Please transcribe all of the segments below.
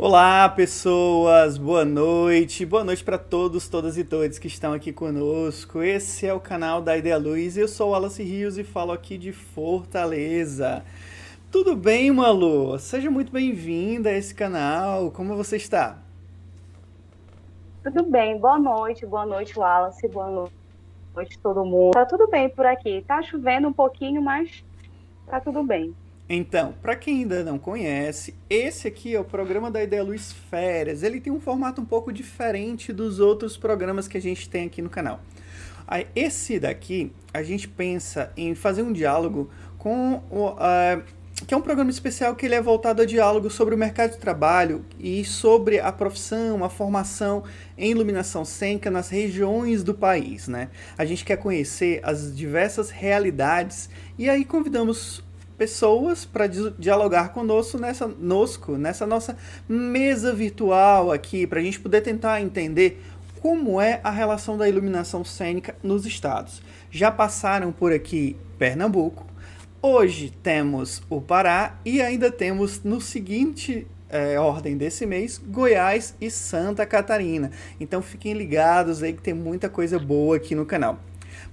Olá, pessoas, boa noite, boa noite para todos, todas e todos que estão aqui conosco. Esse é o canal da Ideia Luz, eu sou o Wallace Rios e falo aqui de Fortaleza. Tudo bem, Malu? Seja muito bem-vinda a esse canal, como você está? Tudo bem, boa noite, boa noite, Wallace, boa noite todo mundo. Tá tudo bem por aqui, tá chovendo um pouquinho, mas tá tudo bem. Então, para quem ainda não conhece, esse aqui é o programa da Ideia Luz Férias. Ele tem um formato um pouco diferente dos outros programas que a gente tem aqui no canal. Esse daqui, a gente pensa em fazer um diálogo com uh, que é um programa especial que ele é voltado a diálogo sobre o mercado de trabalho e sobre a profissão, a formação em iluminação cênica nas regiões do país, né? A gente quer conhecer as diversas realidades e aí convidamos pessoas para dialogar conosco nessa, nosco, nessa nossa mesa virtual aqui, para a gente poder tentar entender como é a relação da iluminação cênica nos estados. Já passaram por aqui Pernambuco, hoje temos o Pará e ainda temos no seguinte é, ordem desse mês, Goiás e Santa Catarina. Então fiquem ligados aí que tem muita coisa boa aqui no canal.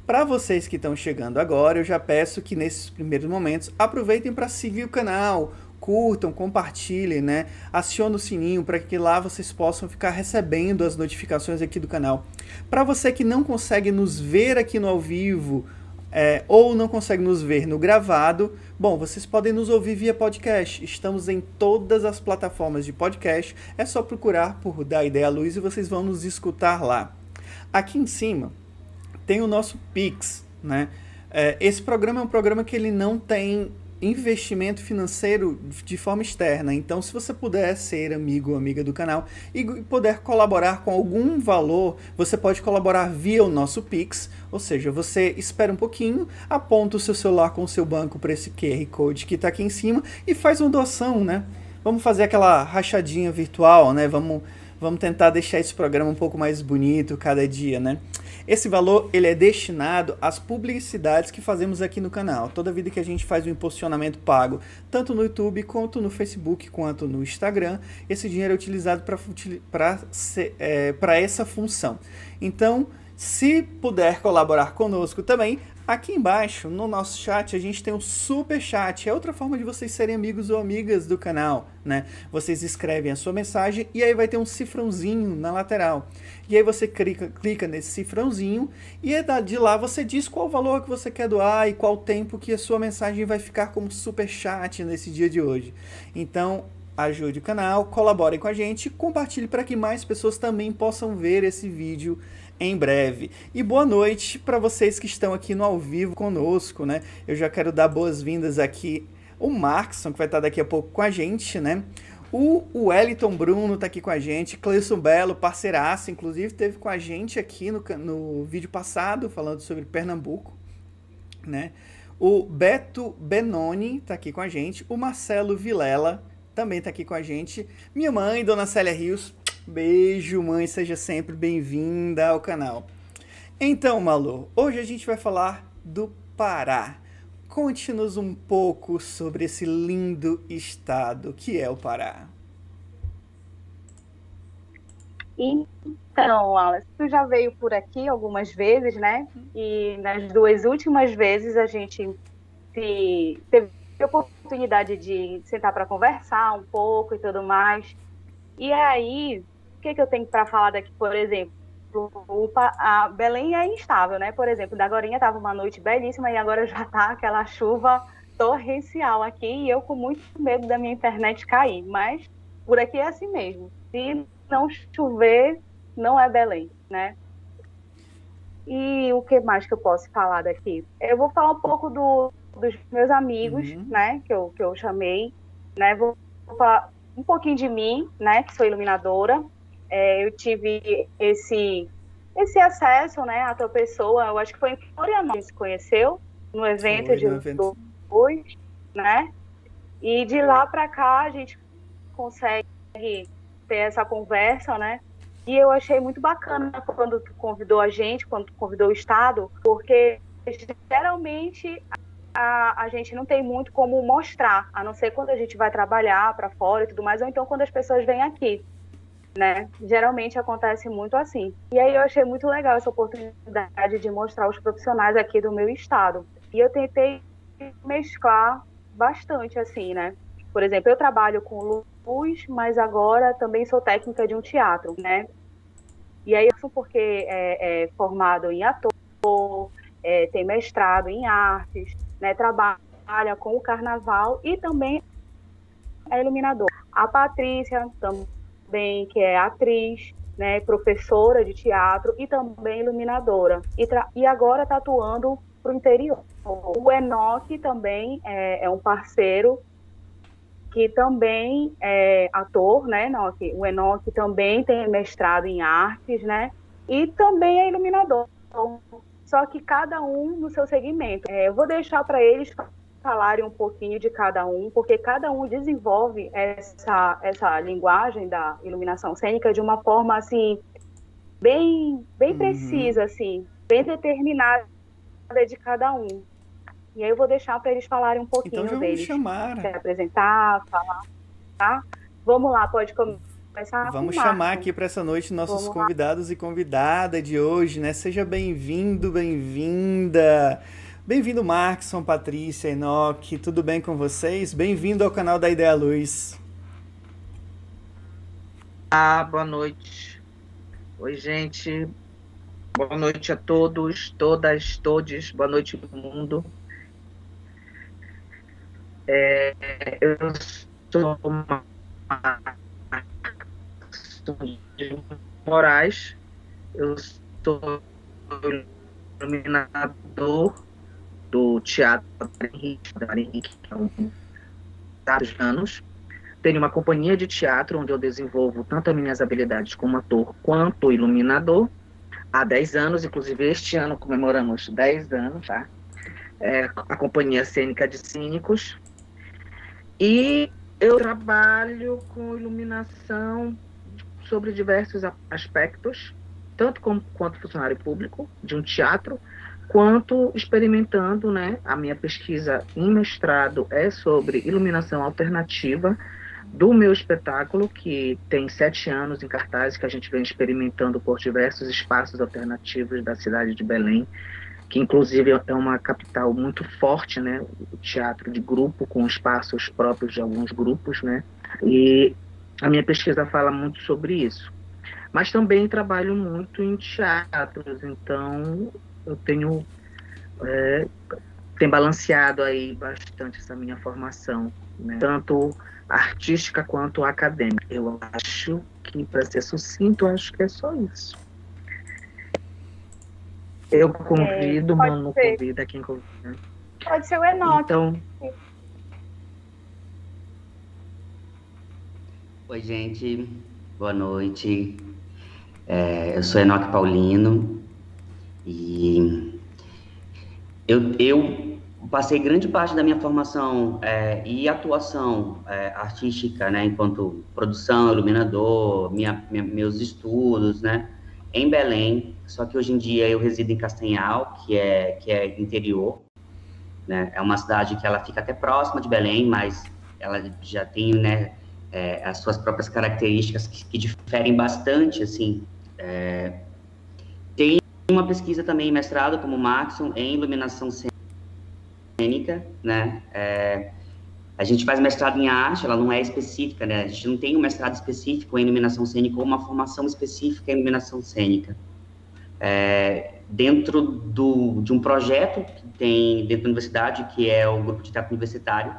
Para vocês que estão chegando agora, eu já peço que nesses primeiros momentos aproveitem para seguir o canal, curtam, compartilhem, né? Acione o sininho para que lá vocês possam ficar recebendo as notificações aqui do canal. Para você que não consegue nos ver aqui no ao vivo é, ou não consegue nos ver no gravado, bom, vocês podem nos ouvir via podcast. Estamos em todas as plataformas de podcast. É só procurar por Da Ideia Luz e vocês vão nos escutar lá. Aqui em cima tem o nosso Pix, né? É, esse programa é um programa que ele não tem investimento financeiro de forma externa. Então, se você puder ser amigo ou amiga do canal e puder colaborar com algum valor, você pode colaborar via o nosso Pix, ou seja, você espera um pouquinho, aponta o seu celular com o seu banco para esse QR Code que está aqui em cima e faz uma doação, né? Vamos fazer aquela rachadinha virtual, né? Vamos, vamos tentar deixar esse programa um pouco mais bonito cada dia, né? Esse valor ele é destinado às publicidades que fazemos aqui no canal. Toda vida que a gente faz um impulsionamento pago, tanto no YouTube quanto no Facebook quanto no Instagram, esse dinheiro é utilizado para é, essa função. Então, se puder colaborar conosco também, Aqui embaixo, no nosso chat, a gente tem o super chat. É outra forma de vocês serem amigos ou amigas do canal, né? Vocês escrevem a sua mensagem e aí vai ter um cifrãozinho na lateral. E aí você clica, clica nesse cifrãozinho e é de lá você diz qual valor que você quer doar e qual tempo que a sua mensagem vai ficar como super chat nesse dia de hoje. Então, ajude o canal, colabore com a gente, compartilhe para que mais pessoas também possam ver esse vídeo em breve. E boa noite para vocês que estão aqui no ao vivo conosco, né? Eu já quero dar boas-vindas aqui o Markson, que vai estar daqui a pouco com a gente, né? O Wellington Bruno está aqui com a gente, Cleison Belo, parceiraço, inclusive teve com a gente aqui no, no vídeo passado, falando sobre Pernambuco, né? O Beto Benoni está aqui com a gente, o Marcelo Vilela também está aqui com a gente, minha mãe, Dona Célia Rios, Beijo, mãe, seja sempre bem-vinda ao canal. Então, Malu, hoje a gente vai falar do Pará. Conte-nos um pouco sobre esse lindo estado que é o Pará. Então, Alice, tu já veio por aqui algumas vezes, né? E nas duas últimas vezes a gente teve a oportunidade de sentar para conversar um pouco e tudo mais. E aí, que, que eu tenho para falar daqui, por exemplo? a Belém é instável, né? Por exemplo, da agora estava uma noite belíssima e agora já está aquela chuva torrencial aqui e eu com muito medo da minha internet cair. Mas por aqui é assim mesmo. Se não chover, não é Belém, né? E o que mais que eu posso falar daqui? Eu vou falar um pouco do, dos meus amigos, uhum. né? Que eu, que eu chamei, né? Vou falar um pouquinho de mim, né? Que sou iluminadora é, eu tive esse esse acesso, né, à tua pessoa. Eu acho que foi em Florianópolis que se conheceu no evento foi, de evento. dois, né? E de lá para cá a gente consegue ter essa conversa, né? E eu achei muito bacana quando tu convidou a gente, quando tu convidou o Estado, porque geralmente a, a gente não tem muito como mostrar, a não ser quando a gente vai trabalhar para fora e tudo mais, ou então quando as pessoas vêm aqui. Né? Geralmente acontece muito assim. E aí eu achei muito legal essa oportunidade de mostrar os profissionais aqui do meu estado. E eu tentei mesclar bastante assim, né? Por exemplo, eu trabalho com luz, mas agora também sou técnica de um teatro, né? E aí, porque é, é formado em ator, é, tem mestrado em artes, né? Trabalha com o carnaval e também é iluminador. A Patrícia também, que é atriz, né? Professora de teatro e também iluminadora. E, e agora está atuando para o interior. O Enoque também é, é um parceiro que também é ator, né, Enoque? O Enoque também tem mestrado em artes, né? E também é iluminador. Só que cada um no seu segmento. É, eu vou deixar para eles falarem um pouquinho de cada um, porque cada um desenvolve essa, essa linguagem da iluminação cênica de uma forma assim bem bem uhum. precisa assim, bem determinada de cada um. E aí eu vou deixar para eles falarem um pouquinho então, deles. chamar. Se apresentar, falar, tá? Vamos lá, pode começar. Vamos chamar aqui para essa noite nossos Vamos convidados lá. e convidada de hoje, né? Seja bem-vindo, bem-vinda. Bem-vindo, Markson, Patrícia, Enoque, tudo bem com vocês? Bem-vindo ao canal da Ideia Luz. Ah, boa noite. Oi, gente. Boa noite a todos, todas, todes. Boa noite, mundo. É, eu sou de Moraes, eu sou iluminador do Teatro Henrique, Henrique, há vários anos. Tenho uma companhia de teatro onde eu desenvolvo tanto as minhas habilidades como ator quanto iluminador há 10 anos, inclusive este ano comemoramos 10 anos, tá? É, a Companhia Cênica de Cínicos, e eu trabalho com iluminação sobre diversos aspectos, tanto como, quanto funcionário público de um teatro, quanto experimentando, né? A minha pesquisa em mestrado é sobre iluminação alternativa do meu espetáculo, que tem sete anos em cartaz, que a gente vem experimentando por diversos espaços alternativos da cidade de Belém, que inclusive é uma capital muito forte, né? O teatro de grupo com espaços próprios de alguns grupos, né? E a minha pesquisa fala muito sobre isso. Mas também trabalho muito em teatros, então eu tenho é, tem balanceado aí bastante essa minha formação, né? tanto artística quanto acadêmica. Eu acho que, para ser sucinto, acho que é só isso. Eu convido, é, mano, ser. convida quem convida. Pode ser o Enoque. Então. Oi, gente. Boa noite. É, eu sou Enoque Paulino e eu, eu passei grande parte da minha formação é, e atuação é, artística, né, enquanto produção, iluminador, minha, minha, meus estudos, né, em Belém, só que hoje em dia eu resido em Castanhal, que é, que é interior, né? É uma cidade que ela fica até próxima de Belém, mas ela já tem, né, é, as suas próprias características que, que diferem bastante, assim. É... Uma pesquisa também, mestrado como Maxon, em iluminação cênica, né? É... A gente faz mestrado em arte, ela não é específica, né? A gente não tem um mestrado específico em iluminação cênica ou uma formação específica em iluminação cênica. É, dentro do, de um projeto que tem dentro da universidade, que é o grupo de teatro universitário,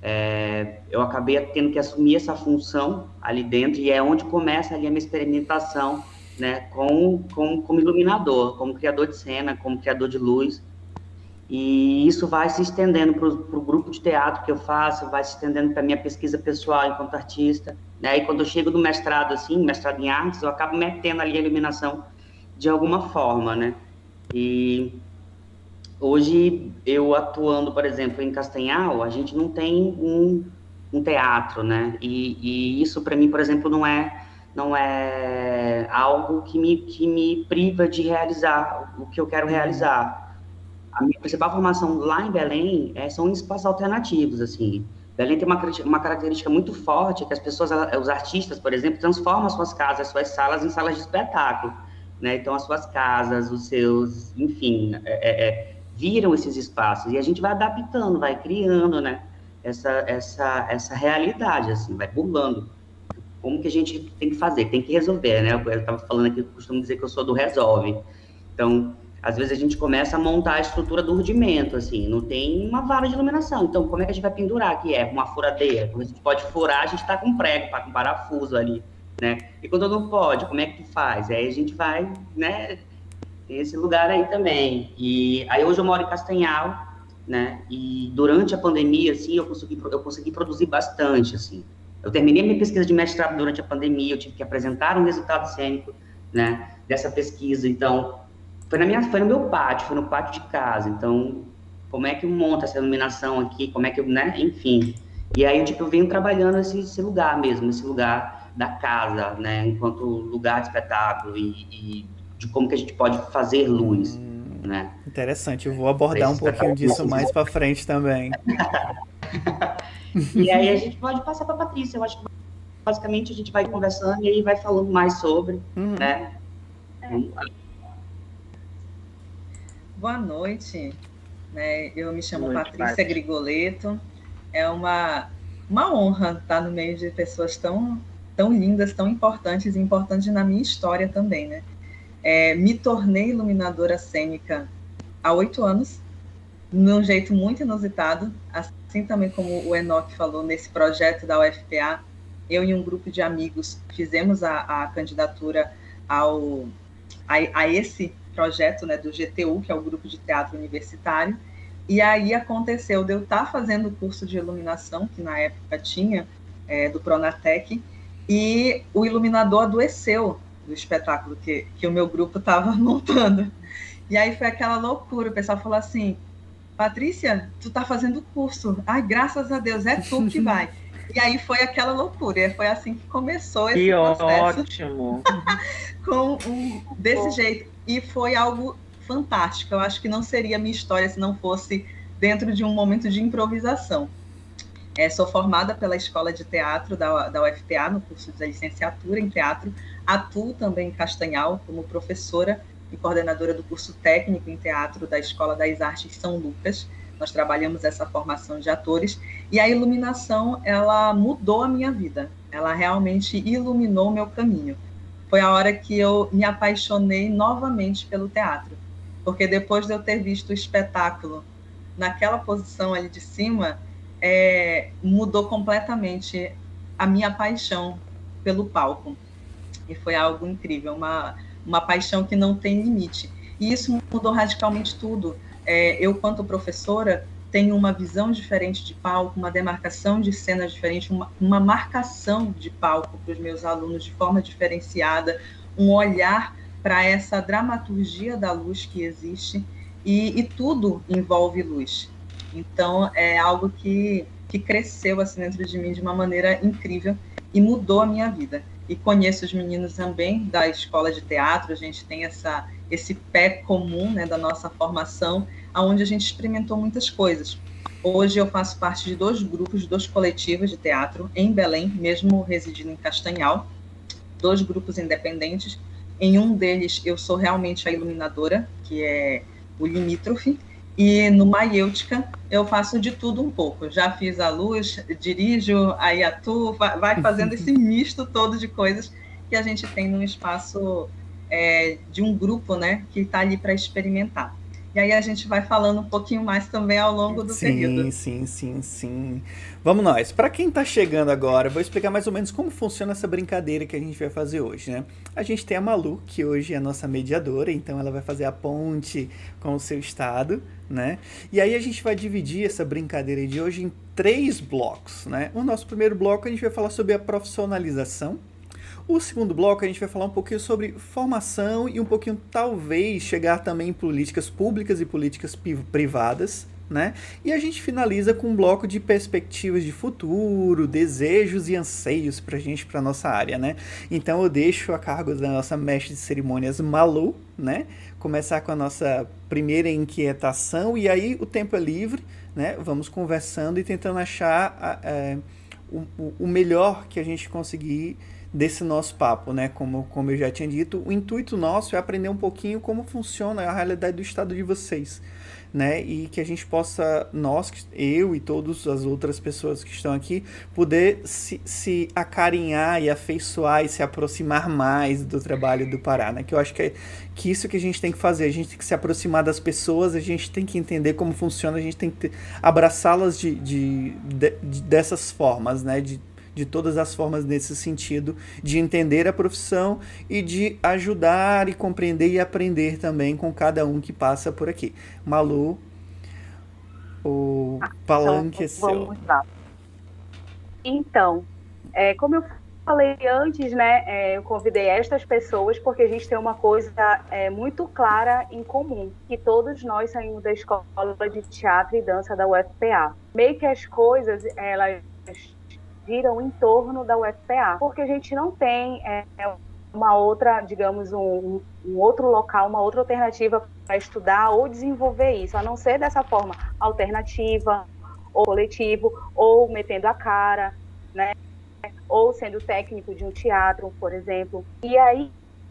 é, eu acabei tendo que assumir essa função ali dentro e é onde começa ali a minha experimentação, né, com, com como iluminador, como criador de cena, como criador de luz, e isso vai se estendendo para o grupo de teatro que eu faço, vai se estendendo para minha pesquisa pessoal enquanto artista. Né? E quando eu chego no mestrado, assim, mestrado em artes, eu acabo metendo ali a iluminação de alguma forma, né? E hoje, eu atuando, por exemplo, em Castanhal, a gente não tem um, um teatro, né? E, e isso, para mim, por exemplo, não é não é algo que me, que me priva de realizar o que eu quero realizar. A minha principal formação lá em Belém é, são em espaços alternativos, assim. Belém tem uma, uma característica muito forte, que as pessoas, os artistas, por exemplo, transformam as suas casas, as suas salas em salas de espetáculo, né? Então, as suas casas, os seus, enfim, é, é, é viram esses espaços e a gente vai adaptando, vai criando, né? Essa, essa, essa realidade, assim, vai burlando como que a gente tem que fazer, tem que resolver, né? Eu estava falando aqui, eu costumo dizer que eu sou do resolve. Então, às vezes a gente começa a montar a estrutura do rudimento, assim, não tem uma vara de iluminação. Então, como é que a gente vai pendurar aqui? É uma furadeira. A gente pode furar, a gente está com prego, tá com parafuso ali, né? E quando não pode, como é que tu faz? Aí a gente vai, né? Tem esse lugar aí também. E aí hoje eu moro em Castanhal, né? E durante a pandemia, assim, eu consegui, eu consegui produzir bastante, assim. Eu terminei minha pesquisa de mestrado durante a pandemia, eu tive que apresentar um resultado cênico, né, dessa pesquisa. Então, foi na minha, foi no meu pátio, foi no pátio de casa. Então, como é que monta essa iluminação aqui? Como é que, né, enfim. E aí, tipo, eu venho trabalhando esse, esse lugar mesmo, esse lugar da casa, né, enquanto lugar de espetáculo e, e de como que a gente pode fazer luz. Hum, né? Interessante, eu vou abordar um pouquinho disso mais para frente também. E aí a gente pode passar para a Patrícia. Eu acho que basicamente a gente vai conversando e aí vai falando mais sobre, uhum. né? Boa noite. Né? Eu me chamo noite, Patrícia. Grigoleto. É uma, uma honra estar no meio de pessoas tão, tão lindas, tão importantes e importantes na minha história também, né? É, me tornei iluminadora cênica há oito anos, de um jeito muito inusitado, assim também como o Enoch falou nesse projeto da UFPA, eu e um grupo de amigos fizemos a, a candidatura ao, a, a, esse projeto né, do GTU, que é o Grupo de Teatro Universitário, e aí aconteceu de eu estar fazendo o curso de iluminação, que na época tinha, é, do Pronatec, e o iluminador adoeceu do espetáculo que, que o meu grupo estava montando. E aí foi aquela loucura, o pessoal falou assim, Patrícia, tu tá fazendo curso. Ai, graças a Deus, é tu que vai. E aí foi aquela loucura, foi assim que começou esse que processo. ótimo! com um, desse jeito. E foi algo fantástico. Eu acho que não seria a minha história se não fosse dentro de um momento de improvisação. É, sou formada pela Escola de Teatro da, da UFPA, no curso de licenciatura em teatro. Atuo também em Castanhal como professora e coordenadora do curso técnico em teatro da Escola das Artes São Lucas. Nós trabalhamos essa formação de atores e a iluminação ela mudou a minha vida. Ela realmente iluminou meu caminho. Foi a hora que eu me apaixonei novamente pelo teatro, porque depois de eu ter visto o espetáculo naquela posição ali de cima, é, mudou completamente a minha paixão pelo palco. E foi algo incrível, uma uma paixão que não tem limite. E isso mudou radicalmente tudo. É, eu, quanto professora, tenho uma visão diferente de palco, uma demarcação de cena diferente, uma, uma marcação de palco para os meus alunos de forma diferenciada, um olhar para essa dramaturgia da luz que existe, e, e, tudo envolve luz. Então, é algo que, que cresceu assim dentro de mim de uma maneira incrível e mudou a minha vida e conheço os meninos também da escola de teatro, a gente tem essa, esse pé comum né, da nossa formação, onde a gente experimentou muitas coisas. Hoje eu faço parte de dois grupos, dois coletivos de teatro em Belém, mesmo residindo em Castanhal, dois grupos independentes. Em um deles eu sou realmente a iluminadora, que é o limítrofe, e no Maiêutica eu faço de tudo um pouco. Já fiz a luz, dirijo, aí atuo, vai fazendo esse misto todo de coisas que a gente tem num espaço é, de um grupo, né, que está ali para experimentar. E aí a gente vai falando um pouquinho mais também ao longo do sim, período. Sim, sim, sim. Vamos nós. Para quem está chegando agora, vou explicar mais ou menos como funciona essa brincadeira que a gente vai fazer hoje, né? A gente tem a Malu, que hoje é a nossa mediadora, então ela vai fazer a ponte com o seu estado, né? E aí a gente vai dividir essa brincadeira de hoje em três blocos, né? O nosso primeiro bloco a gente vai falar sobre a profissionalização, o segundo bloco a gente vai falar um pouquinho sobre formação e um pouquinho talvez chegar também em políticas públicas e políticas privadas, né? E a gente finaliza com um bloco de perspectivas de futuro, desejos e anseios pra gente, pra nossa área, né? Então eu deixo a cargo da nossa mestre de cerimônias Malu, né? Começar com a nossa primeira inquietação e aí o tempo é livre, né? Vamos conversando e tentando achar é, o, o melhor que a gente conseguir desse nosso papo, né? Como, como eu já tinha dito, o intuito nosso é aprender um pouquinho como funciona a realidade do estado de vocês né? E que a gente possa, nós, eu e todas as outras pessoas que estão aqui, poder se, se acarinhar e afeiçoar e se aproximar mais do trabalho do Pará, né? Que eu acho que é que isso que a gente tem que fazer, a gente tem que se aproximar das pessoas, a gente tem que entender como funciona, a gente tem que abraçá-las de, de, de, de, dessas formas, né? De, de todas as formas nesse sentido de entender a profissão e de ajudar e compreender e aprender também com cada um que passa por aqui. Malu, o ah, palanque então, é seu. Então, é, como eu falei antes, né, é, eu convidei estas pessoas porque a gente tem uma coisa é, muito clara em comum, que todos nós saímos da escola de teatro e dança da UFPA. Meio que as coisas, elas giram em torno da UFPA, porque a gente não tem é, uma outra, digamos, um, um, outro local, uma outra alternativa para estudar ou desenvolver isso, a não ser dessa forma alternativa, ou coletivo, ou metendo a cara, né? Ou sendo técnico de um teatro, por exemplo. E aí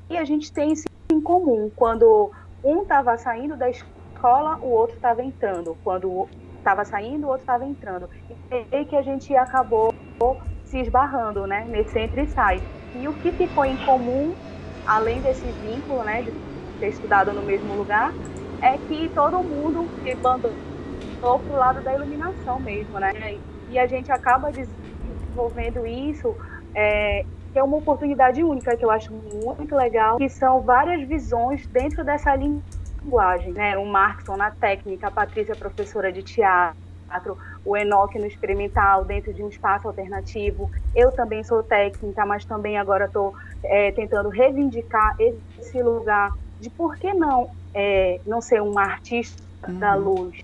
e a gente tem isso em comum. Quando um estava saindo da escola, o outro estava entrando. Quando estava saindo, o outro estava entrando. E aí que a gente acabou se esbarrando, né, nesse entre e sai. E o que ficou em comum, além desse vínculo, né, de ter estudado no mesmo lugar, é que todo mundo se mandou para o lado da iluminação mesmo, né? E a gente acaba desenvolvendo isso, é, que é uma oportunidade única, que eu acho muito legal, que são várias visões dentro dessa linguagem, né? O Markson na técnica, a Patrícia professora de teatro, o Enoque no experimental, dentro de um espaço alternativo. Eu também sou técnica, mas também agora estou é, tentando reivindicar esse lugar de por que não é, não ser uma artista uhum. da luz.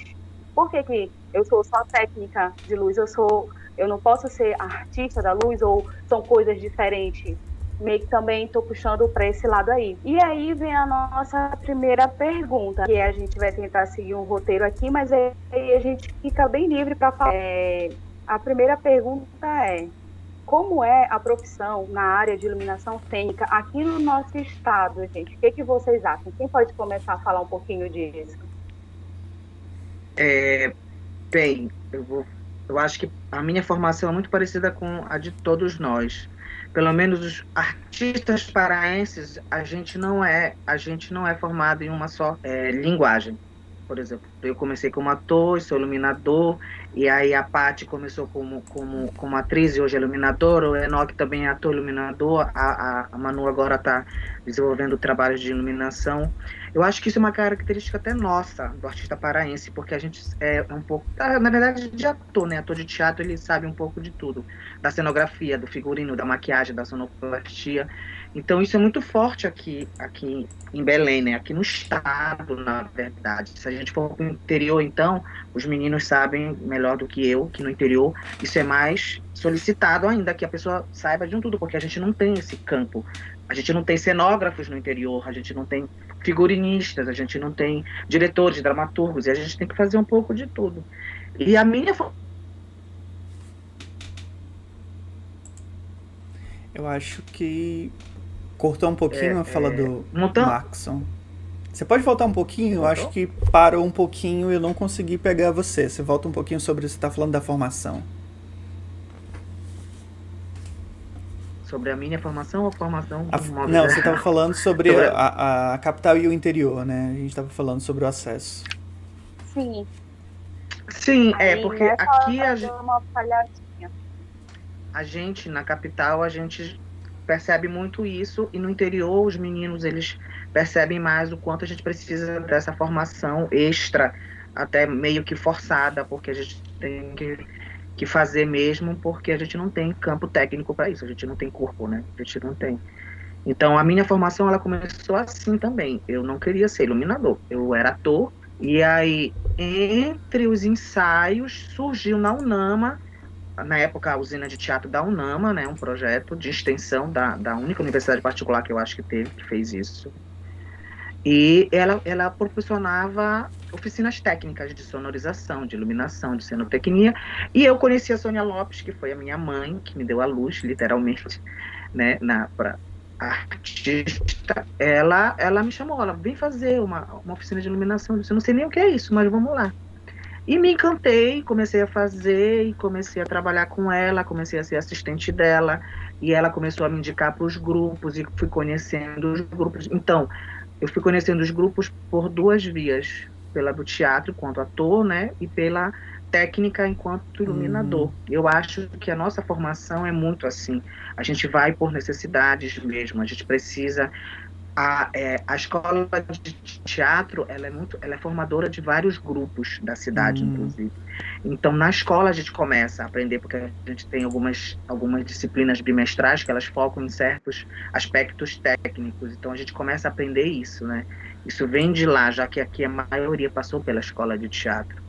Por que, que eu sou só técnica de luz? Eu sou, eu não posso ser artista da luz ou são coisas diferentes? Meio que também estou puxando para esse lado aí. E aí vem a nossa primeira pergunta, que a gente vai tentar seguir um roteiro aqui, mas aí a gente fica bem livre para falar. É, a primeira pergunta é: como é a profissão na área de iluminação cênica aqui no nosso estado, gente? O que, que vocês acham? Quem pode começar a falar um pouquinho disso? É, bem, eu vou. Eu acho que a minha formação é muito parecida com a de todos nós pelo menos os artistas paraenses, a gente não é, a gente não é formado em uma só é, linguagem. Por exemplo, eu comecei como ator, sou iluminador, e aí a Paty começou como, como, como atriz e hoje é iluminadora, o Enoch também é ator iluminador, a, a, Manu agora está desenvolvendo trabalhos de iluminação. Eu acho que isso é uma característica até nossa, do artista paraense, porque a gente é um pouco, tá, na verdade, de ator, né? Ator de teatro, ele sabe um pouco de tudo, da cenografia, do figurino, da maquiagem, da sonoplastia. Então isso é muito forte aqui, aqui em Belém, né? Aqui no estado, na verdade. Se a gente for para o interior, então, os meninos sabem melhor do que eu que no interior isso é mais solicitado ainda que a pessoa saiba de um tudo, porque a gente não tem esse campo. A gente não tem cenógrafos no interior, a gente não tem figurinistas, a gente não tem diretores, dramaturgos, e a gente tem que fazer um pouco de tudo. E a minha eu acho que cortou um pouquinho é, a fala é... do Montão? Maxon. Você pode voltar um pouquinho? Eu acho que parou um pouquinho e eu não consegui pegar você. Você volta um pouquinho sobre você está falando da formação. Sobre a minha formação ou a formação a, Não, você estava falando sobre, sobre a, a, capital e o interior, né? A gente estava falando sobre o acesso. Sim. Sim, é, Aí, é, porque aqui a gente, a gente, na capital, a gente percebe muito isso e no interior os meninos, eles percebem mais o quanto a gente precisa dessa formação extra, até meio que forçada, porque a gente tem que que fazer mesmo, porque a gente não tem campo técnico para isso, a gente não tem corpo, né? A gente não tem. Então, a minha formação ela começou assim também. Eu não queria ser iluminador. Eu era ator E aí, entre os ensaios, surgiu na UNAMA, na época a usina de teatro da UNAMA, né, um projeto de extensão da, da única universidade particular que eu acho que teve, que fez isso. E ela, ela proporcionava oficinas técnicas de sonorização, de iluminação, de cenotecnia. E eu conheci a Sônia Lopes, que foi a minha mãe, que me deu a luz, literalmente, né, na, artista, ela, ela me chamou, ela vem fazer uma, uma oficina de iluminação. Eu disse, não sei nem o que é isso, mas vamos lá. E me encantei, comecei a fazer e comecei a trabalhar com ela, comecei a ser assistente dela, e ela começou a me indicar para os grupos e fui conhecendo os grupos. Então, eu fui conhecendo os grupos por duas vias, pela do teatro enquanto ator, né, e pela técnica enquanto iluminador. Uhum. Eu acho que a nossa formação é muito assim. A gente vai por necessidades mesmo. A gente precisa a, é, a escola de teatro ela é muito ela é formadora de vários grupos da cidade uhum. inclusive. Então na escola a gente começa a aprender porque a gente tem algumas algumas disciplinas bimestrais que elas focam em certos aspectos técnicos. Então a gente começa a aprender isso né? Isso vem de lá já que aqui a maioria passou pela escola de teatro.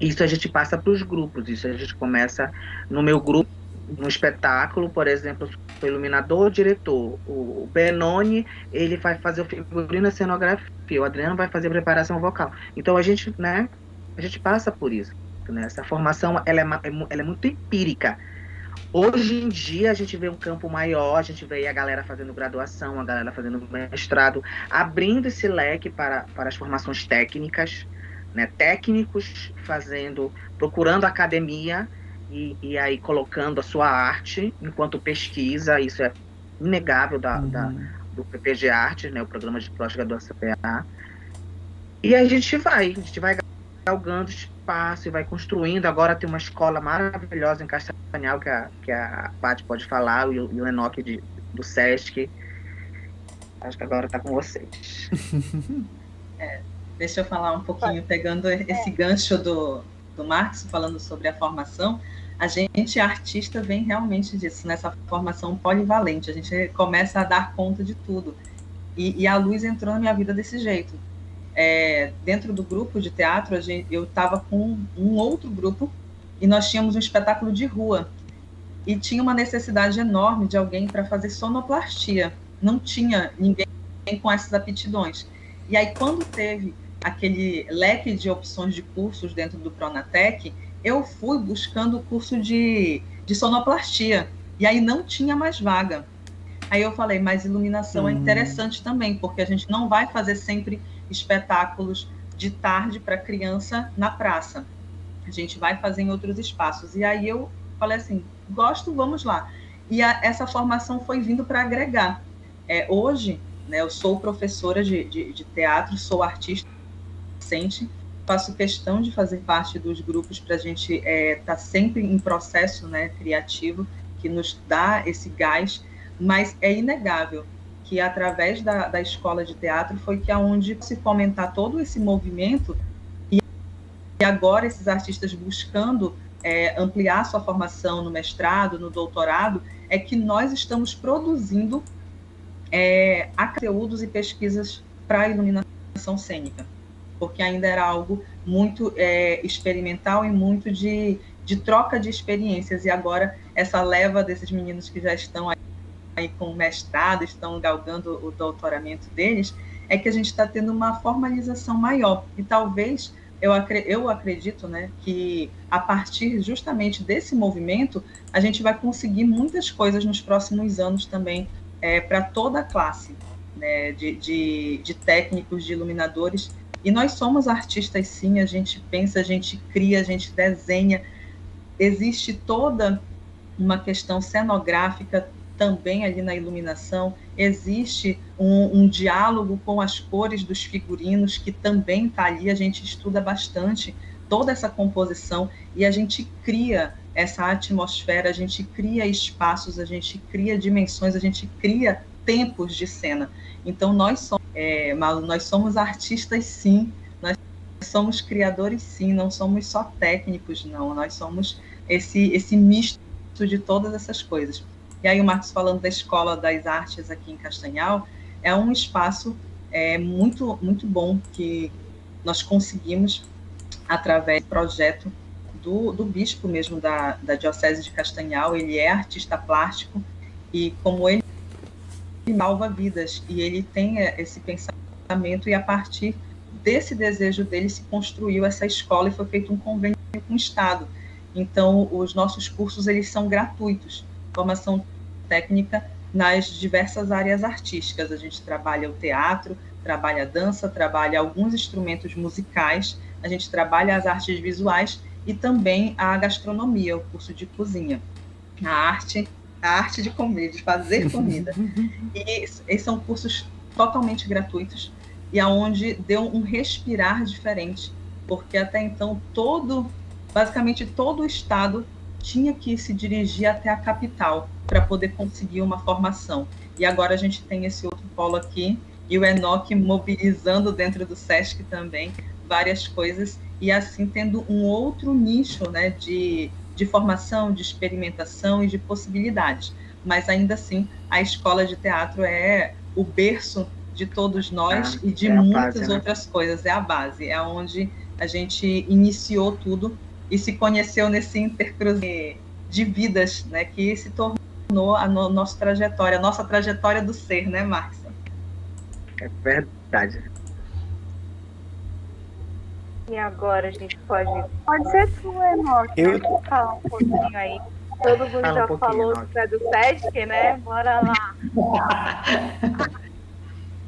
Isso a gente passa para os grupos, isso a gente começa no meu grupo, no espetáculo, por exemplo, o iluminador, diretor, o Benoni, ele vai fazer o figurino, a cenografia, o Adriano vai fazer a preparação vocal. Então a gente, né, a gente passa por isso. Né? Essa formação, ela é, ela é muito empírica. Hoje em dia a gente vê um campo maior, a gente vê a galera fazendo graduação, a galera fazendo mestrado, abrindo esse leque para, para as formações técnicas, né, técnicos fazendo, procurando academia e, e, aí colocando a sua arte enquanto pesquisa, isso é inegável da, uhum. da do PPG Artes, né, o programa de pós-graduação PA. E a gente vai, a gente vai galgando espaço e vai construindo. Agora tem uma escola maravilhosa em Castanhal, que a, que a Paty pode falar, e o, e o Enoque de, do Sesc. Acho que agora está com vocês. é, Deixa eu falar um pouquinho, pegando esse é. gancho do, do Marx, falando sobre a formação. A gente, artista, vem realmente disso, nessa formação polivalente. A gente começa a dar conta de tudo. E, e a luz entrou na minha vida desse jeito. É, dentro do grupo de teatro, gente, eu estava com um outro grupo e nós tínhamos um espetáculo de rua. E tinha uma necessidade enorme de alguém para fazer sonoplastia. Não tinha ninguém com essas aptidões. E aí, quando teve aquele leque de opções de cursos dentro do Pronatec, eu fui buscando o curso de, de sonoplastia. E aí não tinha mais vaga. Aí eu falei, mas iluminação é é interessante também, porque a gente não vai fazer sempre espetáculos de tarde para criança na praça. A gente vai fazer em outros espaços. E aí eu falei assim, gosto, vamos lá. E a, essa formação foi vindo para agregar. É, hoje, né, eu sou professora de, de, de teatro, sou artista adolescente, faço questão de fazer parte dos grupos para a gente estar é, tá sempre em processo né, criativo que nos dá esse gás, mas é inegável que através da, da escola de teatro foi que aonde se fomentar todo esse movimento e, agora esses artistas buscando é, ampliar sua formação no mestrado, no doutorado, é que nós estamos produzindo é, conteúdos e pesquisas para a iluminação cênica porque ainda era algo muito é, experimental e muito de, de troca de experiências. E agora, essa leva desses meninos que já estão aí, aí com mestrado, estão galgando o doutoramento deles, é que a gente está tendo uma formalização maior. E talvez eu, eu acredito né, que a partir justamente desse movimento, a gente vai conseguir muitas coisas nos próximos anos também é, para toda a classe né, de, de, de técnicos, de iluminadores. E nós somos artistas, sim, a gente pensa, a gente cria, a gente desenha. Existe toda uma questão cenográfica também ali na iluminação, existe um, um diálogo com as cores dos figurinos que também está ali, a gente estuda bastante toda essa composição e a gente cria essa atmosfera, a gente cria espaços, a gente cria dimensões, a gente cria tempos de cena. Então nós somos é, Malu, nós somos artistas sim, nós somos criadores sim, não somos só técnicos, não, nós somos esse, esse misto de todas essas coisas. E aí o Marcos falando da Escola das Artes aqui em Castanhal, é um espaço é, muito, muito bom que nós conseguimos, através do projeto do, do bispo mesmo da, da Diocese de Castanhal, ele é artista plástico, e como ele salva vidas, e ele tem esse pensamento, e a partir desse desejo dele se construiu essa escola e foi feito um convênio com o Estado. Então, os nossos cursos eles são gratuitos, formação técnica nas diversas áreas artísticas. A gente trabalha o teatro, trabalha a dança, trabalha alguns instrumentos musicais, a gente trabalha as artes visuais e também a gastronomia, o curso de cozinha, a arte, a arte de comer, de fazer comida. E esses são cursos totalmente gratuitos e aonde deu um respirar diferente, porque até então todo, basicamente todo o estado tinha que se dirigir até a capital para poder conseguir uma formação. E agora a gente tem esse outro polo aqui e o Enoch mobilizando dentro do SESC também várias coisas e assim tendo um outro nicho né, de, de formação, de experimentação e de possibilidades. Mas ainda assim, a escola de teatro é o berço de todos nós ah, e de é muitas base, né? outras coisas. É a base, é onde a gente iniciou tudo e se conheceu nesse intercruze de vidas, né, que se tornou a no, nossa trajetória, a nossa trajetória do ser, né, Márcia? É verdade. E agora a gente pode. Pode ser tu, Enoch. Eu... Falar um pouquinho aí. Todo mundo Fala já um falou que é do Sesc, né? Bora lá.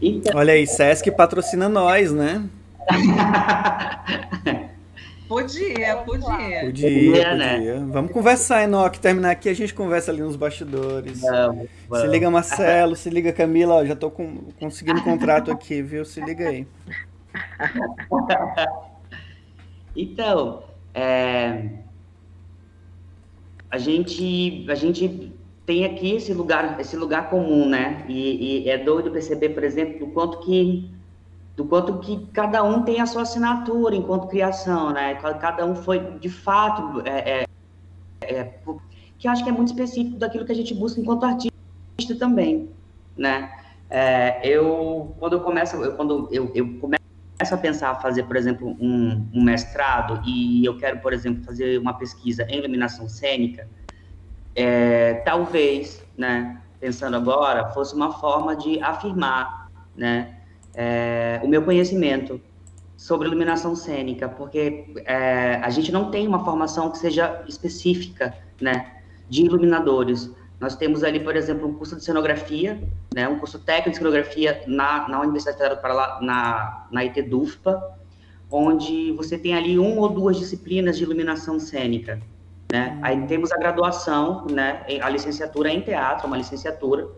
Então... Olha aí, Sesc patrocina nós, né? Podia, podia. Podia, né? Vamos conversar, Enoque. Terminar aqui, a gente conversa ali nos bastidores. Vamos, vamos. Se liga, Marcelo. se liga, Camila. Ó, já tô com, conseguindo um contrato aqui, viu? Se liga aí. Então, é... a, gente, a gente tem aqui esse lugar, esse lugar comum, né? E, e, é doido perceber, por exemplo, do quanto que do quanto que cada um tem a sua assinatura enquanto criação, né? Cada um foi, de fato, é, é, é, que acho que é muito específico daquilo que a gente busca enquanto artista também, né? É, eu quando eu começo, eu, quando eu, eu começo a pensar a fazer, por exemplo, um, um mestrado e eu quero, por exemplo, fazer uma pesquisa em iluminação cênica, é, talvez, né, pensando agora, fosse uma forma de afirmar, né, é, o meu conhecimento sobre iluminação cênica, porque é, a gente não tem uma formação que seja específica, né, de iluminadores. Nós temos ali, por exemplo, um curso de cenografia, né, um curso técnico de cenografia na, na Universidade Federal do Paraná, na, na ITDUFPA, onde você tem ali uma ou duas disciplinas de iluminação cênica. Né? Aí temos a graduação, né, a licenciatura em teatro, uma licenciatura,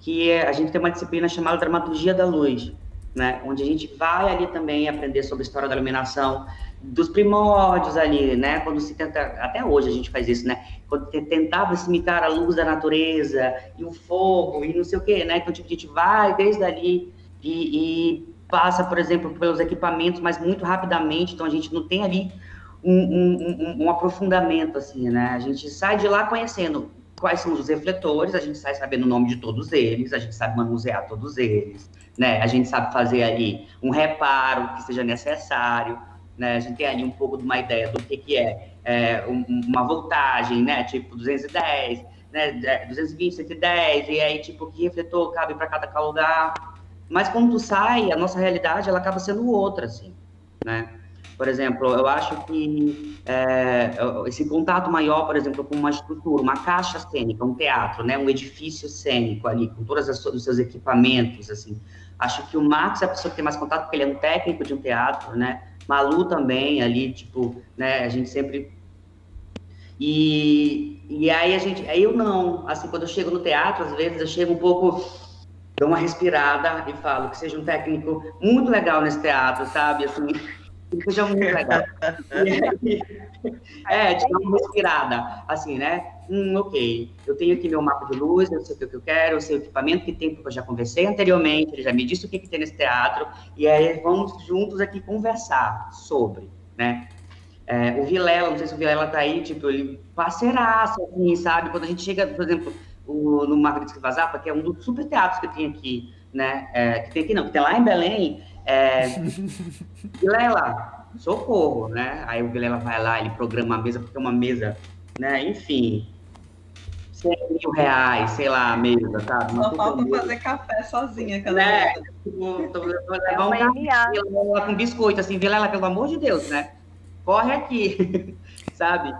que é, a gente tem uma disciplina chamada Dramaturgia da Luz, né, onde a gente vai ali também aprender sobre a história da iluminação, dos primórdios ali, né, quando se tenta, até hoje a gente faz isso, né, quando tentava imitar a luz da natureza, e o fogo, e não sei o quê, né, então tipo, a gente vai desde ali e, e passa, por exemplo, pelos equipamentos, mas muito rapidamente, então a gente não tem ali um, um, um, aprofundamento, assim, né? A gente sai de lá conhecendo quais são os refletores, a gente sai sabendo o nome de todos eles, a gente sabe manusear todos eles, né? A gente sabe fazer ali um reparo que seja necessário, né? A gente tem ali um pouco de uma ideia do que, que é, é uma voltagem, né? Tipo 210, né? 220, 110, e aí, tipo, que refletor cabe para cada lugar. Mas quando tu sai, a nossa realidade, ela acaba sendo outra, assim, né? Por exemplo, eu acho que é, esse contato maior, por exemplo, com uma estrutura, uma caixa cênica, um teatro, né, um edifício cênico ali, com todos os seus equipamentos, assim. Acho que o Max é a pessoa que tem mais contato, porque ele é um técnico de um teatro, né? Malu também, ali, tipo, né, a gente sempre... E, e aí a gente... Aí eu não, assim, quando eu chego no teatro, às vezes eu chego um pouco dou uma respirada e falo que seja um técnico muito legal nesse teatro, sabe? Assim, seja muito legal. é, de dar uma respirada, assim, né? Hum, ok, eu tenho aqui meu mapa de luz, eu sei o que eu quero, eu sei o equipamento que tem, porque eu já conversei anteriormente, ele já me disse o que, que tem nesse teatro, e aí vamos juntos aqui conversar sobre, né? É, o Vilela, não sei se o Vilela tá aí, tipo, ele parceiraço, assim, sabe? Quando a gente chega, por exemplo, o, no Margarida Vazapa, que é um dos super teatros que tem aqui, né? É, que tem aqui não, que tem lá em Belém, É, Vilela, socorro, né? Aí o Vilela vai lá, ele programa a mesa, porque é uma mesa, né? Enfim, 100 mil reais, sei lá, a mesa, sabe? Só falta fazer café sozinha, cada né? Tipo, tô, levar um café com biscoito, assim, Vilela, pelo amor de Deus, né? Corre aqui, sabe?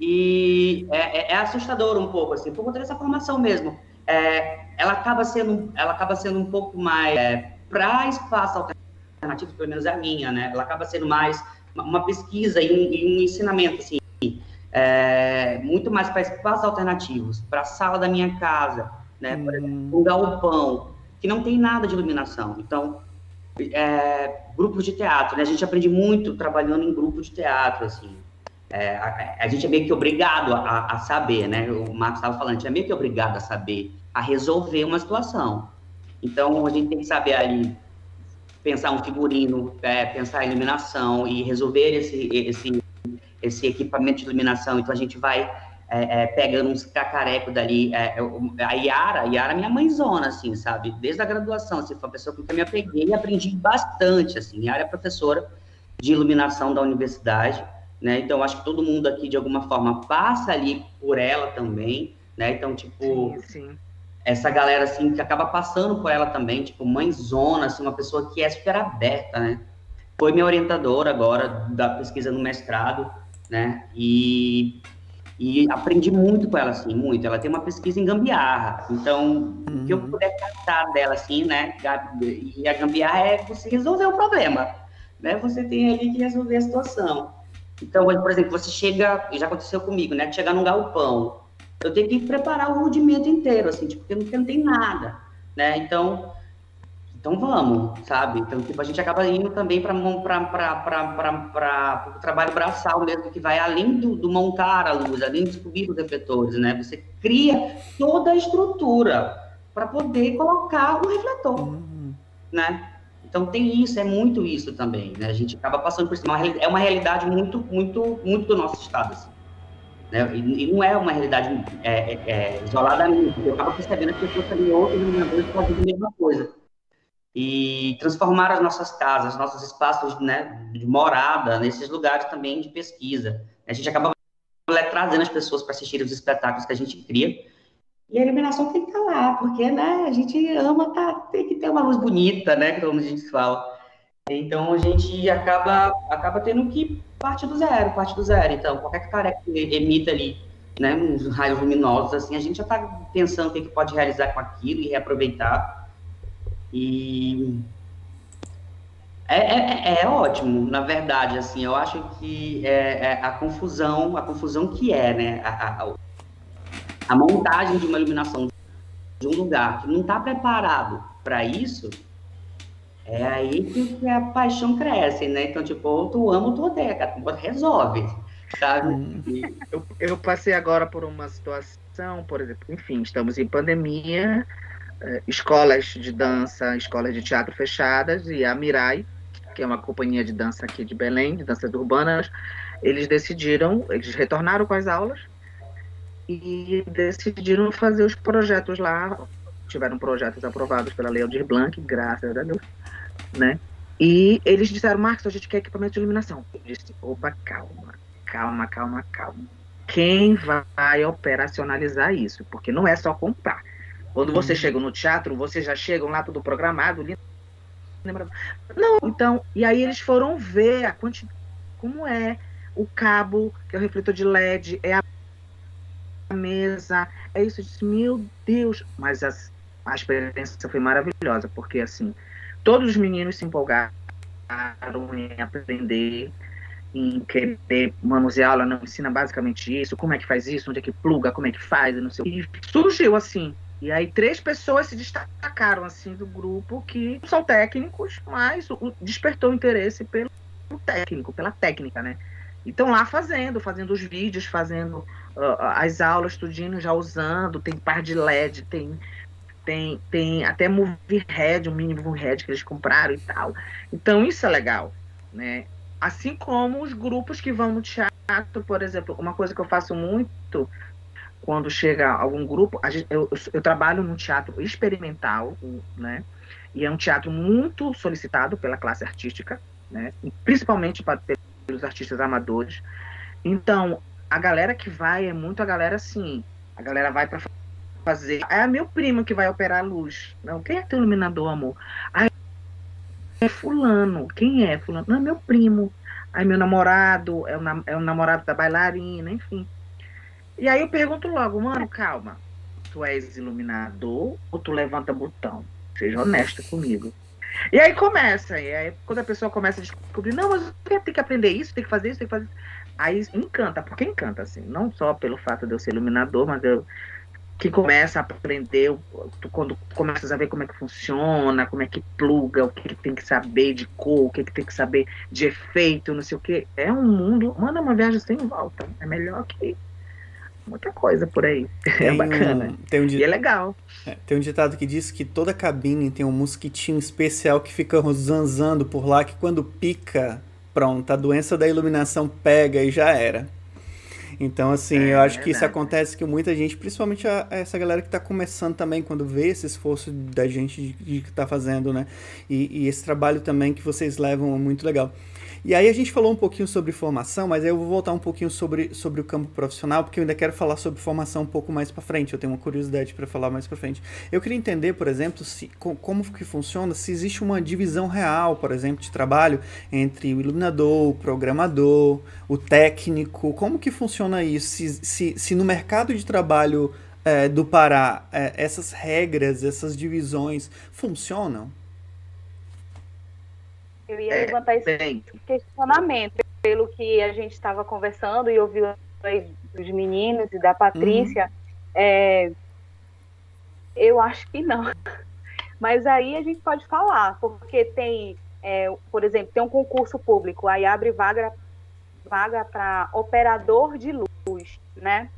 E é, é, é, assustador um pouco, assim, por conta dessa formação mesmo. É, ela, acaba sendo, ela acaba sendo um pouco mais é, para espaço alternativo, pelo menos é a minha, né? Ela acaba sendo mais uma pesquisa e um, e um ensinamento, assim, é, muito mais para espaços alternativos, para a sala da minha casa, né? Por exemplo, um galpão, que não tem nada de iluminação. Então, é, grupos de teatro, né? A gente aprende muito trabalhando em grupos de teatro, assim. É, a, a, gente é meio que obrigado a, a saber, né? O Marcos estava falando, a gente é meio que obrigado a saber, a resolver uma situação. Então, a gente tem que saber ali pensar um figurino, é, pensar a iluminação e resolver esse, esse, esse equipamento de iluminação. Então, a gente vai é, é, pegando uns cacarecos dali. É, é, a Yara, a Yara é minha mãezona, assim, sabe? Desde a graduação, assim, foi uma pessoa com quem eu me apeguei e aprendi bastante, assim. Yara é professora de iluminação da universidade né? Então, acho que todo mundo aqui, de alguma forma, passa ali por ela também, né? Então, tipo, sim, sim. essa galera, assim, que acaba passando por ela também, tipo, mãezona, assim, uma pessoa que é super aberta, né? Foi minha orientadora agora da pesquisa no mestrado, né? E, e aprendi muito com ela, assim, muito. Ela tem uma pesquisa em gambiarra, então, uhum. o que eu uhum. puder captar dela, assim, né? E a gambiarra é você resolver o problema, né? Você tem ali que resolver a situação. Então, por exemplo, você chega, já aconteceu comigo, né? Chegar num galpão, eu tenho que preparar o rudimento inteiro, assim, tipo, porque não, porque não tem nada, né? Então, então vamos, sabe? Então, tipo, a gente acaba indo também para o trabalho braçal mesmo, que vai além do, do, montar a luz, além de descobrir os refletores, né? Você cria toda a estrutura para poder colocar o refletor, uhum. né? Então tem isso, é muito isso também, né? A gente acaba passando por isso. É uma realidade muito, muito, muito do nosso estado, assim. Né? E, e não é uma realidade é, é, é, isolada minha, eu acabo percebendo que as pessoas também, outros iluminadores fazem a mesma coisa. E transformar as nossas casas, nossos espaços né, de morada, nesses lugares também de pesquisa. A gente acaba trazendo as pessoas para assistir os espetáculos que a gente cria, e a iluminação tem que estar lá, porque né, a gente ama, tá, tem que ter uma luz bonita, né? Como a gente fala. Então a gente acaba, acaba tendo que partir do zero, parte do zero. Então, qualquer tarefa que emita ali, né, uns raios luminosos, assim, a gente já está pensando o que pode realizar com aquilo e reaproveitar. E é, é, é, ótimo, na verdade, assim, eu acho que é, é a confusão, a confusão que é, né, a, a, a montagem de uma iluminação de um lugar que não está preparado para isso, é aí que a paixão cresce, né? Então, tipo, ou tu ama ou tu odeia, resolve, sabe? Hum. Eu, eu passei agora por uma situação, por exemplo, enfim, estamos em pandemia, escolas de dança, escolas de teatro fechadas, e a Mirai, que é uma companhia de dança aqui de Belém, de danças urbanas, eles decidiram, eles retornaram com as aulas, e decidiram fazer os projetos lá. Tiveram projetos aprovados pela Lei Aldir Blanc, graças a Deus, né? E eles disseram, Marcos, a gente quer equipamento de iluminação. Eu disse, opa, calma, calma, calma, calma. Quem vai operacionalizar isso? Porque não é só comprar. Quando você uhum. chega no teatro, vocês já chegam lá tudo programado. Não, então, e aí eles foram ver a quantidade, como é o cabo, que é o refletor de LED, é a mesa. É isso, eu disse, meu Deus. Mas a, a experiência foi maravilhosa, porque assim, todos os meninos se empolgaram em aprender, em querer manusear aula, não ensina basicamente isso, como é que faz isso, onde é que pluga, como é que faz, não sei. E surgiu assim. E aí três pessoas se destacaram assim do grupo que são técnicos, mas despertou interesse pelo técnico, pela técnica, né? Então lá fazendo, fazendo os vídeos, fazendo uh, as aulas, tudinho já usando, tem par de LED, tem tem, tem até movie head, um mini movie head que eles compraram e tal. Então isso é legal, né? Assim como os grupos que vão no teatro, por exemplo, uma coisa que eu faço muito quando chega algum grupo, gente, eu, eu, trabalho no teatro experimental, né? e é um teatro muito solicitado pela classe artística, né? principalmente para, pelos artistas amadores. Então, a galera que vai é muito a galera assim, a galera vai para fazer. É meu primo que vai operar a luz. Não, quem é teu iluminador, amor? Aí é fulano. Quem é fulano? Não, é meu primo. Aí meu namorado, é o, é o namorado da bailarina, enfim. E aí eu pergunto logo, mano, calma. Tu és iluminador ou tu levanta botão? Seja honesta comigo. E aí começa, e aí quando a pessoa começa a descobrir, não, mas eu tenho que aprender isso, tem que fazer isso, tem que fazer isso. Aí encanta, porque encanta, assim, não só pelo fato de eu ser iluminador, mas eu que começa a aprender, tu, quando começas a ver como é que funciona, como é que pluga, o que, que tem que saber de cor, o que, que tem que saber de efeito, não sei o que. É um mundo, manda uma viagem sem volta. É melhor que muita coisa por aí. É tem é bacana. Um, tem um e é legal. É, tem um ditado que diz que toda cabine tem um mosquitinho especial que fica zanzando por lá, que quando pica, pronto, a doença da iluminação pega e já era. Então, assim, é, eu acho que isso acontece que muita gente, principalmente a, a essa galera que está começando também, quando vê esse esforço da gente de, de que está fazendo, né? E, e, esse trabalho também que vocês levam é muito legal. E aí a gente falou um pouquinho sobre formação, mas aí eu vou voltar um pouquinho sobre, sobre o campo profissional, porque eu ainda quero falar sobre formação um pouco mais para frente. Eu tenho uma curiosidade para falar mais para frente. Eu queria entender, por exemplo, se, como que funciona, se existe uma divisão real, por exemplo, de trabalho entre o iluminador, o programador, o técnico. Como que funciona isso? Se, se, se no mercado de trabalho é, do Pará é, essas regras, essas divisões funcionam? Eu ia é, levantar esse bem. questionamento, pelo que a gente estava conversando e ouviu dos meninos e da Patrícia. Uhum. É, eu acho que não. Mas aí a gente pode falar, porque tem, é, por exemplo, tem um concurso público, aí abre vaga vaga para operador de luz, né?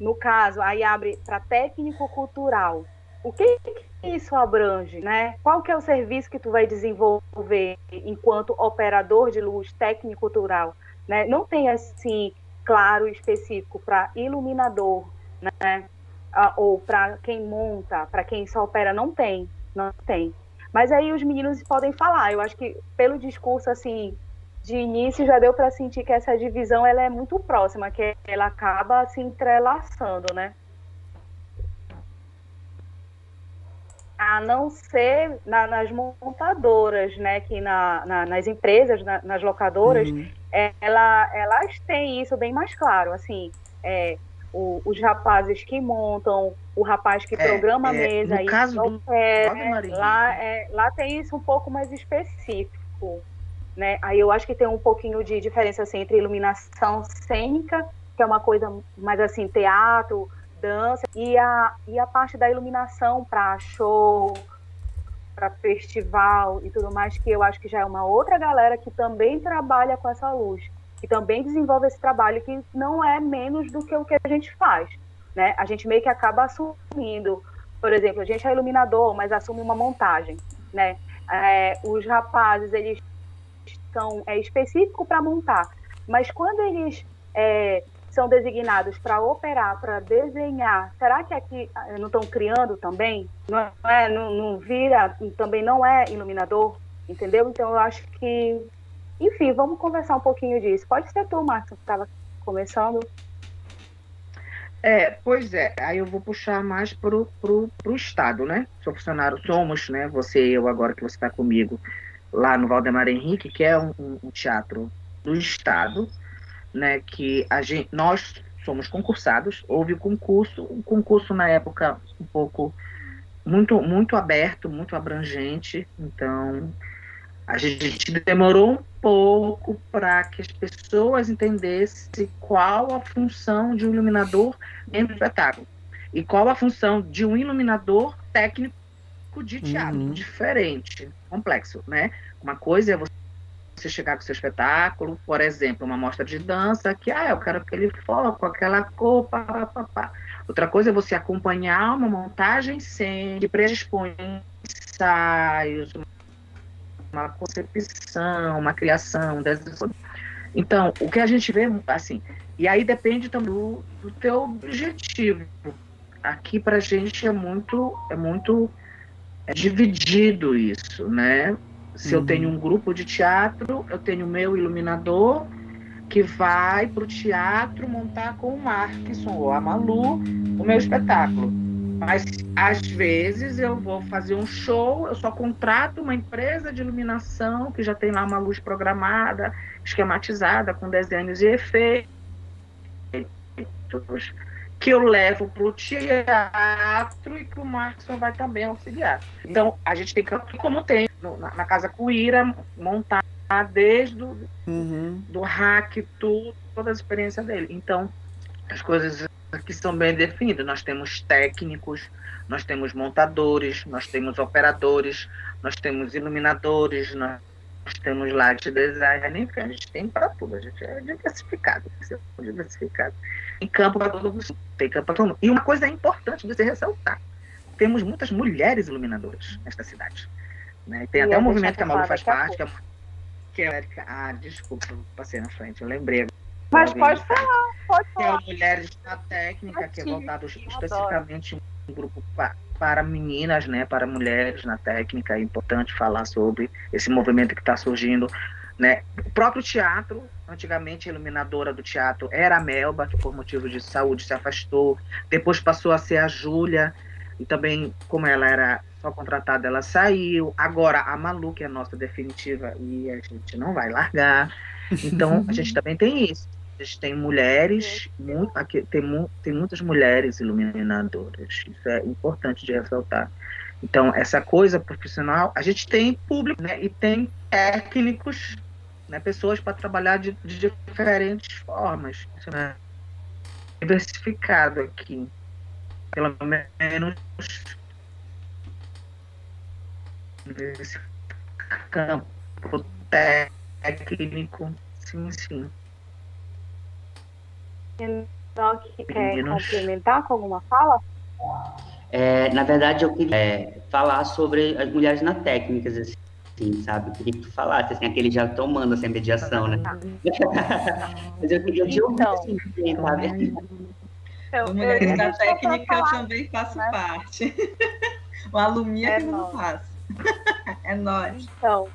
No caso, aí abre para técnico cultural. O que, isso abrange, né? Qual que é o serviço que tu vai desenvolver enquanto operador de luz técnico cultural, né? Não tem assim claro específico para iluminador, né? Ou para quem monta, para quem só opera, não tem, não tem. Mas aí os meninos podem falar. Eu acho que pelo discurso assim de início já deu para sentir que essa divisão ela é muito próxima, que ela acaba se entrelaçando, né? A não ser na, nas montadoras, né, que na, na nas empresas, na, nas locadoras, uhum. é, ela, elas têm isso bem mais claro, assim, é, o, os rapazes que montam, o rapaz que é, programa a é, mesa, no caso do, é, lá, é, lá tem isso um pouco mais específico, né, aí eu acho que tem um pouquinho de diferença, assim, entre iluminação cênica, que é uma coisa mais, assim, teatro, dança e a, e a parte da iluminação para show, para festival e tudo mais, que eu acho que já é uma outra galera que também trabalha com essa luz, que também desenvolve esse trabalho que não é menos do que o que a gente faz, né? A gente meio que acaba assumindo, por exemplo, a gente é iluminador, mas assume uma montagem, né? É, os rapazes eles são é específico para montar, mas quando eles é, são designados para operar, para desenhar, será que aqui ah, não estão criando também? Não é, não, não vira, também não é iluminador, entendeu? Então eu acho que, enfim, vamos conversar um pouquinho disso. Pode ser tu, Marcos, que estava começando. É, pois é, aí eu vou puxar mais pro, pro, pro Estado, né? Sou funcionário, somos, né? Você e eu agora que você está comigo lá no Valdemar Henrique, que é um, um teatro do Estado, né, que a gente, nós somos concursados, houve o concurso, um concurso na época um pouco muito muito aberto, muito abrangente, então a gente demorou um pouco para que as pessoas entendessem qual a função de um iluminador dentro do espetáculo e qual a função de um iluminador técnico de teatro, uhum. diferente, complexo, né? Uma coisa é você você chegar com seu espetáculo, por exemplo, uma mostra de dança, que ah, eu quero aquele foco, aquela cor, pá, pá, pá. Outra coisa é você acompanhar uma montagem sem que predispõe ensaios, uma concepção, uma criação. Então, o que a gente vê, assim, e aí depende também do, do teu objetivo. Aqui para a gente é muito, é muito é dividido isso, né? Se uhum. eu tenho um grupo de teatro, eu tenho o meu iluminador que vai para o teatro montar com o Markson ou a Malu o meu espetáculo. Mas às vezes eu vou fazer um show, eu só contrato uma empresa de iluminação que já tem lá uma luz programada, esquematizada, com desenhos e efeitos, que eu levo para o teatro e que o Markson vai também auxiliar. Então, a gente tem que, como tem na, na Casa Cuíra, montar desde o uhum. do hack, tudo, toda a experiência dele. Então, as coisas aqui são bem definidas. Nós temos técnicos, nós temos montadores, nós temos operadores, nós temos iluminadores, nós temos light design, enfim, a gente tem para tudo, a gente é diversificado, é diversificado. Em campo para todo mundo, tem campo para todo mundo. E uma coisa importante de se ressaltar, temos muitas mulheres iluminadoras nesta cidade. Né? Tem e até um movimento que a Malu faz parte, que é, que é Ah, desculpa, passei na frente, eu lembrei. Mas pode falar, pode falar. Que é Mulheres na Técnica, que é voltado especificamente um grupo para, meninas, né, para mulheres na técnica. É importante falar sobre esse movimento que está surgindo. Né? O próprio teatro, antigamente a iluminadora do teatro era a Melba, que por motivo de saúde se afastou. Depois passou a ser a Júlia, e também, como ela era só contratada, ela saiu. Agora a Malu, que é a nossa definitiva, e a gente não vai largar. Então, a gente também tem isso. A gente tem mulheres, muito, aqui, tem, tem muitas mulheres iluminadoras. Isso é importante de ressaltar. Então, essa coisa profissional, a gente tem público né, e tem técnicos, né, pessoas para trabalhar de, de, diferentes formas. Isso é diversificado aqui. Pelo menos nesse campo técnico, sim, sim. Enoque quer complementar com alguma fala? É, na verdade, eu queria é, falar sobre as mulheres na técnicas, assim, sabe? Eu queria que tu falasse, assim, aquele já tomando essa mediação, né? Mas eu queria te ouvir, então, assim, sabe? Então, mulheres na técnica eu também faço né? parte. o alumínio é que não faço. é nóis. Então,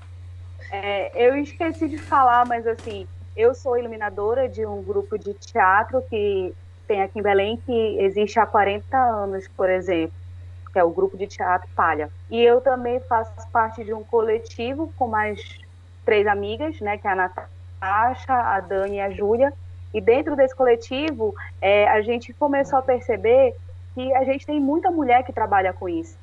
é, eu esqueci de falar, mas assim, eu sou iluminadora de um grupo de teatro que tem aqui em Belém, que existe há 40 anos, por exemplo, que é o grupo de teatro Palha. E eu também faço parte de um coletivo com mais três amigas, né, que é a Natasha, a Dani e a Júlia. E dentro desse coletivo, é, a gente começou a perceber que a gente tem muita mulher que trabalha com isso.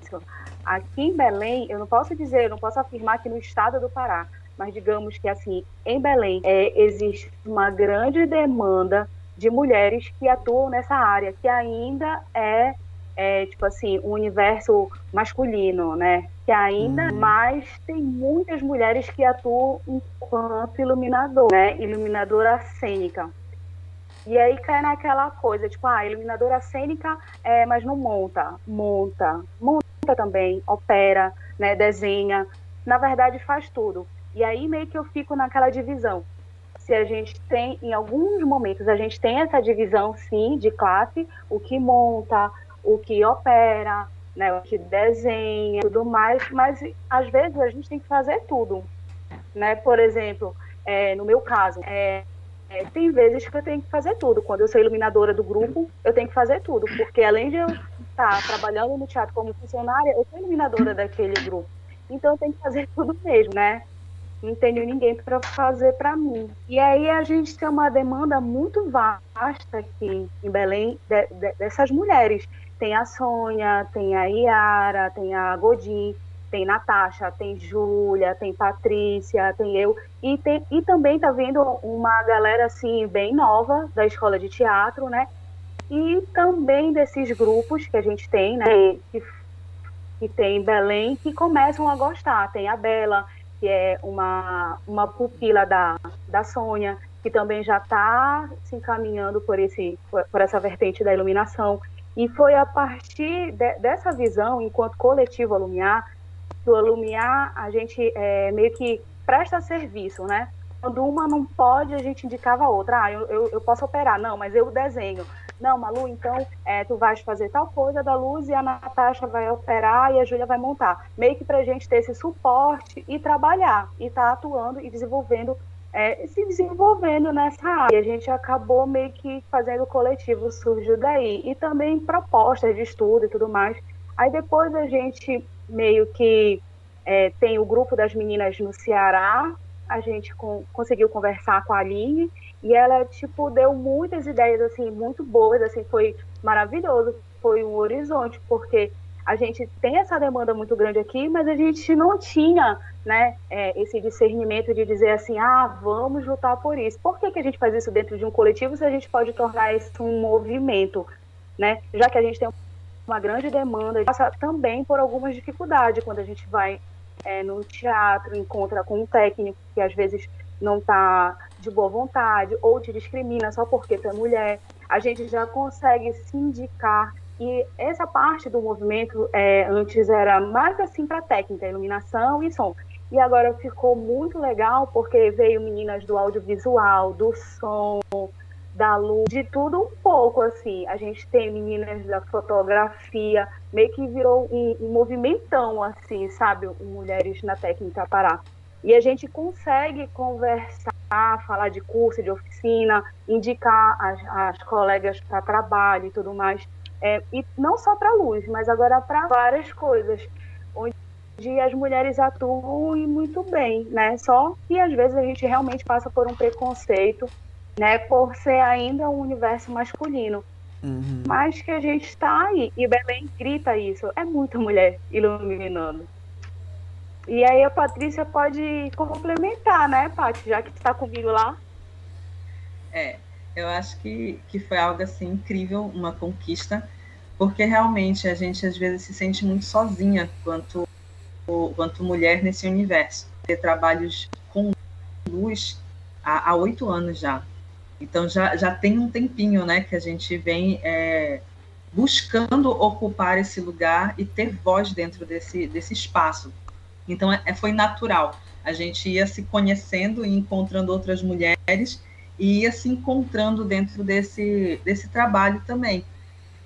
Aqui em Belém, eu não posso dizer, eu não posso afirmar que no estado do Pará, mas digamos que assim, em Belém é, existe uma grande demanda de mulheres que atuam nessa área, que ainda é, é tipo assim, um universo masculino, né? Que ainda uhum. mais tem muitas mulheres que atuam enquanto iluminador, né? Iluminadora cênica. E aí cai naquela coisa, tipo, ah, iluminadora cênica, é, mas não monta. Monta. Monta também, opera, né, desenha. Na verdade, faz tudo. E aí meio que eu fico naquela divisão. Se a gente tem, em alguns momentos, a gente tem essa divisão, sim, de classe, o que monta, o que opera, né, o que desenha, tudo mais, mas às vezes a gente tem que fazer tudo. Né? Por exemplo, é, no meu caso, é, é, tem vezes que eu tenho que fazer tudo. Quando eu sou iluminadora do grupo, eu tenho que fazer tudo, porque além de eu estar trabalhando no teatro como funcionária, eu sou iluminadora daquele grupo. Então eu tenho que fazer tudo mesmo, né? Não tenho ninguém para fazer para mim. E aí a gente tem uma demanda muito vasta aqui em Belém de, de, dessas mulheres. Tem a Sônia, tem a Iara, tem a Godin, tem Natasha, tem Júlia, tem Patrícia, tem eu. E, tem, e também tá vendo uma galera assim bem nova da escola de teatro, né? E também desses grupos que a gente tem, né? Que, que tem em Belém, que começam a gostar. Tem a Bela, que é uma, uma pupila da, da Sônia, que também já está se encaminhando por, esse, por, essa vertente da iluminação. E foi a partir de, dessa visão, enquanto coletivo Alumiar, que o Alumiar, a gente é, meio que presta serviço, né? Quando uma não pode, a gente indicava a outra. Ah, eu, eu, eu posso operar. Não, mas eu desenho. Não, Malu, então é, tu vais fazer tal coisa da luz e a Natasha vai operar e a Júlia vai montar. Meio que para a gente ter esse suporte e trabalhar, e estar tá atuando e desenvolvendo, é, se desenvolvendo nessa área. A gente acabou meio que fazendo o coletivo, surgiu daí. E também propostas de estudo e tudo mais. Aí depois a gente meio que é, tem o grupo das meninas no Ceará, a gente com, conseguiu conversar com a Aline e ela tipo deu muitas ideias assim muito boas, assim foi maravilhoso, foi um horizonte porque a gente tem essa demanda muito grande aqui, mas a gente não tinha né, é, esse discernimento de dizer assim, ah, vamos lutar por isso. Por que, que a gente faz isso dentro de um coletivo se a gente pode tornar isso um movimento? Né? Já que a gente tem uma grande demanda, passa também por algumas dificuldades quando a gente vai é, no teatro, encontra com um técnico que às vezes não está de boa vontade ou te discrimina só porque tu é mulher, a gente já consegue se indicar. E essa parte do movimento é, antes era mais assim para técnica, iluminação e som. E agora ficou muito legal porque veio meninas do audiovisual, do som, da luz, de tudo um pouco, assim. A gente tem meninas da fotografia, meio que virou um, um movimentão, assim, sabe? Mulheres na técnica Pará. E a gente consegue conversar, falar de curso, de oficina, indicar as, as colegas para trabalho e tudo mais. É, e não só para luz, mas agora para várias coisas, onde as mulheres atuam e muito bem, né? Só que às vezes a gente realmente passa por um preconceito né? Por ser ainda um universo masculino. Uhum. Mas que a gente está aí. E Belém grita isso. É muita mulher iluminando. E aí a Patrícia pode complementar, né, Paty? Já que está comigo lá. É, eu acho que, que foi algo assim incrível, uma conquista, porque realmente a gente às vezes se sente muito sozinha quanto, quanto mulher nesse universo. Ter trabalhos com luz há oito anos já. Então já, já tem um tempinho né, que a gente vem é, buscando ocupar esse lugar e ter voz dentro desse, desse espaço. Então é, é, foi natural. A gente ia se conhecendo e encontrando outras mulheres e ia se encontrando dentro desse, desse trabalho também.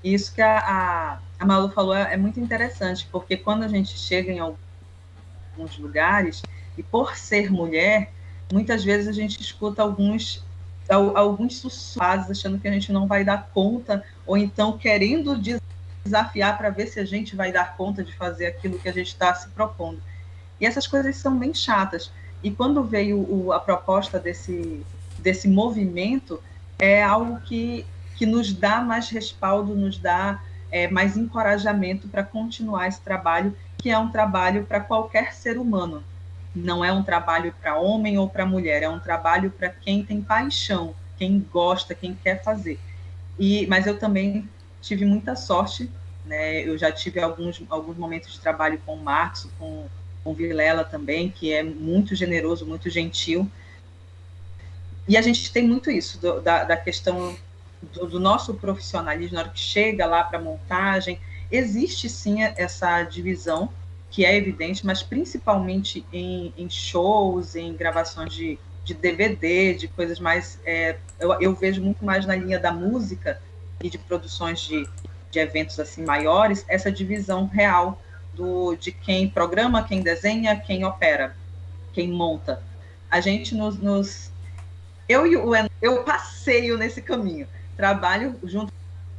Isso que a, a, a Malu falou é, é muito interessante, porque quando a gente chega em alguns lugares, e por ser mulher, muitas vezes a gente escuta alguns alguns sussurros achando que a gente não vai dar conta, ou então querendo desafiar para ver se a gente vai dar conta de fazer aquilo que a gente está se propondo. E essas coisas são bem chatas. E quando veio o, a proposta desse, desse movimento, é algo que, que nos dá mais respaldo, nos dá é, mais encorajamento para continuar esse trabalho, que é um trabalho para qualquer ser humano não é um trabalho para homem ou para mulher, é um trabalho para quem tem paixão, quem gosta, quem quer fazer. E, mas eu também tive muita sorte, né? Eu já tive alguns, alguns momentos de trabalho com o Marcos, com, o Vilela também, que é muito generoso, muito gentil. E a gente tem muito isso, do, da, da questão do, do, nosso profissionalismo, na hora que chega lá para a montagem, existe sim essa divisão, que é evidente, mas principalmente em, em shows, em gravações de, de DVD, de coisas mais. É, eu, eu, vejo muito mais na linha da música e de produções de, de eventos assim maiores, essa divisão real do, de quem programa, quem desenha, quem opera, quem monta. A gente nos. nos eu e o eu passeio nesse caminho. Trabalho junto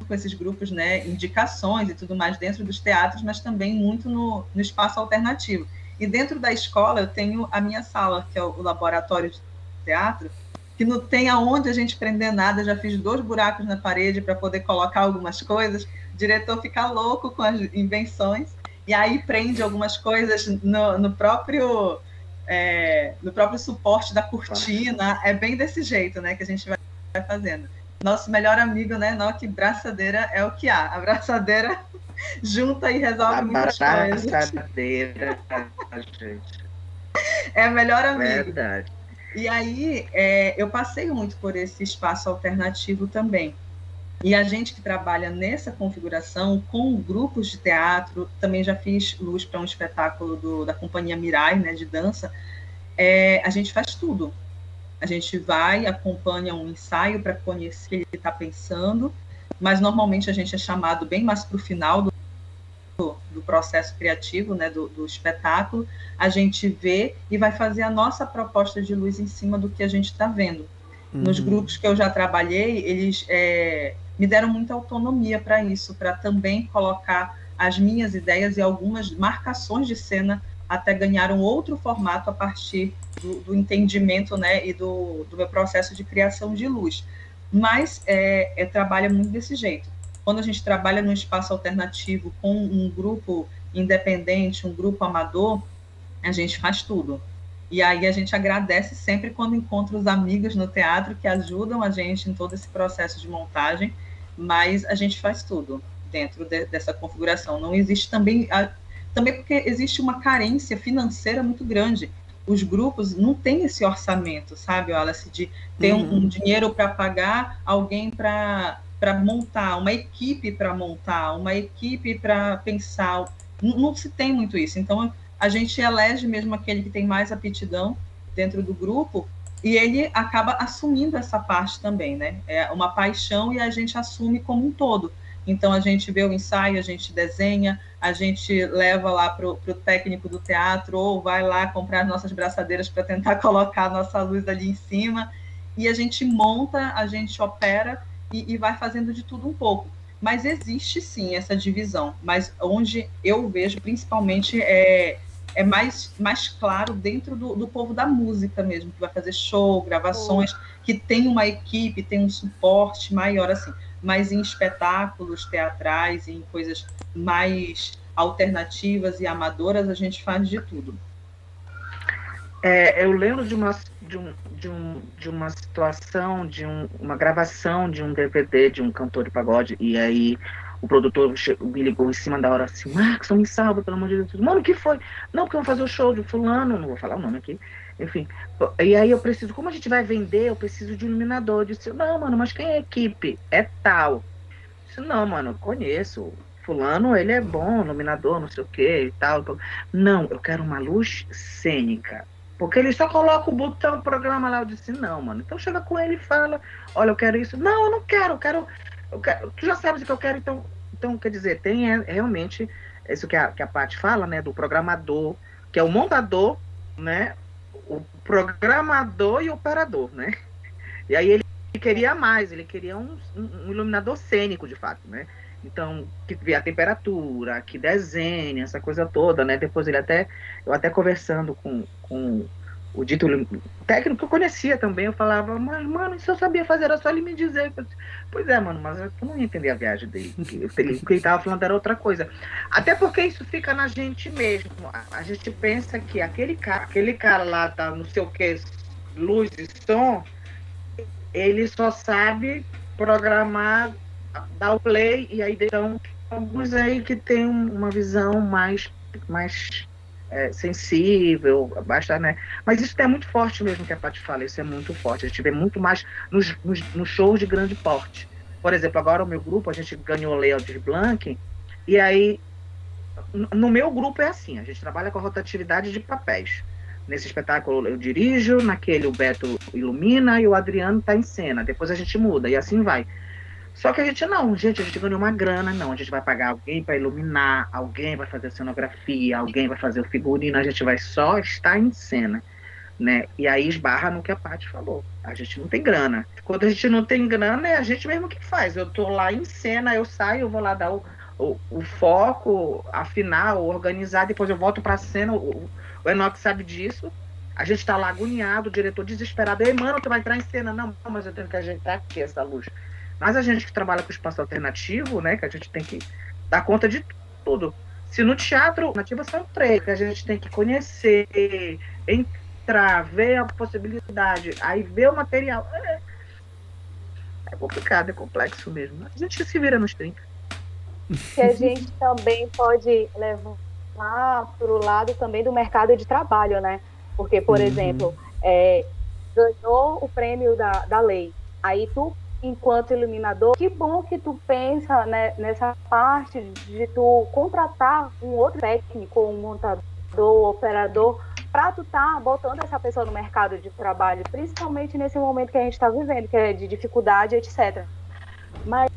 com esses grupos, né, indicações e tudo mais dentro dos teatros, mas também muito no, no espaço alternativo. E dentro da escola eu tenho a minha sala, que é o laboratório de teatro, que não tem aonde a gente prender nada. Já fiz dois buracos na parede para poder colocar algumas coisas. O diretor fica louco com as invenções e aí prende algumas coisas no, no próprio é, no próprio suporte da cortina. É bem desse jeito, né, que a gente vai fazendo nosso melhor amigo, né? Que braçadeira é o que há. A braçadeira junta e resolve a muitas coisas. A braçadeira, gente. É melhor amigo. Verdade. E aí, é, eu passei muito por esse espaço alternativo também. E a gente que trabalha nessa configuração com grupos de teatro, também já fiz luz para um espetáculo do, da companhia Mirai, né, de dança. É, a gente faz tudo. A gente vai, acompanha um ensaio para conhecer o que ele está pensando, mas normalmente a gente é chamado bem mais para o final do, do processo criativo, né, do, do, espetáculo, a gente vê e vai fazer a nossa proposta de luz em cima do que a gente está vendo. Uhum. Nos grupos que eu já trabalhei, eles é, me deram muita autonomia para isso, para também colocar as minhas ideias e algumas marcações de cena até ganhar um outro formato a partir do, do entendimento né, e do, do, meu processo de criação de luz. Mas é, é, trabalha muito desse jeito. Quando a gente trabalha num espaço alternativo com um grupo independente, um grupo amador, a gente faz tudo. E aí a gente agradece sempre quando encontra os amigos no teatro que ajudam a gente em todo esse processo de montagem, mas a gente faz tudo dentro de, dessa configuração. Não existe também, a, também porque existe uma carência financeira muito grande. Os grupos não têm esse orçamento, sabe, Wallace, de ter uhum. um, um dinheiro para pagar alguém para para montar, uma equipe para montar, uma equipe para pensar. Não, não, se tem muito isso. Então, a gente elege mesmo aquele que tem mais aptidão dentro do grupo e ele acaba assumindo essa parte também, né? É uma paixão e a gente assume como um todo. Então a gente vê o ensaio, a gente desenha, a gente leva lá para o técnico do teatro ou vai lá comprar nossas braçadeiras para tentar colocar a nossa luz ali em cima e a gente monta, a gente opera e, e, vai fazendo de tudo um pouco. Mas existe sim essa divisão, mas onde eu vejo principalmente é, é mais, mais claro dentro do, do povo da música mesmo, que vai fazer show, gravações, oh. que tem uma equipe, tem um suporte maior assim mas em espetáculos teatrais, em coisas mais alternativas e amadoras, a gente faz de tudo. É, eu lembro de uma, de, um, de, um, de uma situação, de um, uma gravação de um DVD de um cantor de pagode, e aí o produtor me ligou em cima da hora assim, Marcos, me salva, pelo amor de Deus. Mano, o que foi? Não, porque eu vou fazer o show de fulano, não vou falar o nome aqui. Enfim, e aí eu preciso, como a gente vai vender, eu preciso de um iluminador. Eu disse, não, mano, mas quem é a equipe? É tal. Eu disse, não, mano, eu conheço. Fulano, ele é bom, iluminador, não sei o que e tal. Não, eu quero uma luz cênica. Porque ele só coloca o botão, programa lá. Eu disse, não, mano. Então chega com ele e fala, olha, eu quero isso. Não, eu não quero, eu quero. Quero tu já sabes o que eu quero, então. Então, quer dizer, tem é, realmente isso que a, que a Paty fala, né? Do programador, que é o montador, né? o programador e o operador, né? E aí ele queria mais, ele queria um, um iluminador cênico, de fato, né? Então, que vê a temperatura, que desenhe, essa coisa toda, né? Depois ele até, eu até conversando com, com o dito técnico eu conhecia também, eu falava, mas, mano, isso eu sabia fazer, era só ele me dizer. Pois é, mano, mas eu não ia entender a viagem dele. O que ele estava falando era outra coisa. Até porque isso fica na gente mesmo. A gente pensa que aquele cara, aquele cara lá tá não sei o que, luz e som, ele só sabe programar, dar o play, e aí então alguns aí que tem uma visão mais, mais é, sensível, basta, né? Mas isso é muito forte mesmo que a Paty fala, isso é muito forte. A gente vê muito mais nos, nos, nos shows de grande porte. Por exemplo, agora o meu grupo, a gente ganhou o layout de Blank, e aí no meu grupo é assim, a gente trabalha com a rotatividade de papéis. Nesse espetáculo eu dirijo, naquele o Beto ilumina e o Adriano está em cena. Depois a gente muda e assim vai. Só que a gente não, gente, a gente ganhou uma grana, não. A gente vai pagar alguém para iluminar, alguém vai fazer a cenografia, alguém vai fazer o figurino, a gente vai só estar em cena. Né? E aí esbarra no que a Paty falou. A gente não tem grana. Quando a gente não tem grana, é a gente mesmo que faz. Eu tô lá em cena, eu saio, eu vou lá dar o, o, o foco, afinar, organizar, depois eu volto pra cena. O, o Enoch sabe disso. A gente tá lá agoniado, o diretor desesperado. Ei, mano, tu vai entrar em cena? Não, mas eu tenho que ajeitar aqui essa luz. Mas a gente que trabalha com espaço alternativo, né, que a gente tem que dar conta de tudo. Se no teatro, alternativa são três, que a gente tem que conhecer, entrar, ver a possibilidade, aí ver o material. É, é complicado, é complexo mesmo. A gente se vira nos 30. Que a gente também pode levar para o lado também do mercado de trabalho, né? Porque, por uhum. exemplo, é, ganhou o prêmio da, da lei. Aí tu enquanto iluminador, que bom que tu pensa né, nessa parte de tu contratar um outro técnico, um montador, operador, para tu tá botando essa pessoa no mercado de trabalho, principalmente nesse momento que a gente está vivendo, que é de dificuldade, etc. Mas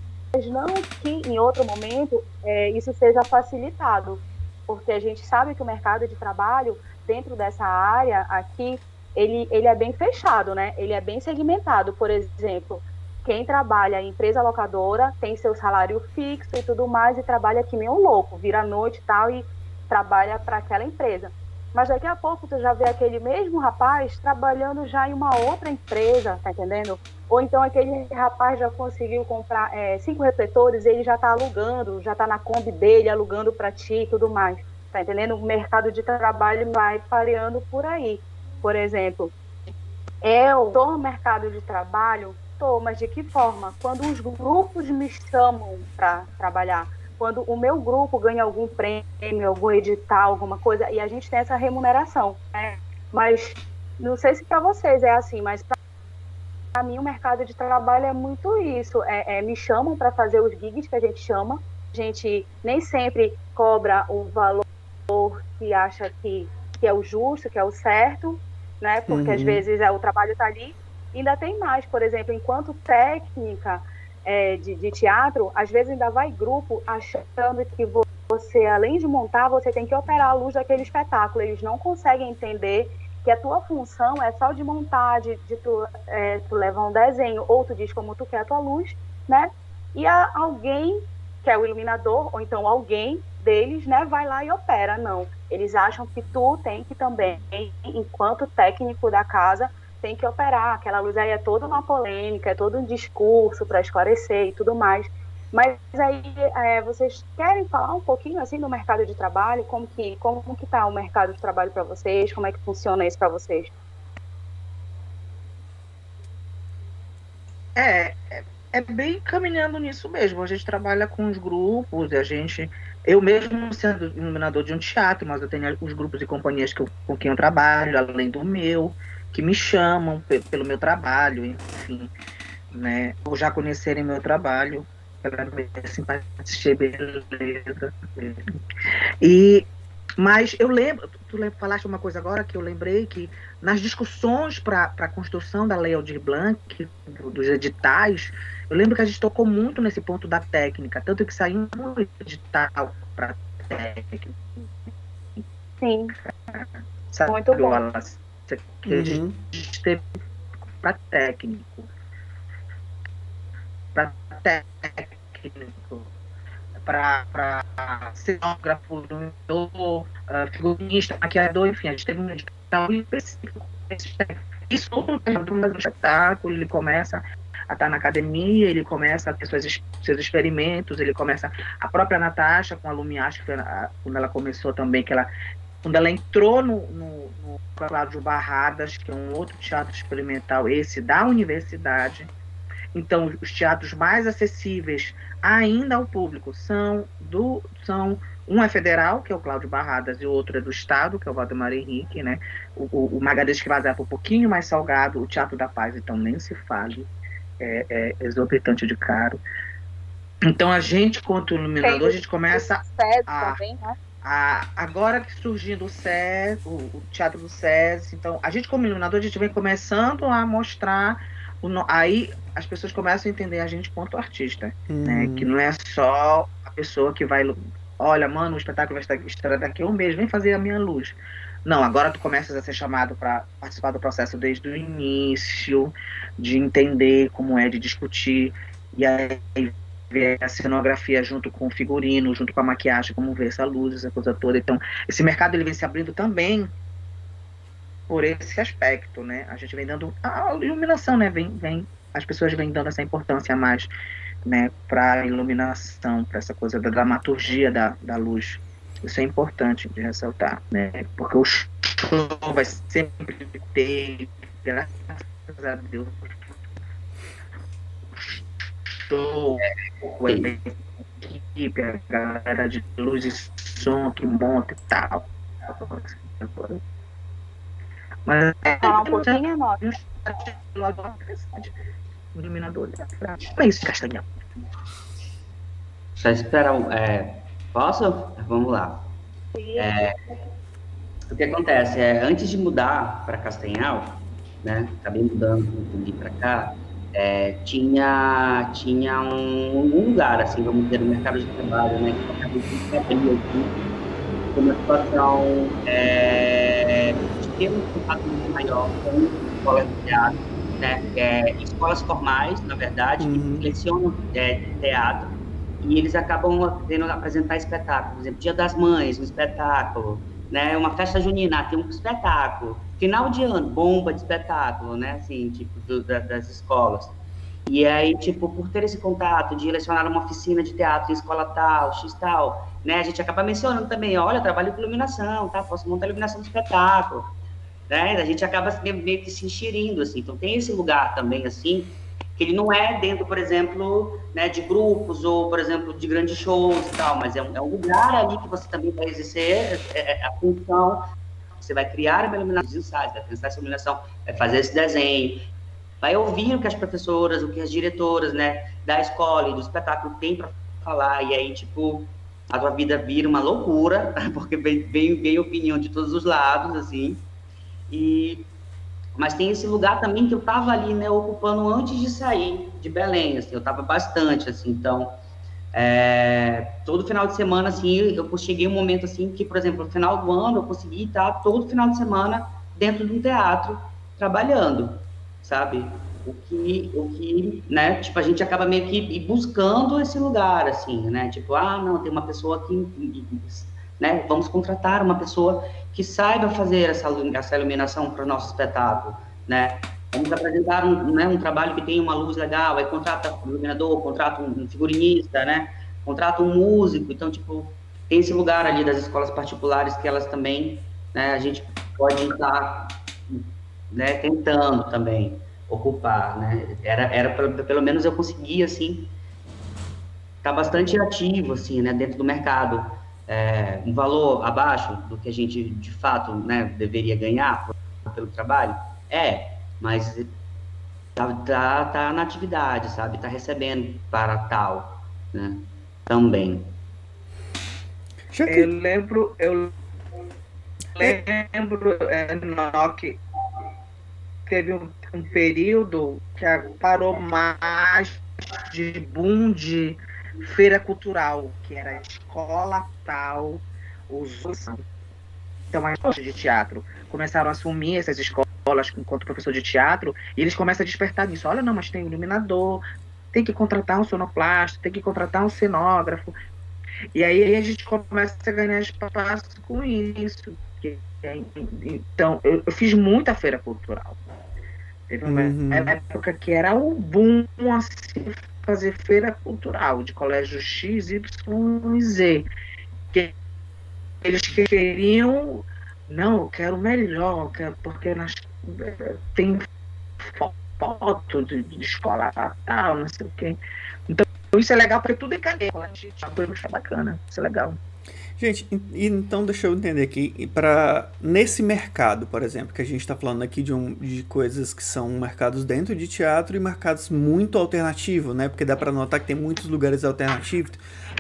não que em outro momento é, isso seja facilitado, porque a gente sabe que o mercado de trabalho dentro dessa área aqui ele, ele é bem fechado, né? Ele é bem segmentado. Por exemplo, quem trabalha em empresa locadora tem seu salário fixo e tudo mais e trabalha que nem um louco, vira noite e tal e trabalha para aquela empresa. Mas daqui a pouco tu já vê aquele mesmo rapaz trabalhando já em uma outra empresa, tá entendendo? Ou então aquele rapaz já conseguiu comprar é, cinco refletores, ele já está alugando, já está na Kombi dele, alugando para ti e tudo mais. Tá entendendo? O mercado de trabalho vai pareando por aí. Por exemplo, eu estou no mercado de trabalho, estou, mas de que forma? Quando os grupos me chamam para trabalhar quando o meu grupo ganha algum prêmio, algum edital, alguma coisa, e a gente tem essa remuneração. Né? Mas não sei se para vocês é assim, mas para mim o mercado de trabalho é muito isso. É, é me chamam para fazer os gigs que a gente chama. A gente nem sempre cobra o valor que acha que, que é o justo, que é o certo, né? Porque uhum. às vezes é, o trabalho está ali. Ainda tem mais, por exemplo, enquanto técnica, é, de, de, teatro, às vezes ainda vai grupo achando que você, além de montar, você tem que operar a luz daquele espetáculo. Eles não conseguem entender que a tua função é só de montar, de, de tu, é, tu levar um desenho, ou tu diz como tu quer a tua luz, né? E alguém, que é o iluminador, ou então alguém deles, né, vai lá e opera. Não. Eles acham que tu tem que também, enquanto técnico da casa, tem que operar. Aquela luz aí é toda uma polêmica, é todo um discurso para esclarecer e tudo mais. Mas aí é, vocês querem falar um pouquinho assim do mercado de trabalho, como que como que está o mercado de trabalho para vocês, como é que funciona isso para vocês? É, é, é bem caminhando nisso mesmo. A gente trabalha com os grupos, a gente, eu mesmo sendo iluminador de um teatro, mas eu tenho os grupos e companhias que eu, com quem eu trabalho, além do meu que me chamam pelo meu trabalho, enfim, né? Ou já conhecerem meu trabalho, pela minha simpatia, beleza. E, mas eu lembro, tu falaste uma coisa agora que eu lembrei que nas discussões para a construção da Lei Aldir Blanc, dos editais, eu lembro que a gente tocou muito nesse ponto da técnica, tanto que saiu um edital para técnica. Sim. Sabe, muito bom que uhum. a gente teve para técnico. Para técnico. Para cenógrafo, uh, figurinista, maquiador, enfim, a gente teve um edital específico. Isso tudo no espetáculo, ele começa a estar na academia, ele começa a ter suas, seus experimentos, ele começa a própria Natasha com a Lumiar, que foi a, quando ela começou também, que ela quando ela entrou no, no, no Cláudio Barradas, que é um outro teatro experimental, esse da universidade, então os teatros mais acessíveis ainda ao público são do são um é federal, que é o Cláudio Barradas, e o outro é do Estado, que é o Valdemar Henrique, né? O, o, o Magalhães que Vazar é um pouquinho mais salgado, o Teatro da Paz, então nem se fale, é, é exorbitante de caro. Então a gente, quanto iluminador, a gente começa a, também, né? A, agora que surgindo o SES, o, o, Teatro do SES, então a gente como iluminador, a gente vem começando a mostrar, o, aí as pessoas começam a entender a gente quanto artista, hum. né? Que não é só a pessoa que vai, olha, mano, o espetáculo vai estar daqui a um mês, vem fazer a minha luz. Não, agora tu começas a ser chamado para participar do processo desde o início, de entender como é, de discutir, e aí ver a cenografia junto com o figurino, junto com a maquiagem, como ver essa luz, essa coisa toda. Então, esse mercado ele vem se abrindo também por esse aspecto, né? A gente vem dando a iluminação, né? Vem, vem, as pessoas vêm dando essa importância a mais, né? Para a iluminação, para essa coisa da dramaturgia da, da luz. Isso é importante de ressaltar, né? Porque o show vai sempre ter, graças a Deus, show, a equipe, a galera de luz e som que monta e tal. Mas Falar um pouquinho. O iluminador é isso, Castanhão. Só espera um. É, posso? Vamos lá. É, o que acontece é, antes de mudar para Castanhal, né, acabei mudando, vim para cá, é, tinha, tinha um, um, lugar, assim, vamos dizer, no mercado de trabalho, né, que abrir aqui, uma situação é, de ter um contato muito maior com escolas de teatro, né, é, escolas formais, na verdade, uhum. que lecionam é, teatro, e eles acabam tendo apresentar espetáculos, por exemplo, Dia das Mães, um espetáculo, né, uma festa junina, tem um espetáculo, final de ano, bomba de espetáculo, né, assim, tipo, do, da, das escolas. E aí, tipo, por ter esse contato de lecionar uma oficina de teatro em escola tal, X tal, né, a gente acaba mencionando também, olha, trabalho com iluminação, tá, posso montar iluminação de espetáculo, né, a gente acaba meio que se enxerindo, assim, então tem esse lugar também, assim, que ele não é dentro, por exemplo, né, de grupos ou, por exemplo, de grandes shows e tal, mas é um, é um lugar ali que você também vai exercer é, é a função você vai criar uma iluminação, ensaios, vai pensar essa iluminação, vai fazer esse desenho, vai ouvir o que as professoras, o que as diretoras, né, da escola e do espetáculo têm para falar, e aí, tipo, a tua vida vira uma loucura, porque vem, vem, vem opinião de todos os lados, assim, e... Mas tem esse lugar também que eu estava ali, né, ocupando antes de sair de Belém, assim, eu estava bastante, assim, então é, todo final de semana, assim, eu cheguei um momento, assim, que, por exemplo, no final do ano, eu consegui estar todo final de semana dentro de um teatro, trabalhando, sabe? O que, o que, né, tipo, a gente acaba meio que buscando esse lugar, assim, né? Tipo, ah, não, tem uma pessoa que, né, vamos contratar uma pessoa que saiba fazer essa, essa iluminação para o nosso espetáculo, né? Vamos apresentar um, né, um trabalho que tem uma luz legal, aí contrata um iluminador, contrata um figurinista, né? Contrata um músico. Então, tipo, tem esse lugar ali das escolas particulares que elas também, né, a gente pode estar né, tentando também ocupar, né? Era, era pelo, pelo menos eu conseguia, assim, estar tá bastante ativo, assim, né, dentro do mercado. É, um valor abaixo do que a gente, de fato, né, deveria ganhar pelo trabalho? É, mas tá, tá, tá na atividade, sabe? Tá recebendo para tal, né? Também. Eu lembro, eu lembro, é, que teve um, um, período que parou mais de boom de feira cultural, que era escola tal, os então a de teatro começaram a assumir essas escolas escolas enquanto professor de teatro, e eles começam a despertar nisso. Olha, não, mas tem um iluminador, tem que contratar um sonoplasta, tem que contratar um cenógrafo. E aí a gente começa a ganhar espaço com isso. Então, eu, eu fiz muita feira cultural. Teve uma uhum. época que era o boom assim, fazer feira cultural de colégio X, Y e Z. Que eles queriam, não, eu quero melhor, porque nas tem foto de, de escola tal, não sei o quê. Então, isso é legal porque tudo é cadeia. Isso é bacana, isso é legal. Gente, então deixa eu entender aqui, para nesse mercado, por exemplo, que a gente está falando aqui de, um, de coisas que são mercados dentro de teatro e mercados muito alternativos, né? Porque dá para notar que tem muitos lugares alternativos.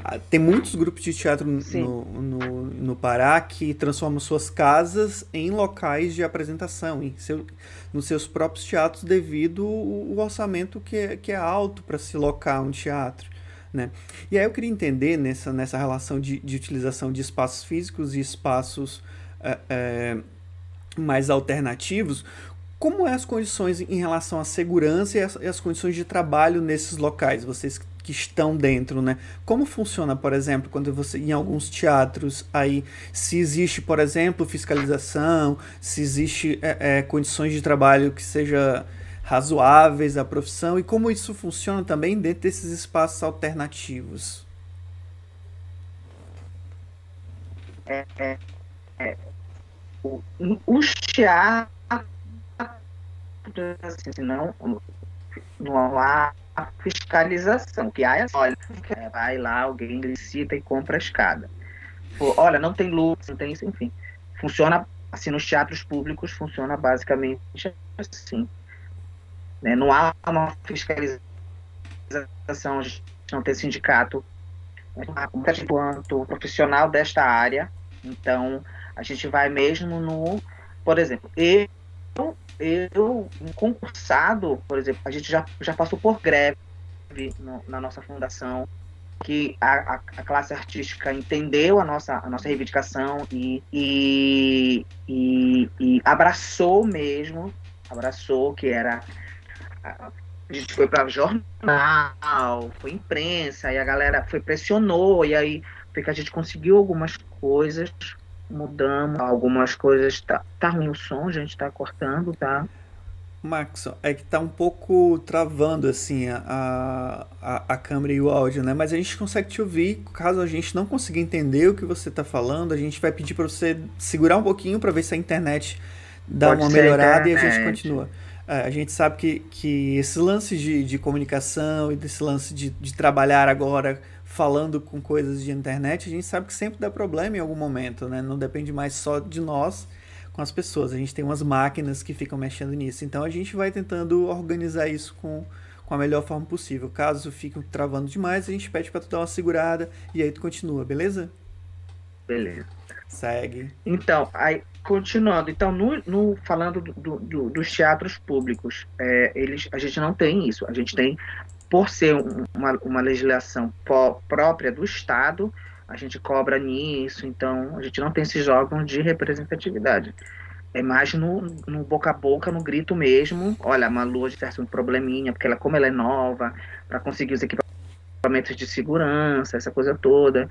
Ah, tem muitos grupos de teatro no, no, no, Pará que transformam suas casas em locais de apresentação, em seu, nos seus próprios teatros, devido o orçamento que é, que é alto para se locar um teatro. Né? E aí eu queria entender nessa, nessa relação de, de utilização de espaços físicos e espaços é, é, mais alternativos, como é as condições em relação à segurança e as, e as, condições de trabalho nesses locais, vocês que estão dentro, né? Como funciona, por exemplo, quando você em alguns teatros aí, se existe, por exemplo, fiscalização, se existe é, é condições de trabalho que seja razoáveis à profissão e como isso funciona também dentro desses espaços alternativos. É, é, é. os teatros, assim, não, não há fiscalização, que é olha, vai lá, alguém licita e compra a escada. Olha, não tem luz, não tem isso, enfim. Funciona assim nos teatros públicos, funciona basicamente assim. Né? Não há uma fiscalização, a não tem sindicato enquanto profissional desta área. Então, a gente vai mesmo no. Por exemplo, eu eu, concursado, por exemplo, a gente já, já passou por greve no, na nossa fundação, que a, a, a, classe artística entendeu a nossa, a nossa reivindicação e, e, e, e abraçou mesmo, abraçou que era a gente foi para jornal, foi imprensa, e a galera foi pressionou, e aí foi que a gente conseguiu algumas coisas, mudamos algumas coisas. Tá, tá ruim o som, a gente tá cortando, tá? Maxon, é que tá um pouco travando assim a, a, a câmera e o áudio, né? Mas a gente consegue te ouvir. Caso a gente não consiga entender o que você tá falando, a gente vai pedir para você segurar um pouquinho para ver se a internet dá Pode uma melhorada e a gente continua. É, a gente sabe que, que esse lance de, de comunicação e desse lance de, de trabalhar agora falando com coisas de internet, a gente sabe que sempre dá problema em algum momento, né? Não depende mais só de nós com as pessoas. A gente tem umas máquinas que ficam mexendo nisso. Então a gente vai tentando organizar isso com, com a melhor forma possível. Caso fique travando demais, a gente pede para tu dar uma segurada e aí tu continua, beleza? Beleza. Segue. Então, aí, continuando, então, no, no falando do, do, dos teatros públicos, é, eles, a gente não tem isso. A gente tem, por ser uma, uma legislação própria do Estado, a gente cobra nisso, então a gente não tem esses órgãos de representatividade. É mais no, no boca a boca, no grito mesmo. Olha, a Malu hoje tem um probleminha, porque ela, como ela é nova, para conseguir os equipamentos de segurança, essa coisa toda.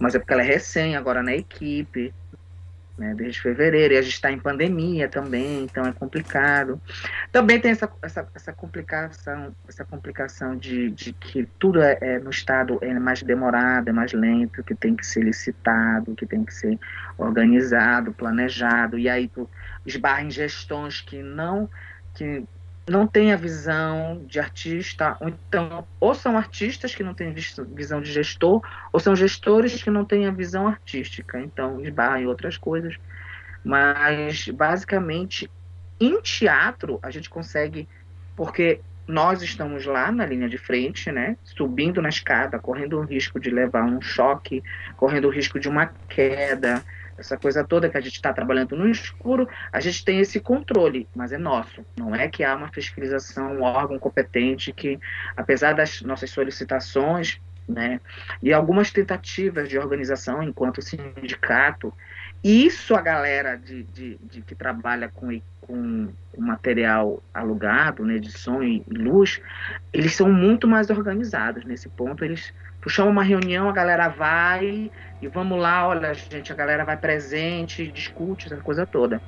Mas é porque ela é recém agora na equipe né, desde fevereiro, e a gente está em pandemia também, então é complicado. Também tem essa, essa, essa complicação, essa complicação de, de que tudo é, é, no Estado é mais demorado, é mais lento, que tem que ser licitado, que tem que ser organizado, planejado, e aí tu esbarra em gestões que não, que não têm a visão de artista, ou então, ou são artistas que não têm visão de gestor, ou são gestores que não têm a visão artística, então esbarra em outras coisas. Mas, basicamente, em teatro, a gente consegue, porque nós estamos lá na linha de frente, né, subindo na escada, correndo o risco de levar um choque, correndo o risco de uma queda, essa coisa toda que a gente está trabalhando no escuro, a gente tem esse controle, mas é nosso. Não é que há uma fiscalização, um órgão competente que, apesar das nossas solicitações, né, e algumas tentativas de organização enquanto sindicato, isso a galera de, de, de que trabalha com, com material alugado, né, de som e luz, eles são muito mais organizados nesse ponto. Eles puxam uma reunião, a galera vai e vamos lá, olha, gente, a galera vai presente, discute essa coisa toda.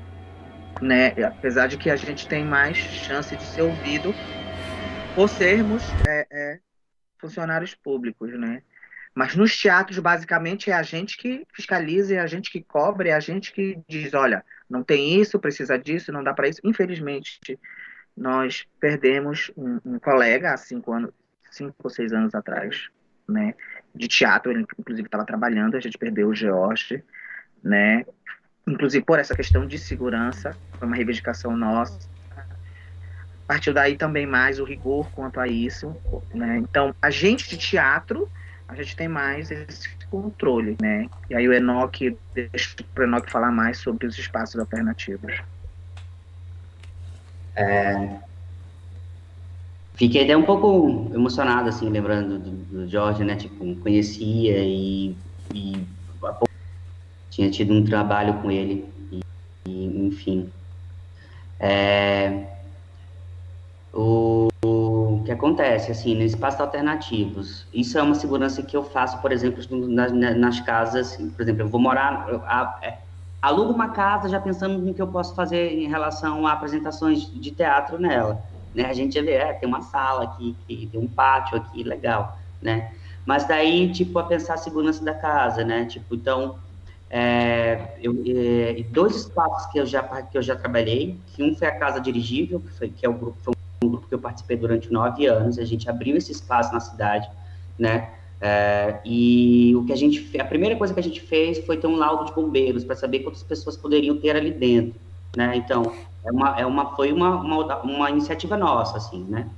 Né? Apesar de que a gente tem mais chance de ser ouvido por sermos é, é, funcionários públicos, né? Mas nos teatros, basicamente, é a gente que fiscaliza, é a gente que cobra, é a gente que diz, olha, não tem isso, precisa disso, não dá para isso. Infelizmente, nós perdemos um, um, colega há cinco anos, cinco ou seis anos atrás, né? De teatro, ele inclusive estava trabalhando, a gente perdeu o George, né? Inclusive por essa questão de segurança, foi uma reivindicação nossa. Partiu daí também mais o rigor quanto a isso, né? Então, a gente de teatro a gente tem mais esse controle, né? E aí o Enoch, deixa o Enoch falar mais sobre os espaços alternativos. É, fiquei até um pouco emocionado, assim, lembrando do, do Jorge, né? Tipo, conhecia e, e tinha tido um trabalho com ele, e, e enfim. É, o, que acontece, assim, nos espaços alternativos, isso é uma segurança que eu faço, por exemplo, nas, nas casas, por exemplo, eu vou morar, eu, a, é, alugo uma casa já pensando no que eu posso fazer em relação a apresentações de teatro nela, né, a gente vê, é, tem uma sala aqui, tem um pátio aqui, legal, né, mas daí, tipo, a pensar a segurança da casa, né, tipo, então, é, eu, é, dois espaços que eu já que eu já trabalhei, que um foi a casa dirigível, que, foi, que é o grupo, foi um grupo que eu participei durante nove anos, a gente abriu esse espaço na cidade, né? É, e o que a gente, a primeira coisa que a gente fez foi ter um laudo de bombeiros para saber quantas pessoas poderiam ter ali dentro, né? Então, é uma, é uma, foi uma, uma, uma iniciativa nossa, assim, né?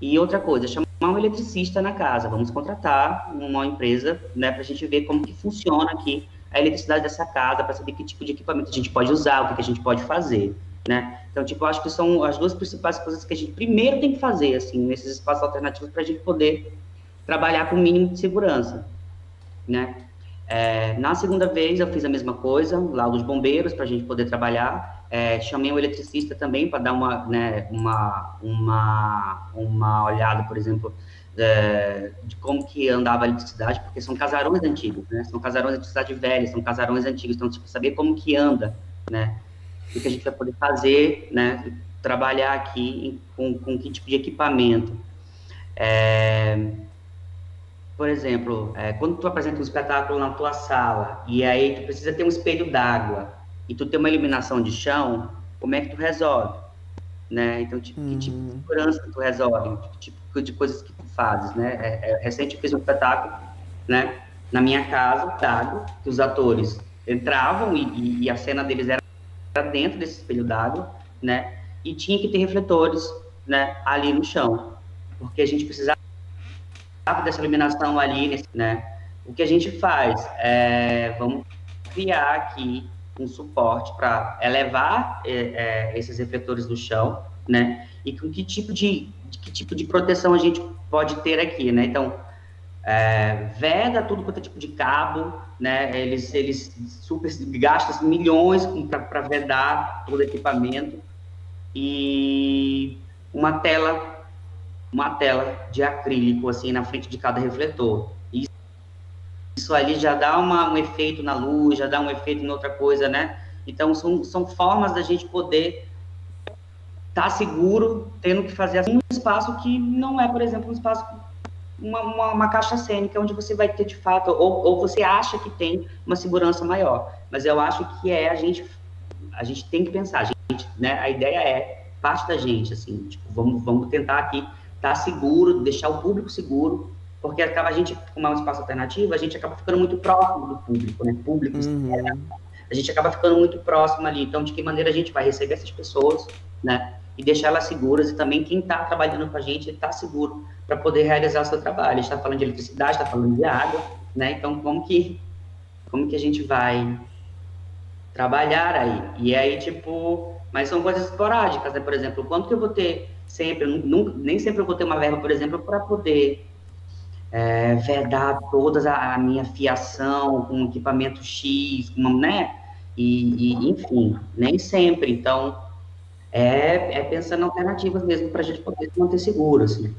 E outra coisa, chamar um eletricista na casa, vamos contratar uma empresa, né, para a gente ver como que funciona aqui a eletricidade dessa casa, para saber que tipo de equipamento a gente pode usar, o que, que a gente pode fazer. Né? Então, tipo, acho que são as duas principais coisas que a gente primeiro tem que fazer, assim, nesses espaços alternativos para a gente poder trabalhar com o mínimo de segurança, né? É, na segunda vez eu fiz a mesma coisa, lá dos bombeiros, para a gente poder trabalhar. É, chamei um eletricista também para dar uma, né, uma, uma, uma olhada, por exemplo, é, de como que andava a eletricidade, porque são casarões antigos, né? São casarões de eletricidade velha, são casarões antigos, então, tipo, saber como que anda, né? O que a gente vai poder fazer, né? Trabalhar aqui com, com que tipo de equipamento. É, por exemplo, é, quando tu apresenta um espetáculo na tua sala e aí tu precisa ter um espelho d'água e tu tem uma iluminação de chão, como é que tu resolve? Né? Então, tipo, que tipo de uhum. segurança tu resolve? Que tipo de coisas que tu fazes, né? É, é, recente eu fiz um espetáculo, né? Na minha casa, d'água, que os atores entravam e, e a cena deles era dentro desse espelho d'água, né? E tinha que ter refletores, né? Ali no chão, porque a gente precisava dessa iluminação ali, né? O que a gente faz é, vamos criar aqui um suporte para elevar é, é, esses refletores do chão, né? E com que tipo de, de, que tipo de proteção a gente pode ter aqui, né? Então, é, veda tudo quanto é tipo de cabo, né? Eles, eles super gastam milhões para vedar todo o equipamento e uma tela uma tela de acrílico assim na frente de cada refletor. Isso, isso ali já dá uma, um efeito na luz, já dá um efeito em outra coisa, né? Então são, são formas da gente poder estar tá seguro, tendo que fazer assim, um espaço que não é, por exemplo, um espaço uma, uma, uma, caixa cênica onde você vai ter de fato, ou, ou você acha que tem uma segurança maior. Mas eu acho que é a gente, a gente tem que pensar, a, gente, né, a ideia é parte da gente, assim, tipo, vamos, vamos tentar aqui estar tá seguro, deixar o público seguro, porque acaba a gente, como é um espaço alternativo, a gente acaba ficando muito próximo do público, né? Público, uhum. a gente acaba ficando muito próximo ali. Então, de que maneira a gente vai receber essas pessoas, né? E deixar elas seguras e também quem está trabalhando com a gente está seguro para poder realizar o seu trabalho. Está falando de eletricidade, está falando de água, né? Então, como que, como que a gente vai trabalhar aí? E aí, tipo, mas são coisas esporádicas, né? Por exemplo, quanto que eu vou ter sempre, nunca, nem sempre eu vou ter uma verba, por exemplo, para poder é, vedar toda a, a, minha fiação com equipamento X, né? E, e, enfim, nem sempre. Então, é, é pensando em alternativas mesmo para a gente poder manter seguro, assim.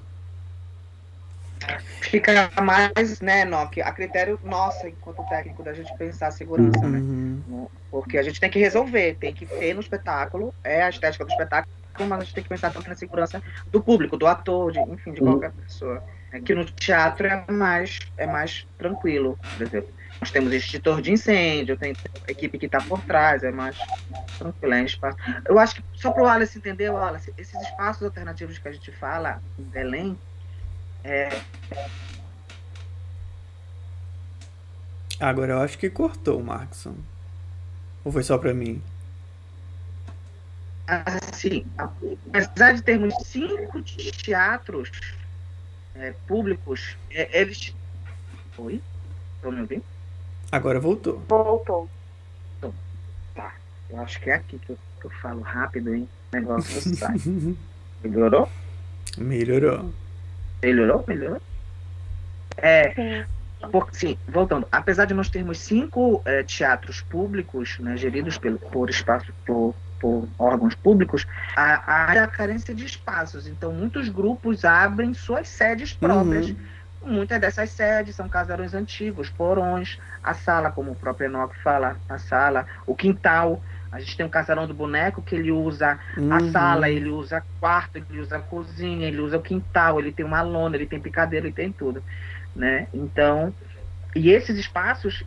Fica mais, né, Nock, a critério nosso, enquanto técnico, da gente pensar a segurança, né? uhum. né? Porque a gente tem que resolver, tem que ter no espetáculo, é a estética do espetáculo, mas a gente tem que pensar também na segurança do público, do ator, de, enfim, de qualquer pessoa. É que no teatro é mais, é mais tranquilo, por exemplo. Nós temos extintor de incêndio, tem equipe que está por trás, é mais tranquilo, é espaço. Eu acho que, só para o Wallace entender, Wallace, esses espaços alternativos que a gente fala em Belém, é... Agora eu acho que cortou, Markson. Ou foi só para mim? assim, apesar de termos cinco teatros é, públicos, é, eles. Oi? Estão me ouvindo? Agora voltou. Voltou. Então, tá. Eu acho que é aqui que eu, que eu falo rápido, hein? O negócio sai. Melhorou? Melhorou. Melhorou? Melhorou? É. Sim. Porque, sim, voltando, apesar de nós termos cinco é, teatros públicos né, geridos pelo, por espaço por por órgãos públicos, há, há a carência de espaços. Então, muitos grupos abrem suas sedes próprias. Uhum. Muitas dessas sedes são casarões antigos, porões, a sala, como o próprio Enoch fala, a sala, o quintal. A gente tem um casarão do boneco que ele usa uhum. a sala, ele usa quarto, ele usa a cozinha, ele usa o quintal, ele tem uma lona, ele tem picadeira, ele tem tudo, né? Então, e esses espaços,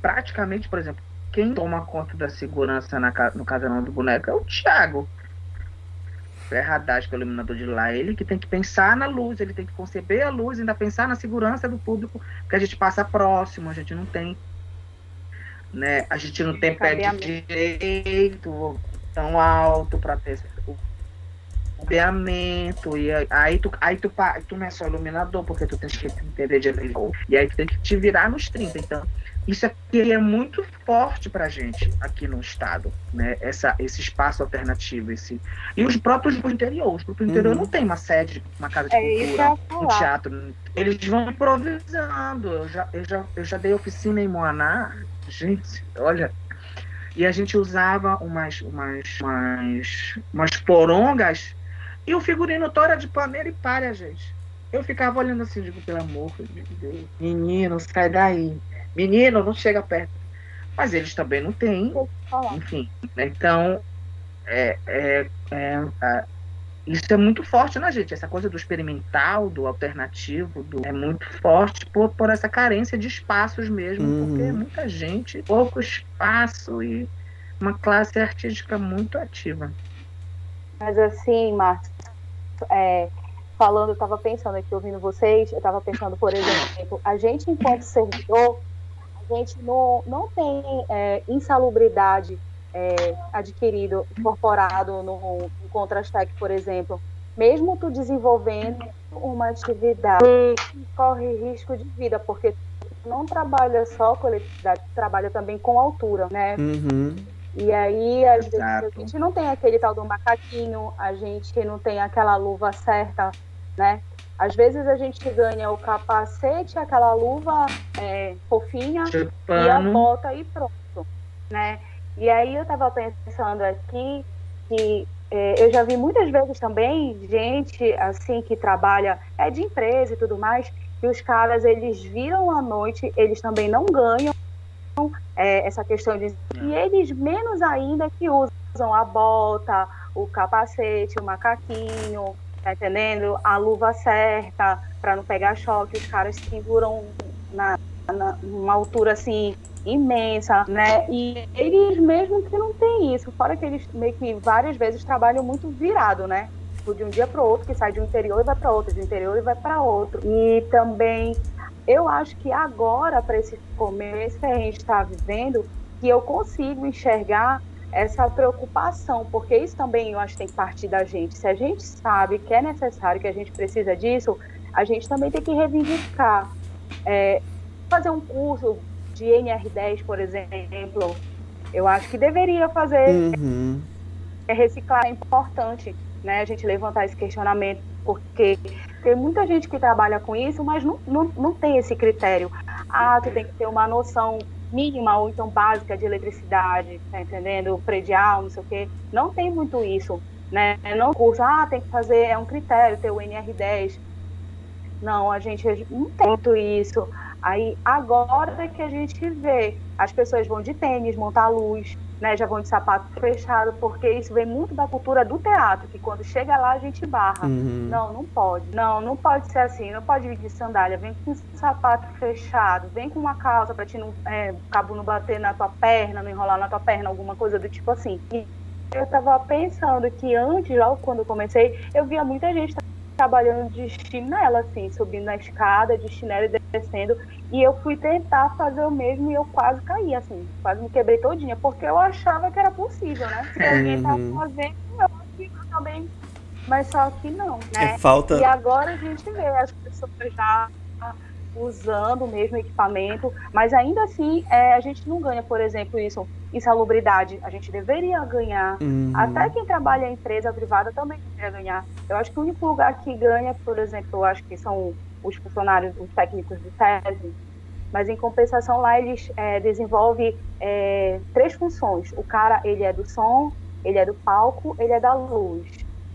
praticamente, por exemplo, quem toma conta da segurança na, no casarão do boneco é o Thiago. Ferradaz, que é o iluminador de lá. Ele que tem que pensar na luz, ele tem que conceber a luz, ainda pensar na segurança do público, porque a gente passa próximo, a gente não tem. Né, a gente não tem pé de direito tão alto para ter o cabeamento. E aí tu, aí tu, tu não é só iluminador, porque tu tem que entender de E aí tu tem que te virar nos 30. Então, isso aqui é muito forte para a gente aqui no estado, né? Essa, esse espaço alternativo, esse e os próprios grupos interior, os grupos interior uhum. não tem uma sede, uma casa de é cultura, um teatro, eles vão improvisando. Eu já, eu já, eu já dei oficina em Moaná, gente, olha, e a gente usava umas, umas, umas, umas porongas e o figurino tora de paneira e palha, gente. Eu ficava olhando assim, digo, pelo amor de Deus, menino, sai daí menino, não chega perto. Mas eles também não têm, enfim. Né? Então, é, é, é, isso é muito forte na gente, essa coisa do experimental, do alternativo, do, é muito forte por, por essa carência de espaços mesmo, uhum. porque muita gente, pouco espaço e uma classe artística muito ativa. Mas assim, Márcio, é, falando, eu estava pensando aqui, ouvindo vocês, eu estava pensando, por exemplo, a gente enquanto servidor a gente não, não tem é, insalubridade é, adquirido, incorporado no, no Contrastec, por exemplo. Mesmo tu desenvolvendo uma atividade que corre risco de vida, porque tu não trabalha só com eletricidade, tu trabalha também com altura, né? Uhum. E aí, às vezes, a gente não tem aquele tal do macaquinho, a gente não tem aquela luva certa, né? Às vezes a gente ganha o capacete, aquela luva é, fofinha e a bota e pronto, né? E aí eu estava pensando aqui que é, eu já vi muitas vezes também gente assim que trabalha é de empresa e tudo mais, que os caras eles viram à noite, eles também não ganham é, essa questão de e eles menos ainda que usam a bota, o capacete, o macaquinho, tá entendendo? A luva certa para não pegar choque, os caras seguram na, na uma altura assim imensa, né? E eles mesmo que não tem isso, fora que eles meio que várias vezes trabalham muito virado, né? Tipo, de um dia para o outro, que sai de um interior e vai para outro, de um interior e vai para outro. E também eu acho que agora, para esse começo que a gente está vivendo, que eu consigo enxergar essa preocupação, porque isso também eu acho que tem que partir da gente. Se a gente sabe que é necessário, que a gente precisa disso, a gente também tem que reivindicar. É, fazer um curso de NR10, por exemplo, eu acho que deveria fazer. Uhum. É reciclar é importante, né? A gente levantar esse questionamento, porque tem muita gente que trabalha com isso, mas não, não, não tem esse critério. Ah, tu tem que ter uma noção mínima ou então básica de eletricidade, tá entendendo? Predial, não sei o quê. Não tem muito isso, né? Não curso, ah, tem que fazer, é um critério ter o NR10. Não, a gente não tem muito isso. Aí agora que a gente vê, as pessoas vão de tênis, montar luz, né, já vão de sapato fechado, porque isso vem muito da cultura do teatro, que quando chega lá a gente barra. Uhum. Não, não pode. Não, não pode ser assim, não pode vir de sandália, vem com sapato fechado, vem com uma calça para te não, é, cabo não bater na tua perna, não enrolar na tua perna, alguma coisa do tipo assim. E eu tava pensando que antes, logo quando eu comecei, eu via muita gente trabalhando de chinela, assim, subindo na escada, de chinelo e descendo. E eu fui tentar fazer o mesmo e eu quase caí, assim, quase me quebrei todinha, porque eu achava que era possível, né? Se alguém tava uhum. fazendo, eu acho que também. Mas só que não, né? É falta... E agora a gente vê as pessoas já usando o mesmo equipamento, mas ainda assim é, a gente não ganha, por exemplo, isso, insalubridade. A gente deveria ganhar. Uhum. Até quem trabalha em empresa privada também deveria ganhar. Eu acho que o único lugar que ganha, por exemplo, eu acho que são os funcionários, os técnicos de tese, mas em compensação lá eles é, desenvolvem é, três funções. O cara, ele é do som, ele é do palco, ele é da luz.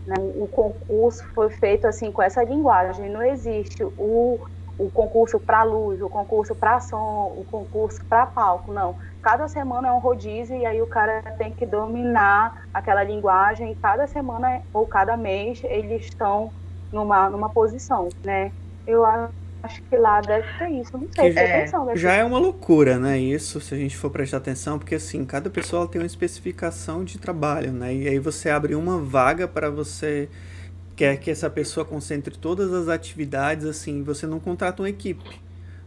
Né? O concurso foi feito assim com essa linguagem. Não existe o o concurso para luz, o concurso para som, o concurso para palco, não. Cada semana é um rodízio e aí o cara tem que dominar aquela linguagem. E cada semana ou cada mês eles estão numa, numa posição, né? Eu acho que lá deve ter isso, não sei, é, atenção, já é uma loucura, né, isso, se a gente for prestar atenção, porque assim, cada pessoa tem uma especificação de trabalho, né, e aí você abre uma vaga para você quer que essa pessoa concentre todas as atividades, assim, você não contrata uma equipe.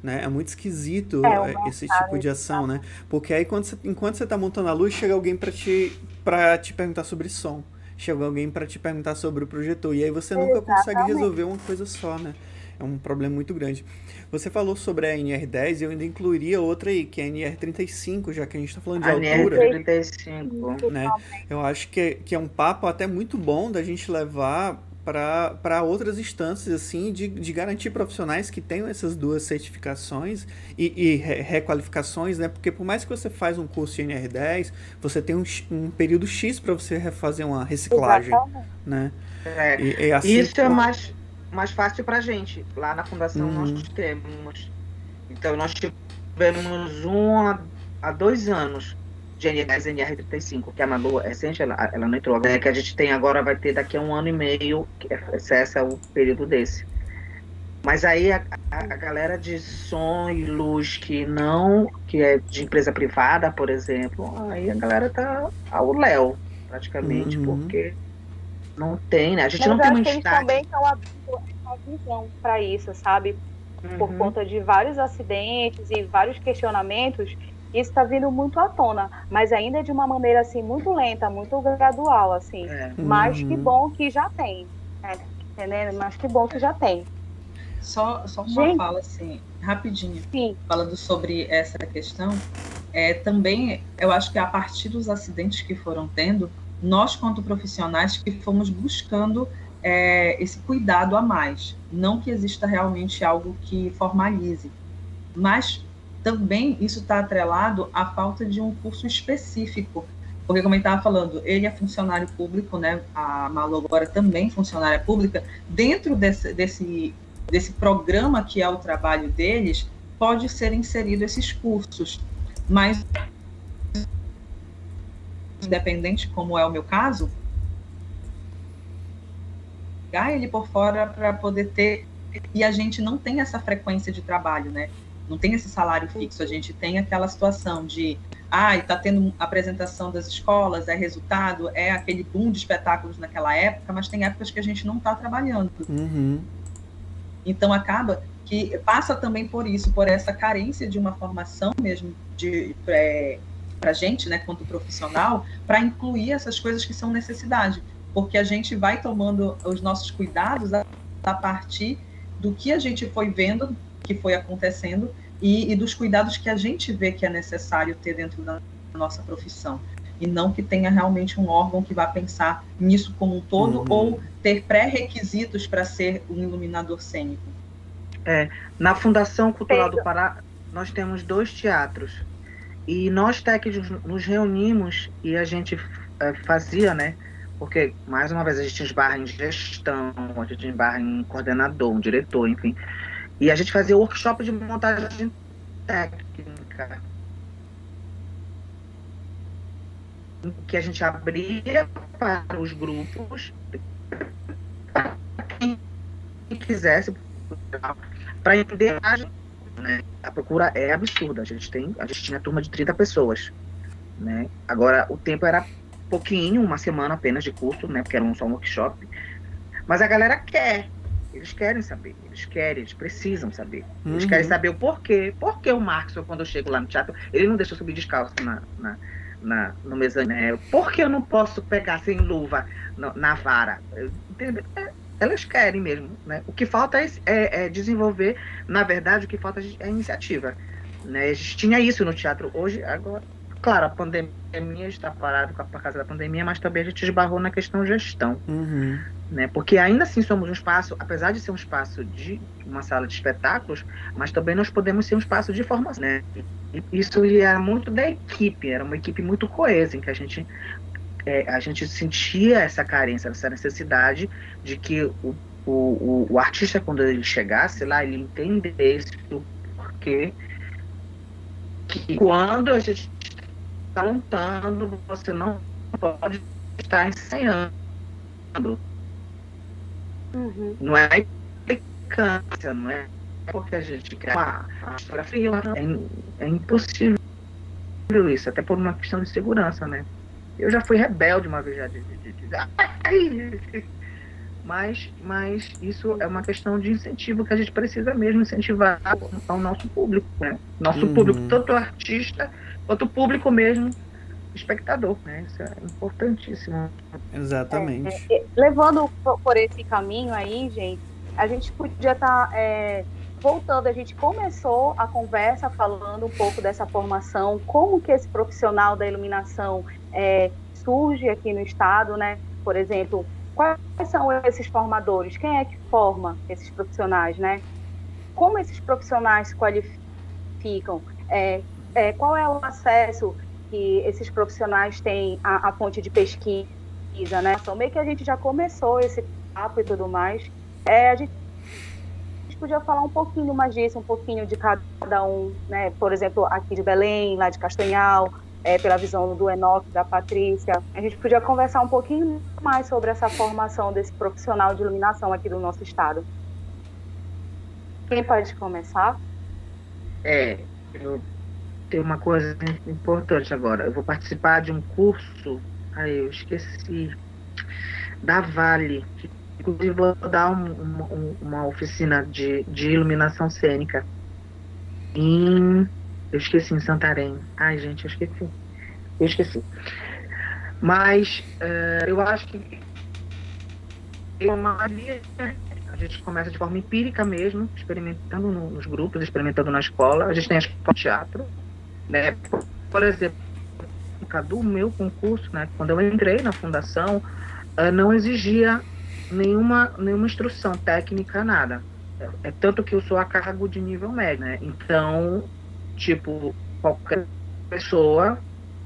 Né? É muito esquisito é, esse tipo de ação, né? Porque aí quando você, enquanto você está montando a luz, chega alguém para te, pra te perguntar sobre som. Chega alguém para te perguntar sobre o projetor. E aí você nunca Exatamente. consegue resolver uma coisa só, né? é um problema muito grande. Você falou sobre a NR10, eu ainda incluiria outra aí, que é a NR35, já que a gente está falando de a altura. NR35. Né? Eu acho que é, que é um papo até muito bom da gente levar para outras instâncias assim de, de garantir profissionais que tenham essas duas certificações e, e re, requalificações, né? Porque por mais que você faz um curso de NR10, você tem um, um período X para você fazer uma reciclagem, Exatamente. né? É. E, e assim, Isso é mais mais fácil para gente. Lá na fundação uhum. nós temos. Então nós tivemos um há dois anos de NR10 NR35, que a Malu é recente, ela, ela não entrou. É que a gente tem agora, vai ter daqui a um ano e meio, que é, esse é o período desse. Mas aí a, a, a, galera de som e luz que não, que é de empresa privada, por exemplo, aí a galera tá ao léu, praticamente, uhum. porque não tem, né? A gente Mas não tem uma eles também estão abrindo uma visão para isso, sabe? Uhum. Por conta de vários acidentes e vários questionamentos, isso está vindo muito à tona, mas ainda é de uma maneira assim muito lenta, muito gradual, assim. É. Mas uhum. que bom que já tem, né? entendendo? Mas que bom que já tem. Só, só uma Gente. fala assim, rapidinho, Sim. falando sobre essa questão, é, também eu acho que a partir dos acidentes que foram tendo, nós, quanto profissionais, que fomos buscando é, esse cuidado a mais. Não que exista realmente algo que formalize, mas também isso está atrelado à falta de um curso específico. Porque, como ele estava falando, ele é funcionário público, né? a Malu agora também funcionária pública. Dentro desse, desse, desse programa que é o trabalho deles, pode ser inserido esses cursos. Mas independente, como é o meu caso, pegar ele por fora para poder ter. E a gente não tem essa frequência de trabalho, né? Não tem esse salário fixo. A gente tem aquela situação de, ah, está tendo apresentação das escolas, é resultado, é aquele boom de espetáculos naquela época, mas tem épocas que a gente não está trabalhando. Uhum. Então acaba que passa também por isso, por essa carência de uma formação mesmo de é, para a gente, né, quanto profissional, para incluir essas coisas que são necessidade, porque a gente vai tomando os nossos cuidados a, a partir do que a gente foi vendo, que foi acontecendo, e, e, dos cuidados que a gente vê que é necessário ter dentro da nossa profissão. E não que tenha realmente um órgão que vá pensar nisso como um todo uhum. ou ter pré-requisitos para ser um iluminador cênico. É, na Fundação Cultural do Pará, nós temos dois teatros. E nós técnicos nos reunimos e a gente é, fazia, né? Porque, mais uma vez, a gente esbarra em gestão, a gente esbarra em coordenador, um diretor, enfim. E a gente fazia workshop de montagem técnica. Que a gente abria para os grupos, para quem quisesse, para entender a né? A procura é absurda. A gente tem, a gente tinha turma de 30 pessoas, né? Agora o tempo era pouquinho, uma semana apenas de curso, né? Porque era um só um workshop. Mas a galera quer, eles querem saber, eles querem, eles precisam saber. Eles uhum. querem saber o porquê. Por que o Marcos, quando eu chego lá no teatro, ele não deixa eu subir descalço na, na, na no mezanino? Por que eu não posso pegar sem luva no, na vara? Entendeu? É, elas querem mesmo. Né? O que falta é, é, é, desenvolver, na verdade, o que falta é iniciativa. Né? A gente tinha isso no teatro hoje, agora. Claro, a pandemia está parado por causa da pandemia, mas também a gente esbarrou na questão gestão. Uhum. Né? Porque ainda assim somos um espaço, apesar de ser um espaço de uma sala de espetáculos, mas também nós podemos ser um espaço de formação. Né? Isso era muito da equipe, era uma equipe muito coesa, em que a gente é, a gente sentia essa carência, essa necessidade de que o, o, o, artista, quando ele chegasse lá, ele entendesse o porquê que quando a gente está montando, você não pode estar ensaiando. Uhum. Não é implicância, não é porque a gente quer uma fotografia, é, é impossível isso, até por uma questão de segurança, né? Eu já fui rebelde uma vez já de, de, de, mas, mas isso é uma questão de incentivo que a gente precisa mesmo incentivar ao nosso público, né? Nosso uhum. público, tanto artista quanto o público mesmo, espectador, né? Isso é importantíssimo. Exatamente. É, é, levando por esse caminho aí, gente, a gente podia estar tá, é, voltando, a gente começou a conversa falando um pouco dessa formação, como que esse profissional da iluminação é, surge aqui no estado, né? Por exemplo, quais são esses formadores? Quem é que forma esses profissionais, né? Como esses profissionais se qualificam? É, é, qual é o acesso que esses profissionais têm à, à fonte de pesquisa, né? Então, meio que a gente já começou esse papo e tudo mais. É, a gente podia falar um pouquinho mais disso, um pouquinho de cada um, né? Por exemplo, aqui de Belém, lá de Castanhal, é, pela visão do Enoque, da Patrícia. A gente podia conversar um pouquinho mais sobre essa formação desse profissional de iluminação aqui do nosso estado. Quem pode começar? É, eu tenho uma coisa importante agora. Eu vou participar de um curso, aí eu esqueci, da Vale, Inclusive, vou dar um, uma oficina de, de iluminação cênica em. Eu esqueci, em Santarém. Ai, gente, eu esqueci. Eu esqueci. Mas uh, eu acho que é uma a gente começa de forma empírica mesmo, experimentando no, nos grupos, experimentando na escola. A gente tem a escola de teatro, né? Por exemplo, do meu concurso, né? Quando eu entrei na fundação, uh, não exigia nenhuma, nenhuma instrução técnica, nada. É, é, tanto que eu sou a cargo de nível médio, né? Então, tipo, qualquer pessoa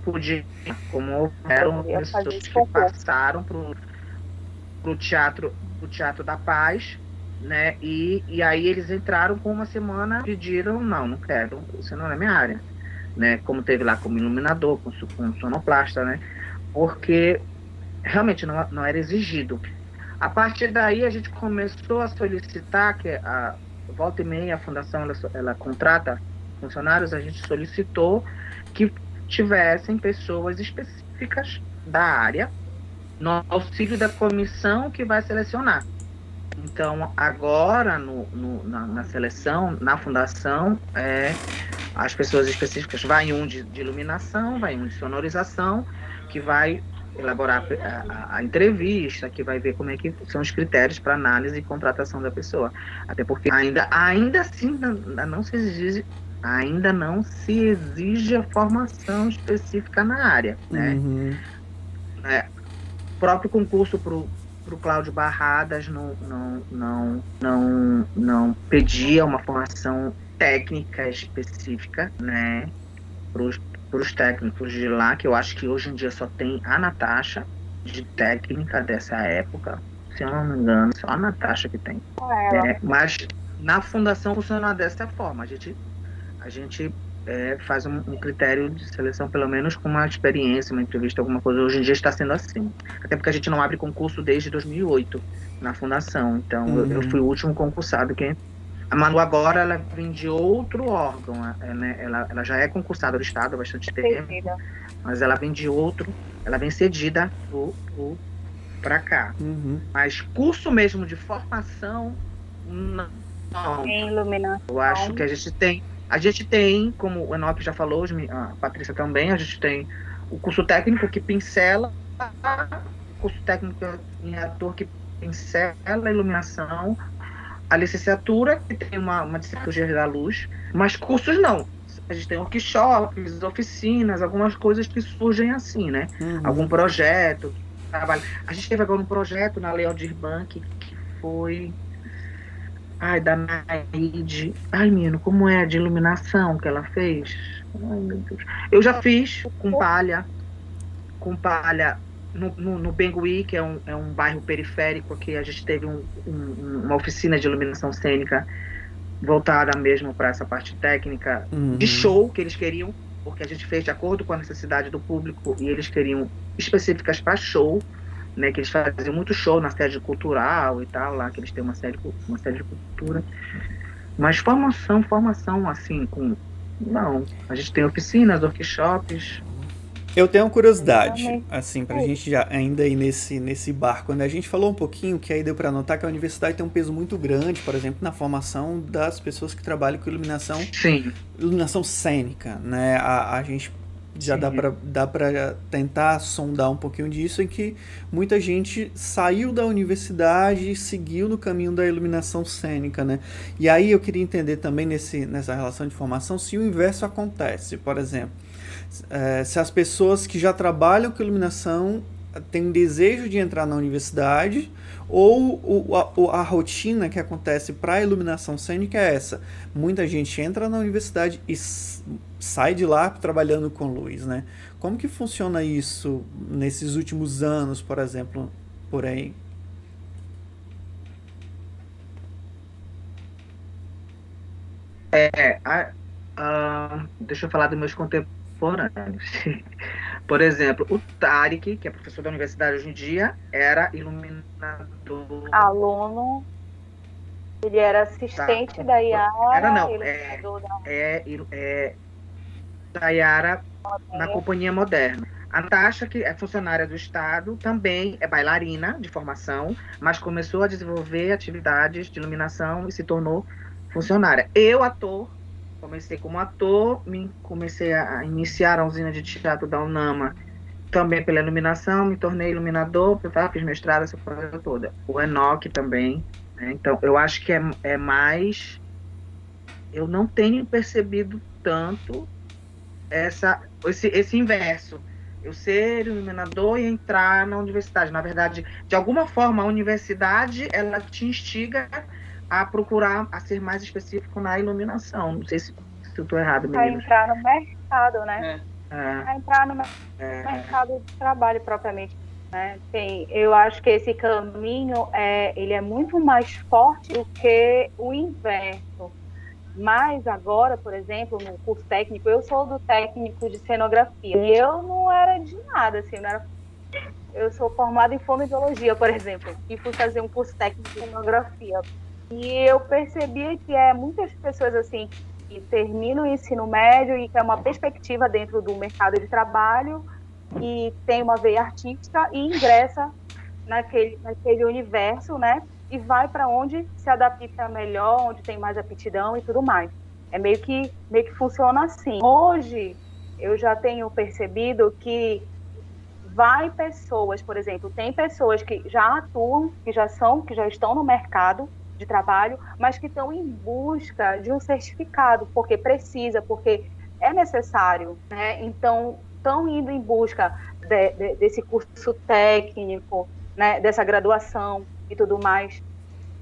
podia, como eram pessoas que passaram pro, pro teatro, pro teatro da paz, né? E, e aí eles entraram com uma semana, pediram, não, não quero, isso não é minha área, né? Como teve lá como iluminador, com, com sonoplasta, né? Porque realmente não, não era exigido. A partir daí a gente começou a solicitar que a volta e meia a fundação ela, ela contrata funcionários, a gente solicitou que tivessem pessoas específicas da área no auxílio da comissão que vai selecionar. Então, agora no, no na, na, seleção, na fundação, é, as pessoas específicas, vai um de, de iluminação, vai um de sonorização, que vai elaborar a, a, a, entrevista, que vai ver como é que são os critérios para análise e contratação da pessoa. Até porque ainda, ainda assim ainda não se exige, ainda não se exige a formação específica na área. Né? Uhum. É, o próprio concurso para o Cláudio Barradas não, não, não, não, não pedia uma formação técnica específica, né? Para os técnicos de lá, que eu acho que hoje em dia só tem a Natasha, de técnica dessa época. Se eu não me engano, só a Natasha que tem. É, é mas na fundação funciona dessa forma. A gente, a gente é, faz um, um, critério de seleção, pelo menos com uma experiência, uma entrevista, alguma coisa. Hoje em dia está sendo assim. Até porque a gente não abre concurso desde 2008 na fundação. Então, uhum. eu, eu, uhum. fui o último concursado que a Manu agora ela vem de outro órgão, né? ela, ela já é concursada do Estado há bastante tempo, mas ela vem de outro, ela vem cedida para cá. Uhum. Mas curso mesmo de formação, não. Em iluminação. Eu acho que a gente tem, a gente tem, como o Enoch já falou, a Patrícia também, a gente tem o curso técnico que pincela, o curso técnico em ator que pincela a iluminação, a licenciatura, que tem uma, uma disciplina da luz, mas cursos não. A gente tem workshops, oficinas, algumas coisas que surgem assim, né? Uhum. Algum projeto, trabalho. A gente teve agora um projeto na Lei Aldir Bank que foi. Ai, da Naide. Ai, menino, como é? De iluminação que ela fez. Ai, meu Deus. Eu já fiz com palha. Com palha no, no, no Bengui, que é um, é um bairro periférico, que a gente teve um, um, uma oficina de iluminação cênica voltada mesmo para essa parte técnica uhum. de show que eles queriam, porque a gente fez de acordo com a necessidade do público e eles queriam específicas para show, né, que eles faziam muito show na sede cultural e tal, lá que eles têm uma sede, uma sede de cultura. Mas formação, formação assim, com. Não. A gente tem oficinas, workshops, eu tenho uma curiosidade, assim, pra gente já ainda ir nesse, nesse barco. Quando a gente falou um pouquinho, que aí deu para notar que a universidade tem um peso muito grande, por exemplo, na formação das pessoas que trabalham com iluminação, Sim. iluminação cênica, né? A, a gente já Sim. dá para dá para tentar sondar um pouquinho disso em que muita gente saiu da universidade e seguiu no caminho da iluminação cênica, né? E aí eu queria entender também nesse nessa relação de formação se o inverso acontece, por exemplo, é, se as pessoas que já trabalham com iluminação têm desejo de entrar na universidade ou o, a, a, rotina que acontece para a iluminação cênica é essa. Muita gente entra na universidade e sai de lá trabalhando com luz, né? Como que funciona isso nesses últimos anos, por exemplo, por aí? É, a, a, deixa eu falar dos meus contemporâneos. Por exemplo, o Tarek, que é professor da universidade hoje em dia, era iluminador. Aluno. Ele era assistente tá. da Yara. Era não, é, é, é da Yara na Companhia Moderna. A Natasha, que é funcionária do Estado, também é bailarina de formação, mas começou a desenvolver atividades de iluminação e se tornou funcionária. Eu, ator, comecei como ator, me comecei a iniciar a usina de teatro da UNAMA também pela iluminação, me tornei iluminador, fiz mestrado, essa coisa toda. O Enoch também. Né? Então, eu acho que é, é mais. Eu não tenho percebido tanto essa, esse, esse inverso. Eu ser iluminador e entrar na universidade. Na verdade, de alguma forma, a universidade ela te instiga a procurar a ser mais específico na iluminação. Não sei se, se eu estou errado mesmo. A entrar no mercado, né? É. A entrar no é. mercado de trabalho propriamente. Né? Tem, eu acho que esse caminho é, ele é muito mais forte do que o inverso. Mas agora, por exemplo, no curso técnico, eu sou do técnico de cenografia. E eu não era de nada, assim, não era eu sou formada em fonoaudiologia, por exemplo, e fui fazer um curso técnico de cenografia. E eu percebia que é muitas pessoas assim que terminam o ensino médio e que é uma perspectiva dentro do mercado de trabalho e tem uma veia artística e ingressa naquele, naquele universo, né? E vai para onde se adapta melhor, onde tem mais aptidão e tudo mais. É meio que meio que funciona assim. Hoje eu já tenho percebido que vai pessoas, por exemplo, tem pessoas que já atuam, que já são, que já estão no mercado de trabalho, mas que estão em busca de um certificado, porque precisa, porque é necessário, né? Então, estão indo em busca de, de, desse curso técnico, né? dessa graduação e tudo mais.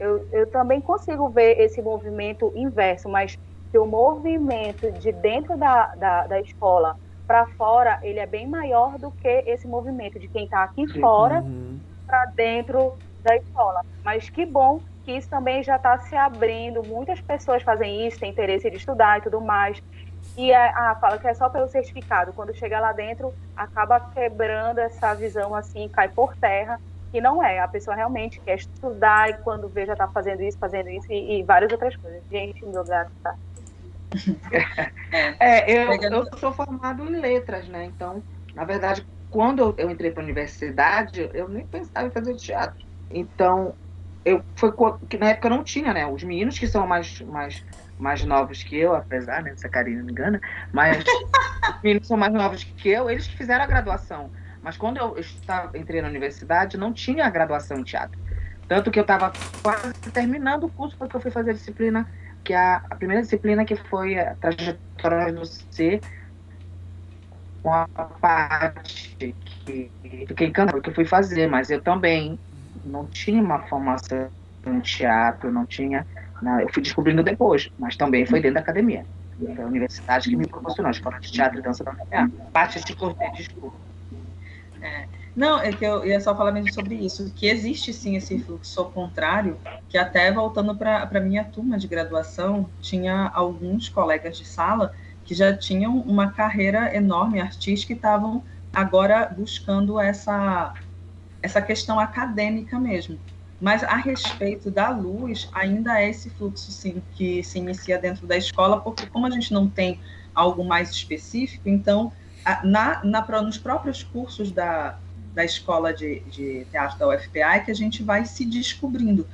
Eu, eu também consigo ver esse movimento inverso, mas que o movimento de dentro da, da, da escola para fora, ele é bem maior do que esse movimento de quem está aqui fora uhum. para dentro da escola. Mas que bom que isso também já está se abrindo, muitas pessoas fazem isso, têm interesse de estudar e tudo mais. E é, ah, fala que é só pelo certificado. Quando chega lá dentro, acaba quebrando essa visão assim, cai por terra. E não é. A pessoa realmente quer estudar e quando vê já está fazendo isso, fazendo isso e, e, várias outras coisas. Gente, meu gato tá. É, eu, eu sou formado em letras, né? Então, na verdade, quando eu entrei para a universidade, eu nem pensava em fazer teatro. Então, eu foi que na época não tinha, né? Os meninos que são mais mais mais novos que eu, apesar né, dessa carinha me engana, mas os meninos são mais novos que eu, eles que fizeram a graduação. Mas quando eu estava entrei na universidade, não tinha a graduação em teatro. Tanto que eu estava quase terminando o curso porque eu fui fazer a disciplina que é a, a primeira disciplina que foi a trajetória do C com a parte que fiquei encantado que eu fui fazer, mas eu também não tinha uma formação em teatro, não tinha. Não, eu fui descobrindo depois, mas também foi dentro da academia. Foi a universidade que me proporcionou, a escola de teatro e dança da UFPA. Parte de cortei, desculpa. É, não, é que eu ia só falar mesmo sobre isso, que existe sim esse fluxo ao contrário, que até voltando para a minha turma de graduação, tinha alguns colegas de sala que já tinham uma carreira enorme artística e estavam agora buscando essa essa questão acadêmica mesmo. Mas a respeito da luz, ainda é esse fluxo sim que se inicia dentro da escola, porque como a gente não tem algo mais específico, então na, na nos próprios cursos da, da escola de, de teatro da UFPA é que a gente vai se descobrindo.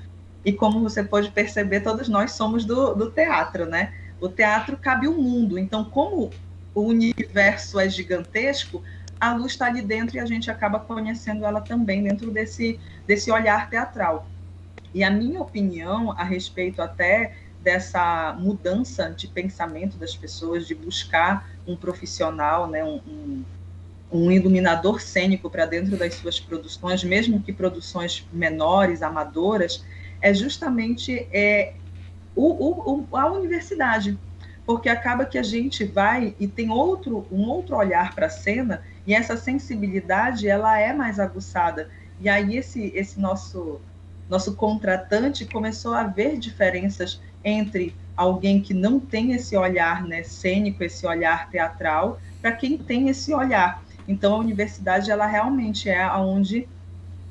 E como você pode perceber, todos nós somos do, do teatro, né? O teatro cabe o mundo. Então, como o, universo é gigantesco, a luz está ali dentro e a gente acaba conhecendo ela também dentro desse, desse olhar teatral. E a minha opinião a respeito até dessa mudança de pensamento das pessoas, de buscar um profissional, né, um, um, um iluminador cênico para dentro das suas produções, mesmo que produções menores, amadoras, é justamente é, o, o, a universidade, porque acaba que a gente vai e tem outro um outro olhar para a cena e essa sensibilidade ela é mais aguçada e aí esse esse nosso nosso contratante começou a ver diferenças entre alguém que não tem esse olhar né, cênico, esse olhar teatral, para quem tem esse olhar. Então, a universidade, ela realmente é aonde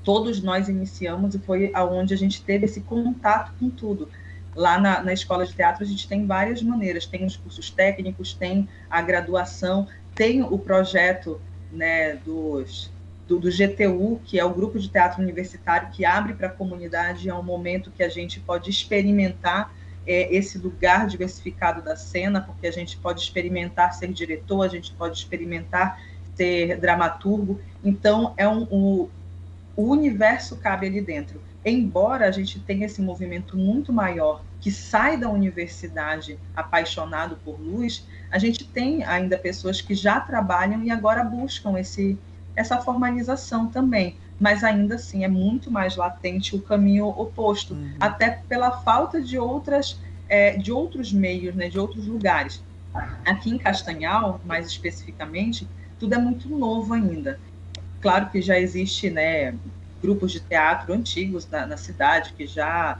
todos nós iniciamos e foi aonde a gente teve esse contato com tudo. Lá na, na escola de teatro, a gente tem várias maneiras: tem os cursos técnicos, tem a graduação, tem o projeto né, dos do, do, GTU, que é o grupo de teatro universitário que abre para a comunidade, é um momento que a gente pode experimentar é, esse lugar diversificado da cena, porque a gente pode experimentar ser diretor, a gente pode experimentar ser dramaturgo, então é um, um o universo cabe ali dentro. Embora a gente tenha esse movimento muito maior que sai da universidade apaixonado por luz, a gente tem ainda pessoas que já trabalham e agora buscam esse essa formalização também, mas ainda assim é muito mais latente o caminho oposto, uhum. até pela falta de outras é, de outros meios, né, de outros lugares. Aqui em Castanhal, mais especificamente, tudo é muito novo ainda. Claro que já existe, né, grupos de teatro antigos na, na cidade que já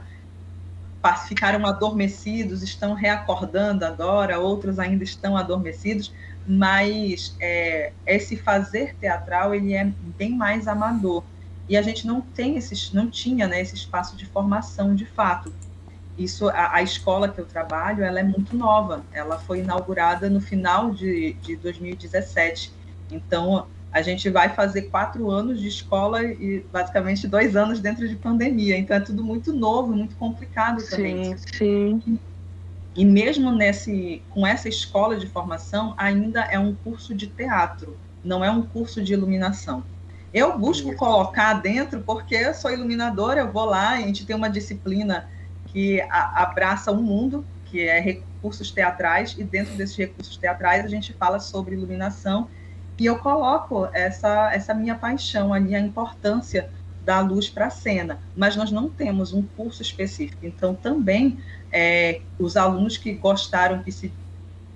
ficaram adormecidos, estão reacordando agora, outros ainda estão adormecidos, mas é, esse fazer teatral ele é bem mais amador e a gente não tem esses, não tinha né, esse espaço de formação de fato. Isso, a, a, escola que eu trabalho, ela é muito nova. Ela foi inaugurada no final de, de 2017. Então, a gente vai fazer quatro anos de escola e basicamente dois anos dentro de pandemia. Então, é tudo muito novo, muito complicado também. Sim, sim. E mesmo nesse, com essa escola de formação, ainda é um curso de teatro, não é um curso de iluminação. Eu busco colocar dentro porque eu sou iluminadora, eu vou lá, a gente tem uma disciplina que a, abraça um mundo, que é recursos teatrais, e dentro desses recursos teatrais a gente fala sobre iluminação, e eu coloco essa, essa minha paixão ali, a importância da luz para a cena, mas nós não temos um curso específico. Então, também é, os alunos que gostaram, que se,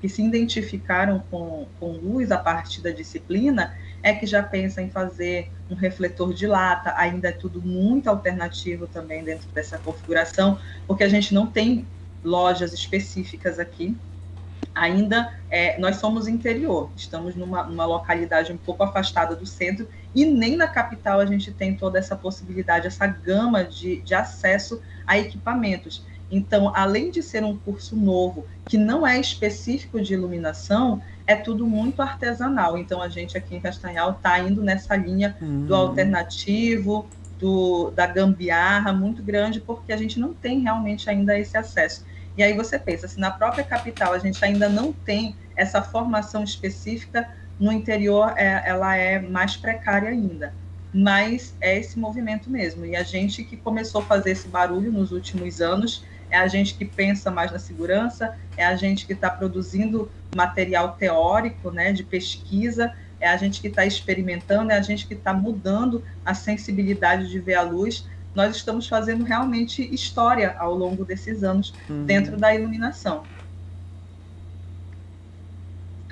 que se identificaram com, com luz a partir da disciplina, é que já pensa em fazer um refletor de lata, ainda é tudo muito alternativo também dentro dessa configuração, porque a gente não tem lojas específicas aqui. Ainda é, nós somos interior, estamos numa, numa localidade um pouco afastada do centro, e nem na capital a gente tem toda essa possibilidade, essa gama de, de acesso a equipamentos. Então, além de ser um curso novo, que não é específico de iluminação, é tudo muito artesanal. Então, a gente aqui em Castanhal está indo nessa linha do alternativo, do, da gambiarra muito grande, porque a gente não tem realmente ainda esse acesso. E aí você pensa, se na própria capital a gente ainda não tem essa formação específica, no interior é, ela é mais precária ainda. Mas é esse movimento mesmo. E a gente que começou a fazer esse barulho nos últimos anos, é a gente que pensa mais na segurança, é a gente que está produzindo material teórico, né, de pesquisa, é a gente que está experimentando, é a gente que está mudando a sensibilidade de ver a luz. Nós estamos fazendo realmente história ao longo desses anos uhum. dentro da iluminação.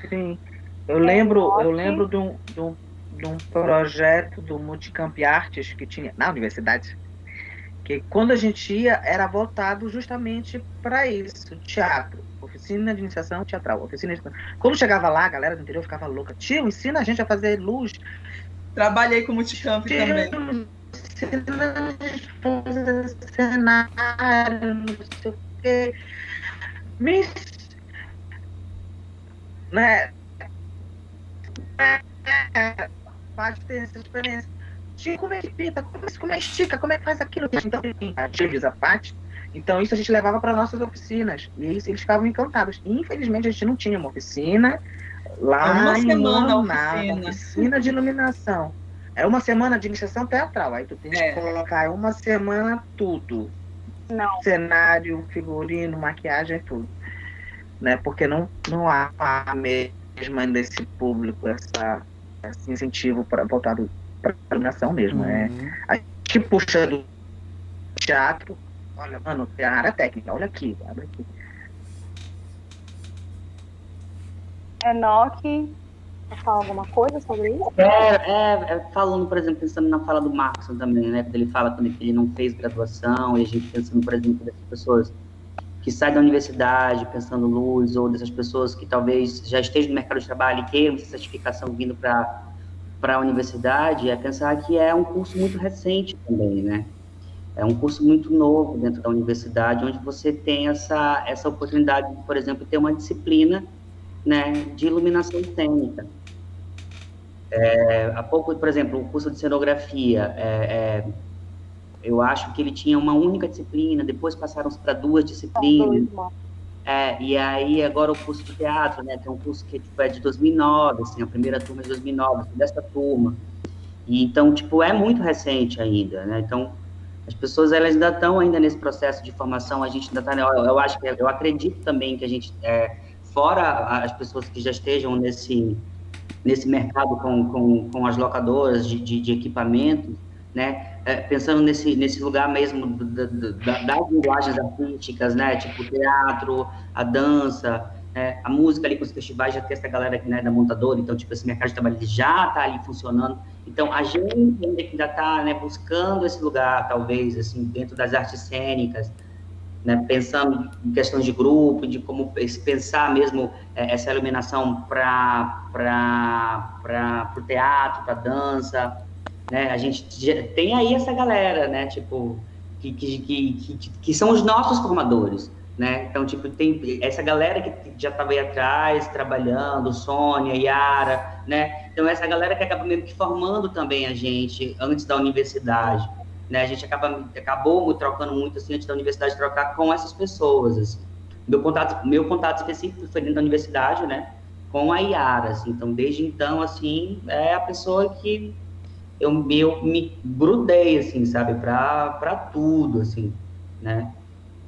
Sim, eu lembro, eu lembro de um, de um, de um projeto do Multicamp Artes que tinha na universidade que quando a gente ia era voltado justamente para isso, teatro, oficina de iniciação teatral, oficina de... Quando chegava lá, a galera do interior ficava louca. Tio, ensina a gente a fazer luz. Trabalhei com multicamp Tio, também. A fazer cenário, não sei o quê. Me... Né? Pode ter essa experiência como é que pinta, como é, como é que estica, como é que faz aquilo. Então, diz a parte Então, isso a gente levava para nossas oficinas. E eles, eles ficavam encantados. Infelizmente, a gente não tinha uma oficina lá uma em semana Manaus, oficina. uma oficina de iluminação. É uma semana de iniciação teatral. Aí tu tem É. que colocar uma semana tudo. Não. Cenário, figurino, maquiagem, tudo. Né? Porque não, não há a mesma desse público essa, esse incentivo para voltado para a iluminação mesmo. É, Uhum. que puxa do teatro. Olha, mano, tem a área técnica, olha aqui, abre aqui. Enoque, quer falar alguma coisa sobre isso? É, é, é, falando, por exemplo, pensando na fala do Marcos também, né? Quando ele fala também que ele não fez graduação, e a gente pensando, por exemplo, dessas pessoas que saem da universidade pensando luz, ou dessas pessoas que talvez já estejam no mercado de trabalho e queiram essa certificação vindo para para a universidade, é pensar que é um curso muito recente também, né? É um curso muito novo dentro da universidade, onde você tem essa, essa oportunidade de, por exemplo, ter uma disciplina né, de iluminação cênica. É, há pouco, por exemplo, o curso de cenografia, é, é, eu acho que ele tinha uma única disciplina, depois passaram-se para duas disciplinas, é, e aí agora o curso de teatro, né, é um curso que tipo, é de 2009, assim, a primeira turma é de 2009, assim, dessa turma. E então, tipo, é muito recente ainda, né? Então, as pessoas elas ainda estão ainda nesse processo de formação, a gente ainda está, eu, eu acho que eu acredito também que a gente é, fora as pessoas que já estejam nesse nesse mercado com, com, com as locadoras de, de, de equipamentos, né? É, pensando nesse, nesse lugar mesmo da, da, das linguagens artísticas, né? Tipo o teatro, a dança, né? a música ali com os festivais, já tem essa galera aqui, né, da montadora, então, tipo, esse mercado de trabalho já está ali funcionando. Então, a gente ainda está né, buscando esse lugar, talvez, assim, dentro das artes cênicas, né, pensando em questões de grupo, de como pensar mesmo é, essa iluminação para o teatro, para dança, né, a gente tem aí essa galera, né, tipo, que, que, que, que, são os nossos formadores, né, então, tipo, tem essa galera que já estava aí atrás, trabalhando, Sônia, Yara, né, então essa galera que acaba meio que formando também a gente antes da universidade, né, a gente acaba, acabou trocando muito, assim, antes da universidade, trocar com essas pessoas, assim. Meu contato, meu contato específico foi dentro da universidade, né, com a Yara, assim, então, desde então, assim, é a pessoa que eu, eu me grudei, assim, sabe, para tudo, assim, né,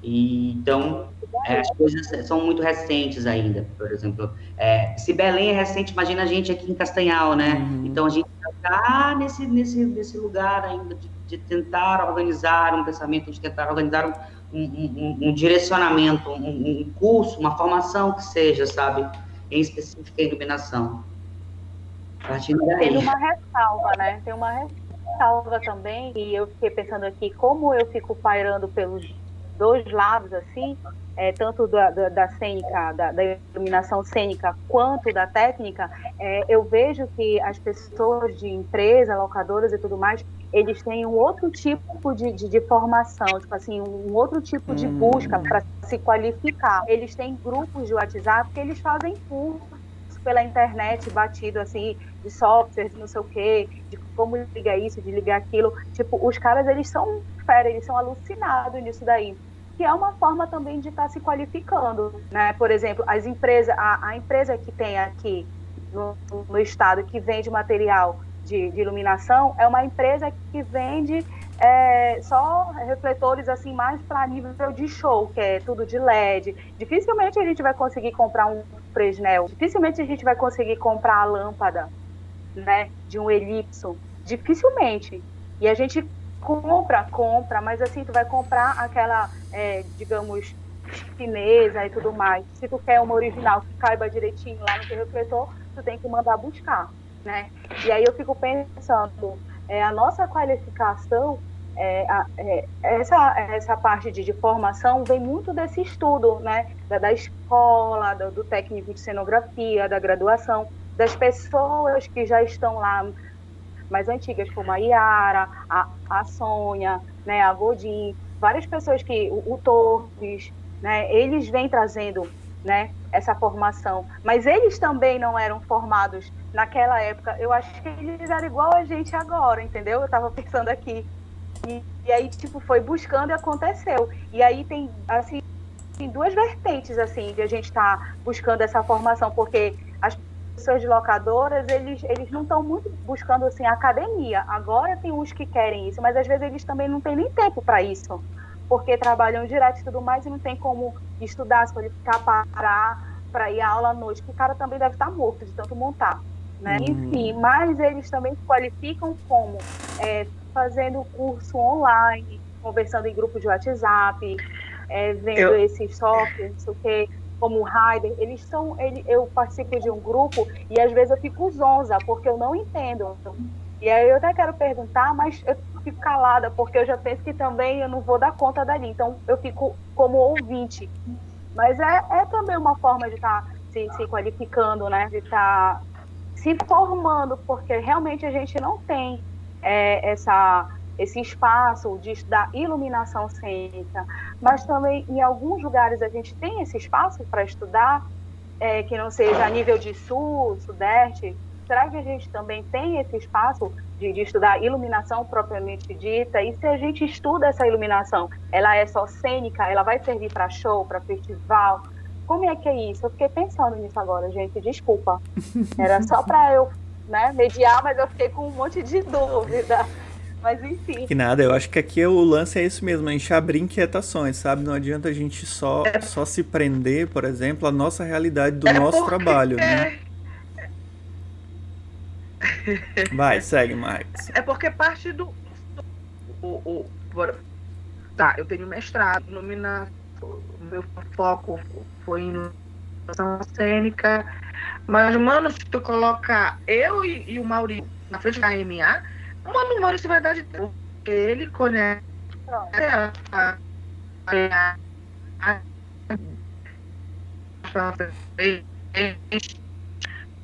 e, então, é, as coisas são muito recentes ainda, por exemplo, é, se Belém é recente, imagina a gente aqui em Castanhal, né, Uhum. então a gente está nesse, nesse, nesse lugar ainda de, de tentar organizar um pensamento, de tentar organizar um, um, um direcionamento, um, um, curso, uma formação que seja, sabe, em específica iluminação. Partindo daí. Tem uma ressalva, né? Tem uma ressalva também, e eu fiquei pensando aqui, como eu fico pairando pelos dois lados, assim, é, tanto da, da, da cênica, da, da, iluminação cênica, quanto da técnica, é, eu vejo que as pessoas de empresa, locadoras e tudo mais, eles têm um outro tipo de, de, de formação, tipo assim, um outro tipo de busca para se qualificar. Eles têm grupos de WhatsApp que eles fazem cursos pela internet batido assim de software, de não sei o quê, de como ligar isso, de ligar aquilo. Tipo, os caras eles são fera, eles são alucinados nisso daí. Que é uma forma também de estar tá se qualificando, né? Por exemplo, as empresas, a, a empresa que tem aqui no, no estado que vende material de, de, iluminação é uma empresa que vende é, só refletores assim mais para nível de show, que é tudo de LED. Dificilmente a gente vai conseguir comprar um Fresnel, dificilmente a gente vai conseguir comprar a lâmpada, né, de um elipso, dificilmente. E a gente compra, compra, mas assim tu vai comprar aquela, é, digamos, chinesa e tudo mais. Se tu quer uma original que caiba direitinho lá no teu refletor, tu tem que mandar buscar, né? E aí eu fico pensando, é, a nossa qualificação, é, a, é, essa, essa parte de, de, formação vem muito desse estudo, né? Da, da escola, do, do, técnico de cenografia, da graduação, das pessoas que já estão lá mais antigas, como a Iara, a, a Sônia, né? A Godin, várias pessoas que, o, o Torres, né? Eles vêm trazendo né, essa formação. Mas eles também não eram formados naquela época. Eu acho que eles eram igual a gente agora, entendeu? Eu estava pensando aqui. E, e aí, tipo, foi buscando e aconteceu. E aí tem, assim, tem duas vertentes, assim, de a gente estar tá buscando essa formação, porque as pessoas de locadoras, eles, eles não estão muito buscando, assim, academia. Agora tem uns que querem isso, mas às vezes eles também não têm nem tempo para isso, porque trabalham direto e tudo mais e não tem como estudar, se qualificar, parar para ir à aula à noite, que o cara também deve estar tá morto de tanto montar. Né? Uhum. Enfim, mas eles também se qualificam como é, fazendo curso online, conversando em grupos de WhatsApp, é, vendo eu... esses softwares, não sei o como o Raider, eles são, ele, eu participo de um grupo e às vezes eu fico zonza, porque eu não entendo. E aí eu até quero perguntar, mas eu fico calada, porque eu já penso que também eu não vou dar conta dali. Então eu fico como ouvinte. Mas é, é também uma forma de estar tá se, se qualificando, né? De estar tá se formando, porque realmente a gente não tem é, essa, esse espaço de estudar iluminação cênica, mas também em alguns lugares a gente tem esse espaço para estudar, é, que não seja a nível de sul, sudeste. Será que a gente também tem esse espaço de, de, estudar iluminação propriamente dita? E se a gente estuda essa iluminação, ela é só cênica, ela vai servir para show, para festival? Como é que é isso? Eu fiquei pensando nisso agora, gente, desculpa. Era só para eu né, mediar, mas eu fiquei com um monte de dúvida. Mas enfim. Que nada, eu acho que aqui o lance é isso mesmo, a gente abrir inquietações, sabe? Não adianta a gente só, é. só se prender, por exemplo, à nossa realidade do é nosso porque... trabalho, né? Vai, segue, Max. É porque parte do. O, tá, eu tenho mestrado, iluminação, meu foco foi em iluminação cênica, mas, mano, se tu colocar eu e, e o Maurício na frente da AMA, Mano, Maurício vai dar de porque ele conhece a, a, a,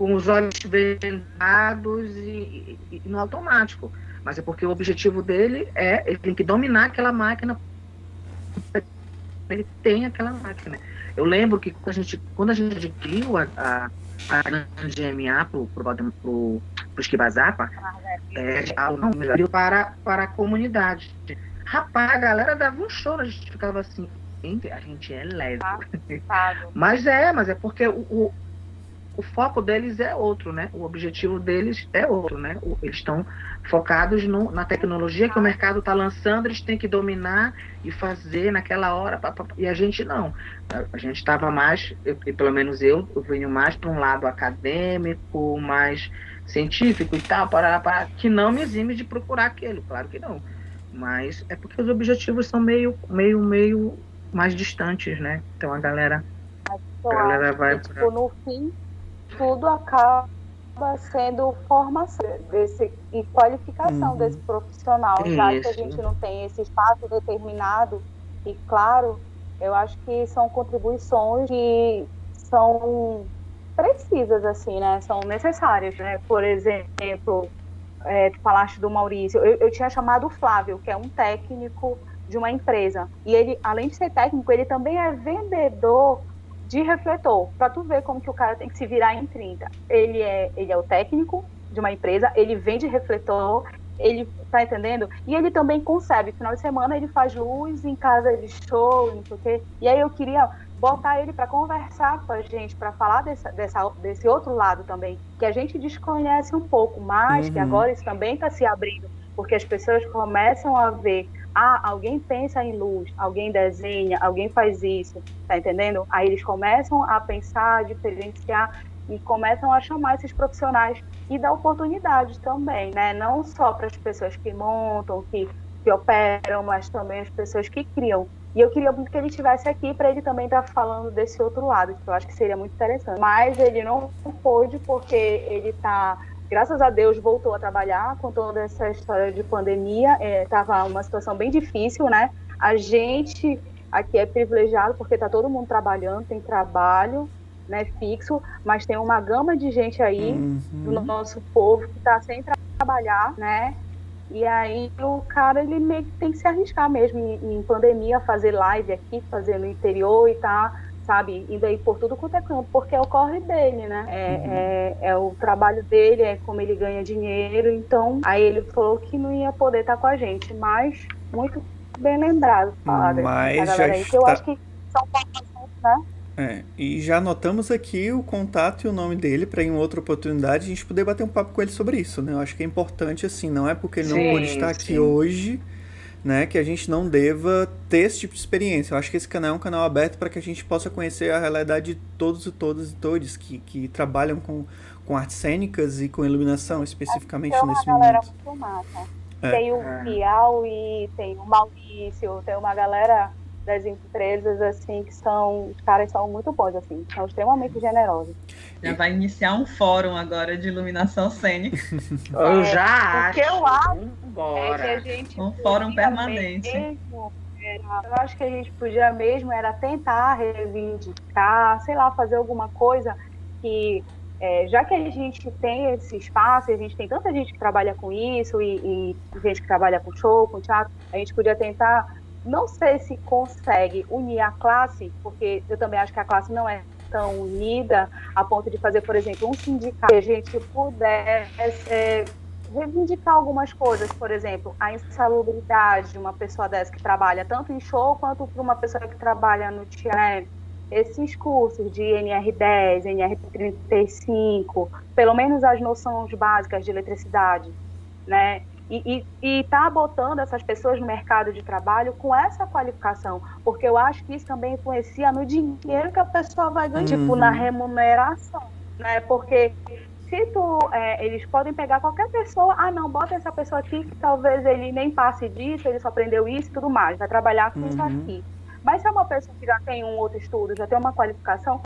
com os olhos vendados e, e, no automático. Mas é porque o objetivo dele é, ele tem que dominar aquela máquina. Ele tem aquela máquina. Eu lembro que quando a gente, quando a gente adquiriu a, a, a GMA pro, pro, pro, pro Esquibazapa, é, para, para a comunidade. Rapaz, a galera dava um choro, a gente ficava assim, a gente é lésbico. mas é, mas é porque o, o, o, foco deles é outro, né? O objetivo deles é outro, né? Eles estão focados no, na tecnologia que o mercado está lançando, eles têm que dominar e fazer naquela hora. Pá, pá, e a gente não. A, gente estava mais, eu, pelo menos eu, eu venho mais para um lado acadêmico, mais científico e tal, para, para que não me exime de procurar aquilo, claro que não. Mas é porque os objetivos são meio, meio, meio mais distantes, né? Então a galera, a galera vai que, pra... tipo, no fim tudo acaba sendo formação desse, e qualificação uhum. desse profissional, Isso. já que a gente não tem esse espaço determinado e claro, eu acho que são contribuições que são precisas, assim, né? São necessárias, né? Por exemplo, é, tu falaste do Maurício, eu, eu tinha chamado o Flávio, que é um técnico de uma empresa. E ele, além de ser técnico, ele também é vendedor de refletor, para tu ver como que o cara tem que se virar em 30. Ele é, ele é o técnico de uma empresa, ele vende refletor, ele tá entendendo? E ele também concebe, final de semana ele faz luz em casa de show, não sei o quê. E aí eu queria botar ele para conversar com a gente, para falar dessa, dessa, desse outro lado também, que a gente desconhece um pouco mais, uhum. que agora isso também está se abrindo, porque as pessoas começam a ver, ah, alguém pensa em luz, alguém desenha, alguém faz isso, tá entendendo? Aí eles começam a pensar, a diferenciar e começam a chamar esses profissionais e dar oportunidade também, né? Não só para as pessoas que montam, que, que operam, mas também as pessoas que criam e eu queria muito que ele estivesse aqui para ele também estar tá falando desse outro lado, que eu acho que seria muito interessante. Mas ele não pôde porque ele está, graças a Deus, voltou a trabalhar com toda essa história de pandemia. Estava é, uma situação bem difícil, né? A gente aqui é privilegiado porque está todo mundo trabalhando, tem trabalho, né, fixo, mas tem uma gama de gente aí uhum. do nosso povo que está sem trabalhar, né? E aí o cara ele meio que tem que se arriscar mesmo em, em pandemia, fazer live aqui, fazer no interior e tá sabe? Indo aí por tudo quanto é campo, porque é o corre dele, né? É, uhum. é, é, o trabalho dele, é como ele ganha dinheiro. Então, aí ele falou que não ia poder estar com a gente, mas muito bem lembrado, padre. Mas já está... Eu acho que são né? É, e já anotamos aqui o contato e o nome dele para em outra oportunidade a gente poder bater um papo com ele sobre isso, né? Eu acho que é importante assim, não é porque ele sim, não pode estar sim. aqui hoje né, que a gente não deva ter esse tipo de experiência. Eu acho que esse canal é um canal aberto para que a gente possa conhecer a realidade de todos e todas e todos que, que trabalham com, com artes cênicas e com iluminação, especificamente tem nesse momento. Galera muito massa. É. Tem o Piau e tem o Maurício, tem uma galera das empresas, assim, que são, os caras são muito bons, assim, são extremamente generosos. Já vai iniciar um fórum agora de iluminação cênica. Eu já acho. Porque eu acho é que a gente um fórum permanente. Mesmo, era, eu acho que a gente podia mesmo era tentar reivindicar, sei lá, fazer alguma coisa que é, já que a gente tem esse espaço, a gente tem tanta gente que trabalha com isso e, e gente que trabalha com show, com teatro, a gente podia tentar não sei se consegue unir a classe, porque eu também acho que a classe não é tão unida a ponto de fazer, por exemplo, um sindicato que a gente pudesse é, reivindicar algumas coisas, por exemplo, a insalubridade de uma pessoa dessa que trabalha tanto em show quanto para uma pessoa que trabalha no teatro. Esses cursos de NR10, NR35, pelo menos as noções básicas de eletricidade, né? e está botando essas pessoas no mercado de trabalho com essa qualificação, porque eu acho que isso também influencia no dinheiro que a pessoa vai ganhar, uhum. tipo, na uhum. remuneração, né? Porque se tu, é, eles podem pegar qualquer pessoa, ah, não, bota essa pessoa aqui que talvez ele nem passe disso, ele só aprendeu isso e tudo mais, vai trabalhar com uhum. isso aqui. Mas se é uma pessoa que já tem um outro estudo, já tem uma qualificação,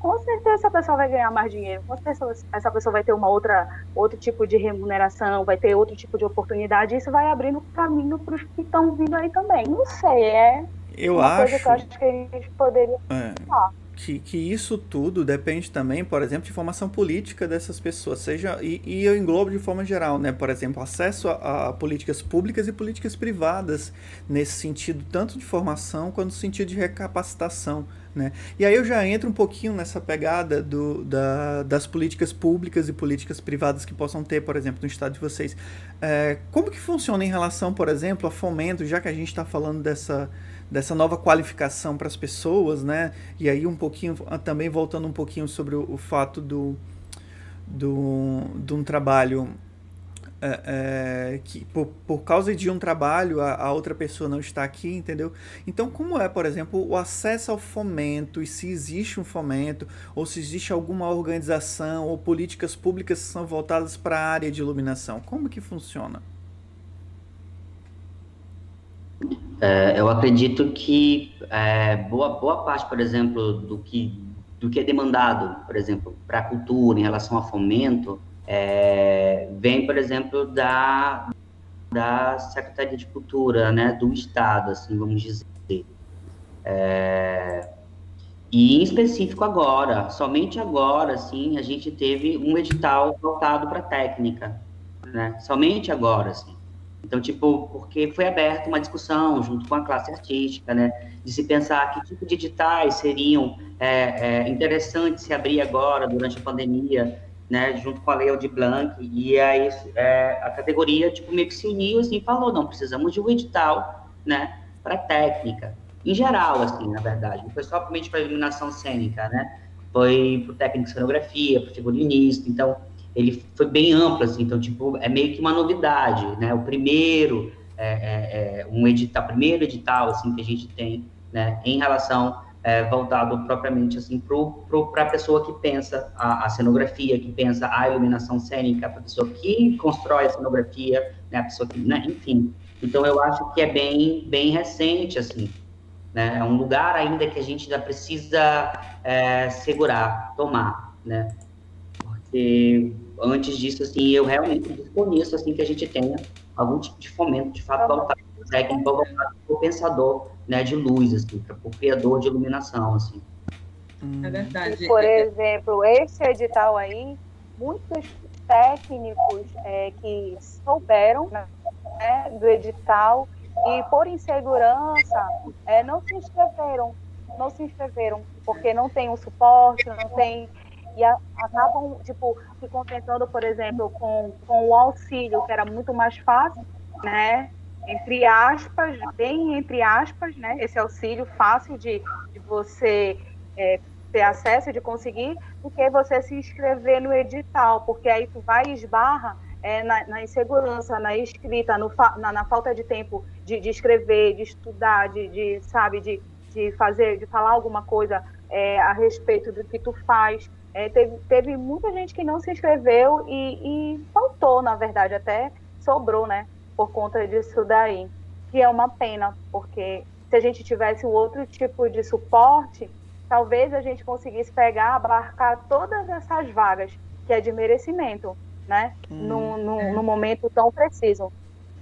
com certeza essa pessoa vai ganhar mais dinheiro, com certeza essa pessoa vai ter uma outra, outro tipo de remuneração, vai ter outro tipo de oportunidade, e isso vai abrindo caminho para os que estão vindo aí também. Não sei, é eu uma acho, coisa que eu acho que a gente poderia é. falar que, que isso tudo depende também, por exemplo, de formação política dessas pessoas, seja e, e eu englobo de forma geral, né? Por exemplo, acesso a, a, políticas públicas e políticas privadas nesse sentido, tanto de formação quanto no sentido de recapacitação. Né? E aí eu já entro um pouquinho nessa pegada do, da, das políticas públicas e políticas privadas que possam ter, por exemplo, no estado de vocês. É, como que funciona em relação, por exemplo, a fomento, já que a gente está falando dessa, dessa nova qualificação para as pessoas, né? E aí um pouquinho, ah, também voltando um pouquinho sobre o, o fato do, do, de um trabalho é, é, que por, por causa de um trabalho a, a, outra pessoa não está aqui, entendeu? Então, como é, por exemplo, o acesso ao fomento e se existe um fomento ou se existe alguma organização ou políticas públicas que são voltadas para a área de iluminação? Como que funciona? É, eu acredito que é, boa, boa parte, por exemplo, do que, do que é demandado, por exemplo, para a cultura em relação a fomento, é, vem, por exemplo, da, da Secretaria de Cultura, né, do Estado, assim, vamos dizer. É, e em específico agora, somente agora, assim, a gente teve um edital voltado para técnica, né, somente agora, assim. Então, tipo, porque foi aberta uma discussão junto com a classe artística, né, de se pensar que tipo de editais seriam é, é, interessantes se abrir agora, durante a pandemia, né, junto com a Lei de Blanc, e aí é, a categoria, tipo, meio que se uniu, assim, falou, não, precisamos de um edital, né, para técnica, em geral, assim, na verdade, não foi somente para iluminação cênica, né, foi para técnica de cenografia, para figurinista, então, ele foi bem amplo, assim, então, tipo, é meio que uma novidade, né, o primeiro, é, é, é um edital, primeiro edital, assim, que a gente tem, né, em relação, é, voltado propriamente, assim, para a pessoa que pensa a, a, cenografia, que pensa a iluminação cênica, a pessoa que constrói a cenografia, né, a pessoa que, né, enfim. Então, eu acho que é bem, bem recente, assim, né, é um lugar ainda que a gente ainda precisa é, segurar, tomar, né, porque antes disso, assim, eu realmente desconheço, assim, que a gente tenha algum tipo de fomento, de fato, voltado técnico, voltado para o pensador, né, de luz, assim, para o criador de iluminação, assim. É verdade. E, por exemplo, esse edital aí, muitos técnicos é, que souberam né, do edital e por insegurança é, não se inscreveram não se inscreveram, porque não tem um suporte, não tem e a, acabam, tipo, se contentando, por exemplo, com, com o auxílio, que era muito mais fácil, né? Entre aspas, bem entre aspas, né? Esse auxílio fácil de, de você é, ter acesso, de conseguir, do que você se inscrever no edital, porque aí tu vai e esbarra é, na, na, insegurança, na escrita, no, na, na, falta de tempo de, de escrever, de estudar, de, de sabe, de, de fazer, de falar alguma coisa é, a respeito do que tu faz. É, teve, teve muita gente que não se inscreveu e, e, faltou, na verdade, até sobrou, né? Por conta disso daí. Que é uma pena, porque se a gente tivesse um outro tipo de suporte, talvez a gente conseguisse pegar, abarcar todas essas vagas, que é de merecimento, né? Hum, no, no, é. no momento tão preciso.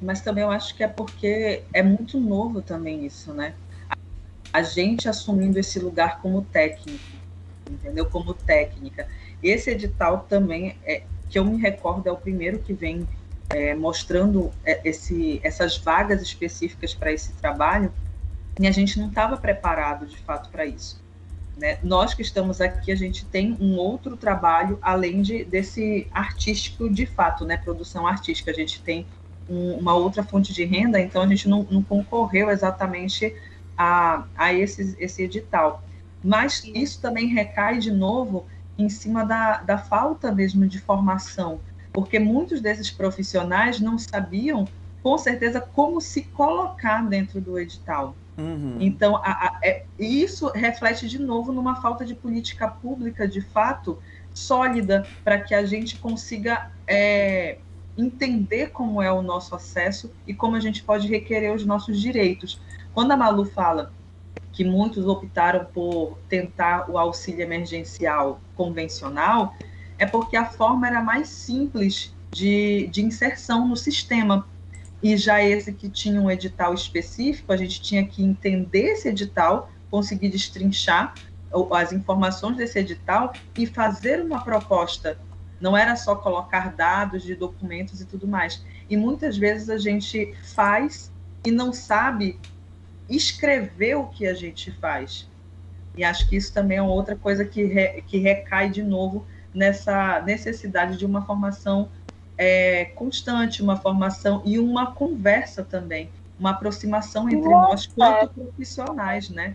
Mas também eu acho que é porque é muito novo também isso, né? A gente assumindo esse lugar como técnico entendeu? Como técnica. Esse edital também, é, que eu me recordo, é o primeiro que vem é, mostrando é, esse, essas vagas específicas para esse trabalho, e a gente não estava preparado, de fato, para isso. Né? Nós que estamos aqui, a gente tem um outro trabalho além de, desse artístico de fato, né? produção artística. A gente tem um, uma outra fonte de renda, então a gente não, não concorreu exatamente a, a esse, esse edital. Mas isso também recai de novo em cima da, da falta mesmo de formação, porque muitos desses profissionais não sabiam, com certeza, como se colocar dentro do edital. Uhum. Então, a, a, é, isso reflete de novo numa falta de política pública, de fato, sólida, para que a gente consiga é, entender como é o nosso acesso e como a gente pode requerer os nossos direitos. Quando a Malu fala que muitos optaram por tentar o auxílio emergencial convencional, é porque a forma era mais simples de, de inserção no sistema. E já esse que tinha um edital específico, a gente tinha que entender esse edital, conseguir destrinchar as informações desse edital e fazer uma proposta. Não era só colocar dados de documentos e tudo mais. E muitas vezes a gente faz e não sabe escrever o que a gente faz. E acho que isso também é outra coisa que, re, que recai de novo nessa necessidade de uma formação é, constante, uma formação e uma conversa também, uma aproximação entre nós quanto profissionais, né?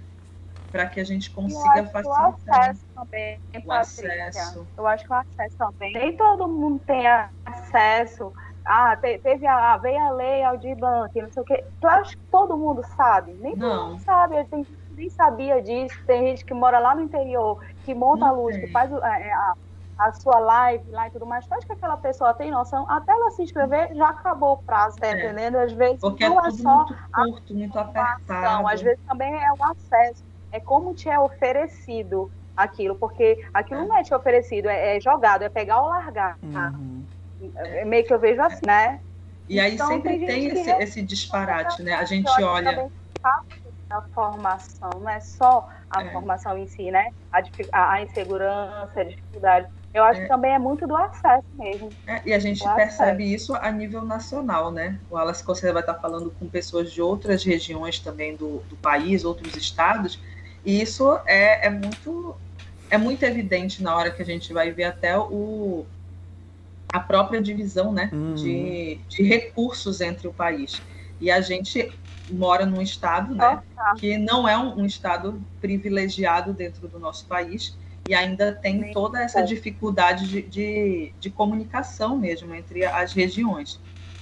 Para que a gente consiga facilitar. O acesso também, o acesso. Eu acho que o acesso também. Nem todo mundo tem acesso ah, teve a, veio a lei Aldir Blanc, não sei o quê. Tu acha que todo mundo sabe? Nem não. todo mundo sabe, tem, nem sabia disso. Tem gente que mora lá no interior, que monta não a luz, que faz é, a, a, sua live lá e tudo mais. Tu acha que aquela pessoa tem noção? Até ela se inscrever, já acabou o prazo, tá é. entendendo? Às vezes Porque não é, é só muito curto, muito apertado. Às vezes também é o acesso. É como te é oferecido aquilo, porque aquilo é. não é te oferecido, é, é jogado, é pegar ou largar. Uhum. É meio que eu vejo assim, né? E aí então, sempre tem, tem esse, esse, disparate, né? A gente olha. A formação, não é só a é. formação em si, né? A, a, insegurança, a dificuldade. Eu acho é. que também é muito do acesso mesmo. É, e a gente percebe acesso. isso a nível nacional, né? O Alas Conselho vai estar falando com pessoas de outras regiões também do, do país, outros estados, e isso é, é, muito é muito evidente na hora que a gente vai ver até o, a própria divisão né, uhum. de, de recursos entre o país. E a gente mora num estado né, que não é um, um, estado privilegiado dentro do nosso país e ainda tem toda essa dificuldade de, de, de comunicação mesmo entre as regiões.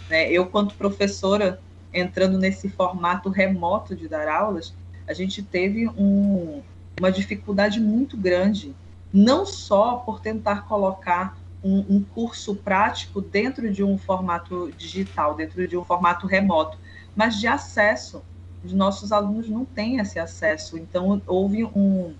Né? Eu, quanto professora, entrando nesse formato remoto de dar aulas, a gente teve um, uma dificuldade muito grande, não só por tentar colocar um, um, curso prático dentro de um formato digital, dentro de um formato remoto, mas de acesso. Os nossos alunos não têm esse acesso, então houve um,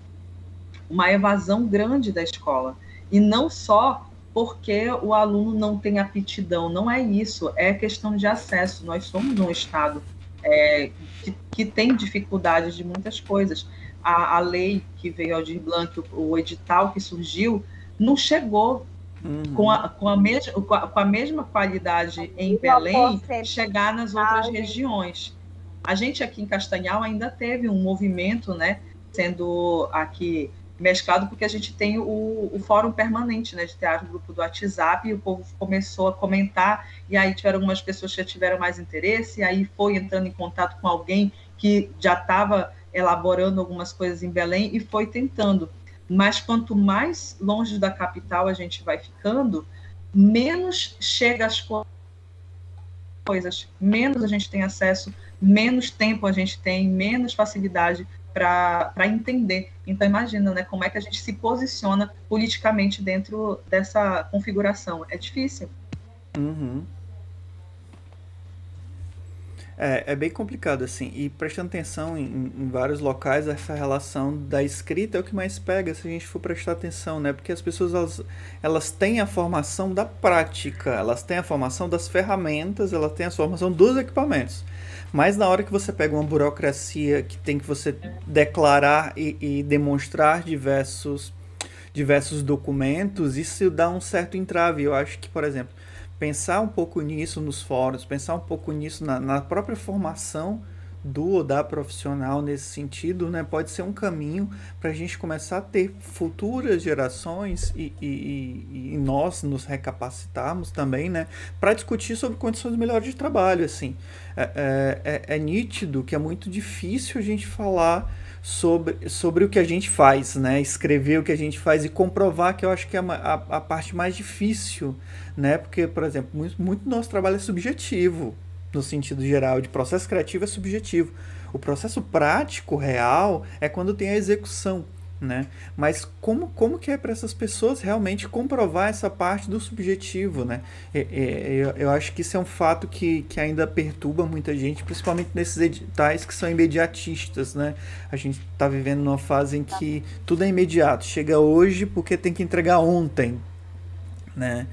uma evasão grande da escola. E não só porque o aluno não tem aptidão, não é isso, é questão de acesso. Nós somos um Estado é, que, que, tem dificuldades de muitas coisas. A, a lei que veio ao Dir Blanc, o, o edital que surgiu, não chegou Uhum. Com, a, com, a mes, com, a, com a mesma qualidade em Belém, chegar nas outras regiões. A gente aqui em Castanhal ainda teve um movimento, né, sendo aqui mesclado porque a gente tem o, o fórum permanente né, de teatro, grupo do WhatsApp, e o povo começou a comentar, e aí tiveram algumas pessoas que já tiveram mais interesse, e aí foi entrando em contato com alguém que já estava elaborando algumas coisas em Belém e foi tentando. Mas quanto mais longe da capital a gente vai ficando, menos chega as coisas, menos a gente tem acesso, menos tempo a gente tem, menos facilidade para entender. Então, imagina né, como é que a gente se posiciona politicamente dentro dessa configuração. É difícil. Uhum. É, é bem complicado, assim. E prestando atenção em, em, vários locais, essa relação da escrita é o que mais pega se a gente for prestar atenção, né? Porque as pessoas, elas, elas têm a formação da prática, elas têm a formação das ferramentas, elas têm a formação dos equipamentos. Mas na hora que você pega uma burocracia que tem que você declarar e, e demonstrar diversos, diversos documentos, isso dá um certo entrave. Eu acho que, por exemplo, pensar um pouco nisso nos fóruns, pensar um pouco nisso na, na própria formação do ou da profissional nesse sentido, né, pode ser um caminho para a gente começar a ter futuras gerações e, e, e nós nos recapacitarmos também, né, para discutir sobre condições melhores de trabalho. Assim, é, é, é, é nítido que é muito difícil a gente falar sobre, sobre o que a gente faz, né, escrever o que a gente faz e comprovar que eu acho que é a, a, a parte mais difícil, né, porque, por exemplo, muito, muito nosso trabalho é subjetivo no sentido geral de processo criativo é subjetivo. O processo prático, real, é quando tem a execução. Né? Mas como, como que é para essas pessoas realmente comprovar essa parte do subjetivo, né? eu, eu acho que isso é um fato que, que ainda perturba muita gente, principalmente nesses editais que são imediatistas, né? A gente está vivendo numa fase em que tudo é imediato, chega hoje porque tem que entregar ontem, né?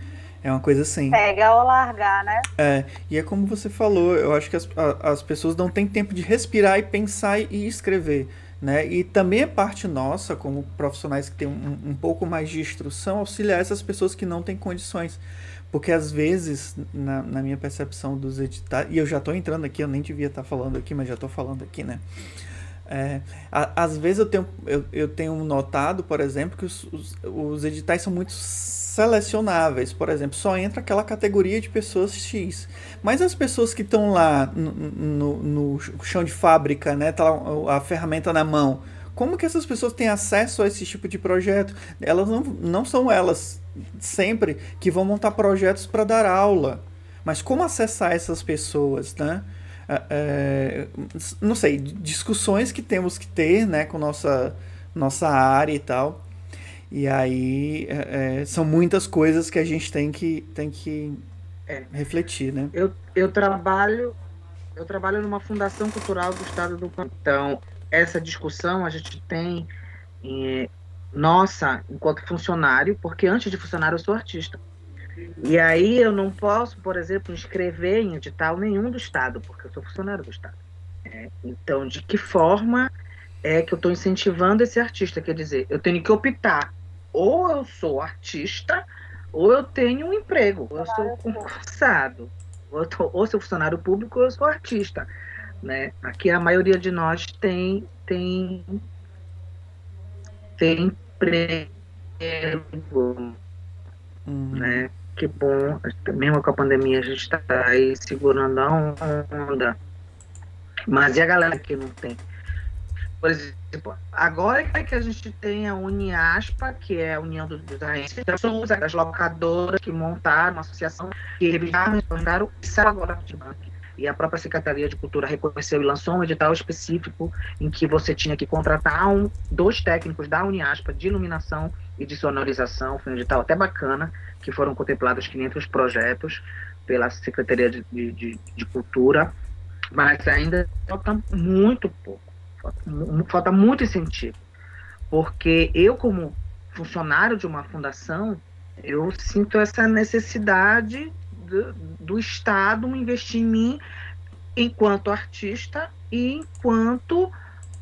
É uma coisa assim. Pegar ou largar, né? É, e é como você falou, eu acho que as, as pessoas não têm tempo de respirar e pensar e escrever. Né? E também é parte nossa, como profissionais que têm um, um pouco mais de instrução, auxiliar essas pessoas que não têm condições. Porque às vezes, na, na minha percepção dos editais, e eu já estou entrando aqui, eu nem devia estar tá falando aqui, mas já estou falando aqui, né? É, a, às vezes eu tenho, eu, eu tenho notado, por exemplo, que os, os, os editais são muito selecionáveis. Por exemplo, só entra aquela categoria de pessoas X. Mas as pessoas que estão lá no, no, no, chão de fábrica, né, tá a ferramenta na mão, como que essas pessoas têm acesso a esse tipo de projeto? Elas não, não são elas sempre que vão montar projetos para dar aula. Mas como acessar essas pessoas, né? É, é não sei, discussões que temos que ter né, com nossa, nossa área e tal. E aí é, é, são muitas coisas que a gente tem que, tem que é. refletir, né? Eu, eu trabalho eu trabalho numa fundação cultural do estado do Então, essa discussão a gente tem é, nossa, enquanto funcionário, porque antes de funcionário eu sou artista. E aí eu não posso, por exemplo, inscrever em edital nenhum do estado, porque eu sou funcionário do estado. É, então, de que forma é que eu estou incentivando esse artista? Quer dizer, eu tenho que optar ou eu sou artista, ou eu tenho um emprego, ou eu sou concursado, ou eu tô, ou sou funcionário público, ou eu sou artista. Né? Aqui a maioria de nós tem, tem, tem emprego, uhum. né? Que bom, mesmo com a pandemia a gente está aí segurando a onda. Mas e a galera que não tem? Por exemplo, agora que a gente tem a Uniaspa, que é a União dos, Agentes, das locadoras que montaram uma associação que já retornaram isso agora de banco. E a própria Secretaria de Cultura reconheceu e lançou um edital específico em que você tinha que contratar um, dois técnicos da Uniaspa de iluminação e de sonorização. Foi um edital até bacana, que foram contemplados 500 projetos pela Secretaria de, de, de Cultura, mas ainda falta muito pouco falta muito incentivo. Porque eu, como funcionário de uma fundação, eu sinto essa necessidade do, do Estado investir em mim enquanto artista e enquanto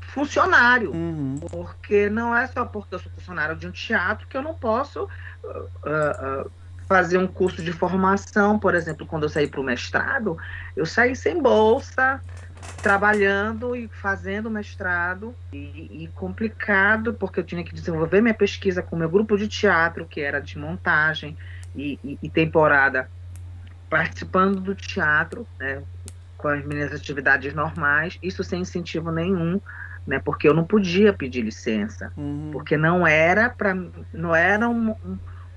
funcionário. Uhum. Porque não é só porque eu sou funcionário de um teatro que eu não posso uh, uh, fazer um curso de formação. Por exemplo, quando eu saí para o mestrado, eu saí sem bolsa, trabalhando e fazendo mestrado e, e, complicado porque eu tinha que desenvolver minha pesquisa com meu grupo de teatro que era de montagem e, e, e temporada participando do teatro né, com as minhas atividades normais isso sem incentivo nenhum né porque eu não podia pedir licença uhum. porque não era para não era um,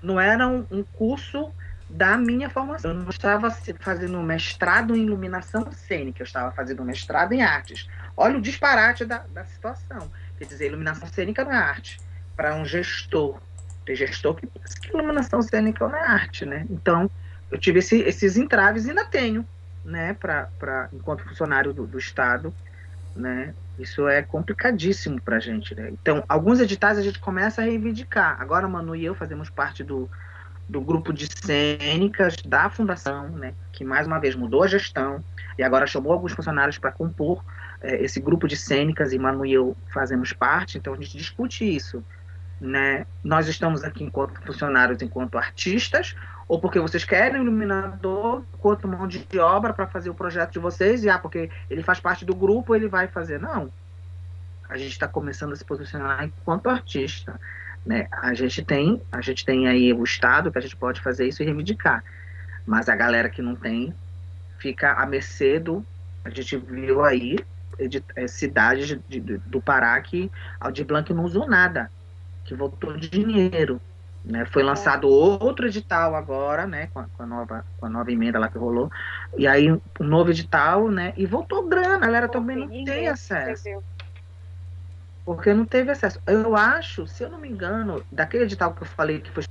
não era um, um curso da minha formação. Eu não estava fazendo mestrado em iluminação cênica, eu estava fazendo mestrado em artes. Olha o disparate da, da situação. Quer dizer, iluminação cênica é arte. Para um gestor, tem gestor que pensa que iluminação cênica não é arte, né? Então, eu tive esse, esses entraves e ainda tenho, né, pra, pra, enquanto funcionário do, do Estado, né? Isso é complicadíssimo para a gente, né? Então, alguns editais a gente começa a reivindicar. Agora, Manu e eu fazemos parte do, do grupo de cênicas da fundação, né, que mais uma vez mudou a gestão e agora chamou alguns funcionários para compor é, esse grupo de cênicas e Manu e eu fazemos parte, então a gente discute isso. Né? Nós estamos aqui enquanto funcionários, enquanto artistas, ou porque vocês querem um iluminador quanto mão de obra para fazer o projeto de vocês, e ah, porque ele faz parte do grupo, ele vai fazer. Não. A gente está começando a se posicionar enquanto artista. Né? A gente tem, a gente tem aí o Estado que a gente pode fazer isso e reivindicar. Mas a galera que não tem fica à mercê do. A gente viu aí de, é, cidades de, de, do Pará que Aldir Blanc não usou nada, que voltou dinheiro. Né? Foi lançado outro edital agora, né? Com a, com a, nova, com a nova emenda lá que rolou. E aí, um novo edital, né? E voltou grana, a galera também não tem acesso porque não teve acesso. Eu acho, se eu não me engano, daquele edital que eu falei que foi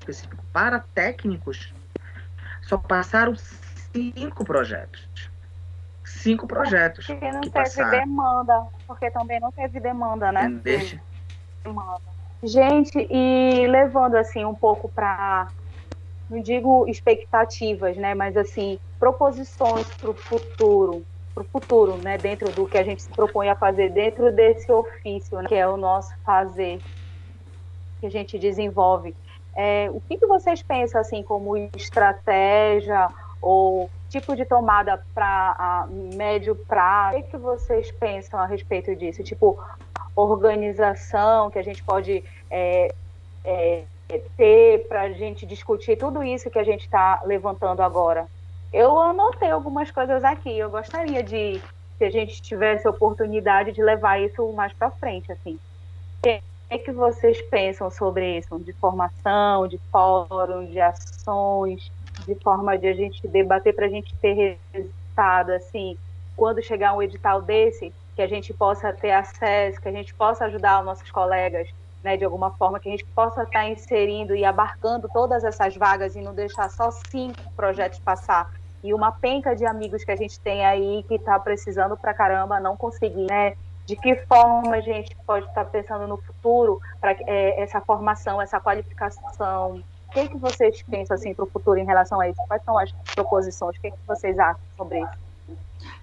específico para técnicos, só passaram cinco projetos. Cinco projetos. Porque não teve passaram. demanda. Porque também não teve demanda, né? Deixa. Demanda. Gente, e levando assim um pouco para não digo expectativas, né, mas assim, proposições para o futuro para o futuro, né, dentro do que a gente se propõe a fazer dentro desse ofício, né, que é o nosso fazer, que a gente desenvolve. É, o que, que vocês pensam assim como estratégia ou tipo de tomada para médio prazo? O que, que vocês pensam a respeito disso? Tipo organização que a gente pode é, é, ter para a gente discutir tudo isso que a gente está levantando agora? Eu anotei algumas coisas aqui. Eu gostaria de, se a gente tivesse oportunidade de levar isso mais para frente, assim. O que, que vocês pensam sobre isso? De formação, de fórum, de ações, de forma de a gente debater para a gente ter resultado, assim, quando chegar um edital desse, que a gente possa ter acesso, que a gente possa ajudar os nossos colegas, né, de alguma forma, que a gente possa estar tá inserindo e abarcando todas essas vagas e não deixar só cinco projetos passar e uma penca de amigos que a gente tem aí que está precisando pra caramba não conseguir, né? De que forma a gente pode estar tá pensando no futuro para é, essa formação, essa qualificação? O que, que vocês pensam assim para o futuro em relação a isso? Quais são as proposições? O que, que vocês acham sobre isso?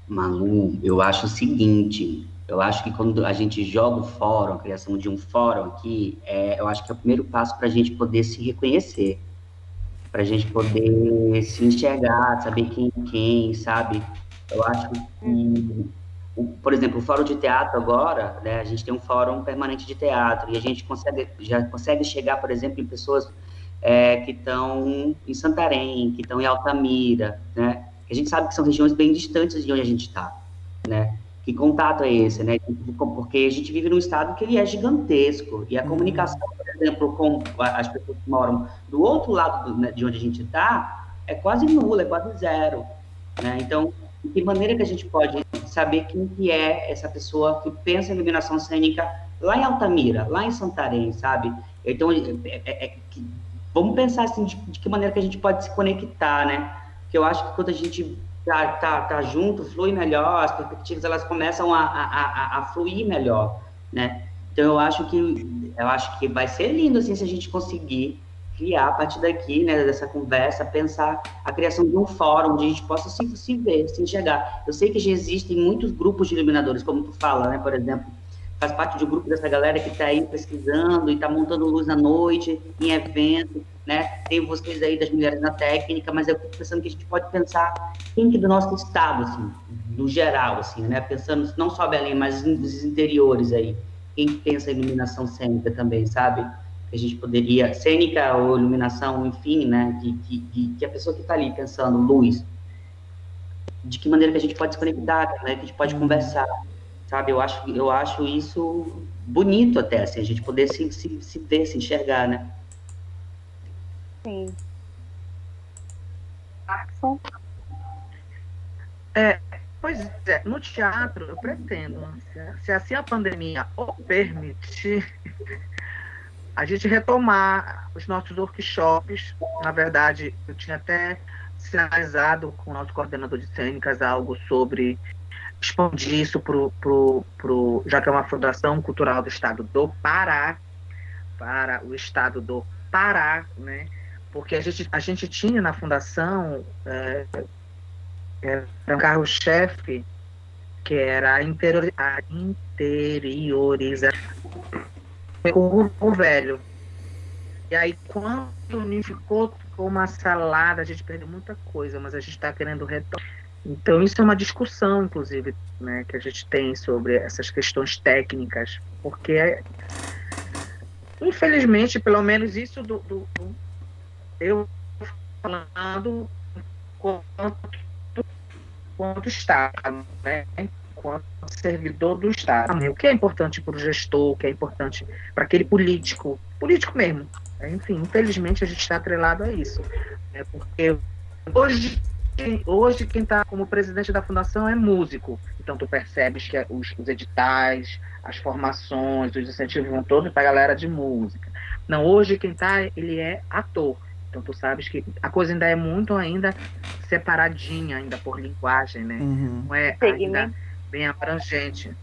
Malu, eu acho o seguinte, eu acho que quando a gente joga o fórum, a criação de um fórum aqui, é, eu acho que é o primeiro passo para a gente poder se reconhecer para a gente poder se enxergar, saber quem é quem, sabe? Eu acho que, por exemplo, o fórum de teatro agora, né, a gente tem um fórum permanente de teatro e a gente consegue, já consegue chegar, por exemplo, em pessoas é, que estão em Santarém, que estão em Altamira, né? A gente sabe que são regiões bem distantes de onde a gente está, né? Que contato é esse, né? Porque a gente vive num estado que ele é gigantesco e a uhum. comunicação exemplo, com as pessoas que moram do outro lado do, né, de onde a gente está, é quase nula, é quase zero. Né? Então, de que maneira que a gente pode saber quem que é essa pessoa que pensa em iluminação cênica lá em Altamira, lá em Santarém, sabe? Então, é, é, é vamos pensar assim, de, de, que maneira que a gente pode se conectar, né? Porque eu acho que quando a gente tá, tá, tá junto, flui melhor, as perspectivas elas começam a, a, a, a fluir melhor, né? Então eu acho que eu acho que vai ser lindo assim se a gente conseguir criar a partir daqui, né, dessa conversa, pensar a criação de um fórum onde a gente possa se, se ver, se enxergar. Eu sei que já existem muitos grupos de iluminadores, como tu fala, né, por exemplo, faz parte de um grupo dessa galera que está aí pesquisando e está montando luz à noite, em evento, né? Tem vocês aí das mulheres na técnica, mas eu fico pensando que a gente pode pensar quem que do nosso estado, assim, no geral, assim, né? Pensando não só Belém, mas nos interiores aí. Quem pensa em iluminação cênica também, sabe? Que a gente poderia, cênica ou iluminação, enfim, né? Que, que, que a pessoa que está ali pensando, luz, de que maneira que a gente pode se conectar, né? Que a gente pode conversar, sabe? Eu acho, eu acho isso bonito até, assim, a gente poder se, se, se ver, se enxergar, né? Sim. Markson? É, pois é, no teatro eu pretendo, se, se assim a pandemia o permitir, a gente retomar os nossos workshops. Na verdade, eu tinha até sinalizado com o nosso coordenador de cênicas algo sobre expandir isso pro, pro, pro, já que é uma fundação cultural do estado do Pará, para o estado do Pará, né? Porque a gente, a gente tinha na fundação é, era um carro-chefe que era a, interior, a interiorização o velho. E aí, quando unificou, ficou uma salada, a gente perdeu muita coisa, mas a gente está querendo retomar. Então, isso é uma discussão, inclusive, né, que a gente tem sobre essas questões técnicas, porque, infelizmente, pelo menos isso do, do, do eu falando quanto quanto Estado, né? enquanto servidor do Estado. O que é importante para o gestor, o que é importante para aquele político, político mesmo. Enfim, infelizmente a gente está atrelado a isso. Né? Porque hoje, hoje quem está como presidente da fundação é músico. Então tu percebes que os, os editais, as formações, os incentivos vão todos para a galera de música. Não, hoje quem está, ele é ator. Então tu sabes que a coisa ainda é muito ainda separadinha ainda por linguagem, né? Uhum. Não é ainda bem abrangente,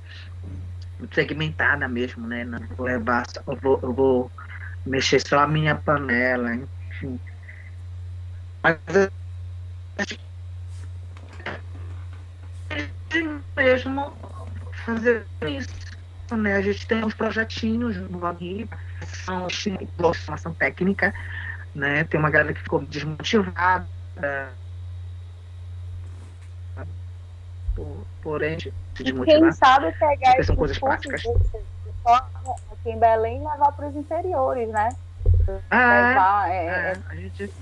muito segmentada mesmo, né? Não vou levar, eu vou, eu vou mexer só a minha panela, enfim. Mas mesmo fazer isso, né? A gente tem uns projetinhos no Rio, são de formação técnica, né? Tem uma galera que ficou desmotivada. Por, porém, se desmotivar. Quem sabe pegar esses coisas práticas. aqui em Belém e levar para os interiores, né? Ah, levar, é, é, a gente...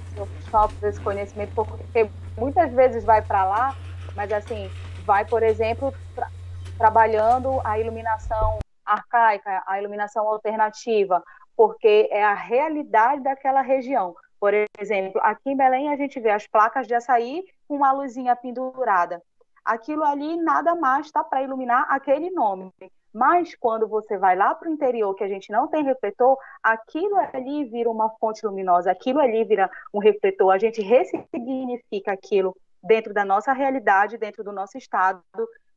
esse conhecimento, porque muitas vezes vai para lá, mas assim, vai, por exemplo, tra trabalhando a iluminação arcaica, a iluminação alternativa, porque é a realidade daquela região. Por exemplo, aqui em Belém a gente vê as placas de açaí com uma luzinha pendurada. Aquilo ali nada mais está para iluminar aquele nome. Mas quando você vai lá para o interior, que a gente não tem refletor, aquilo ali vira uma fonte luminosa, aquilo ali vira um refletor. A gente ressignifica aquilo dentro da nossa realidade, dentro do nosso estado,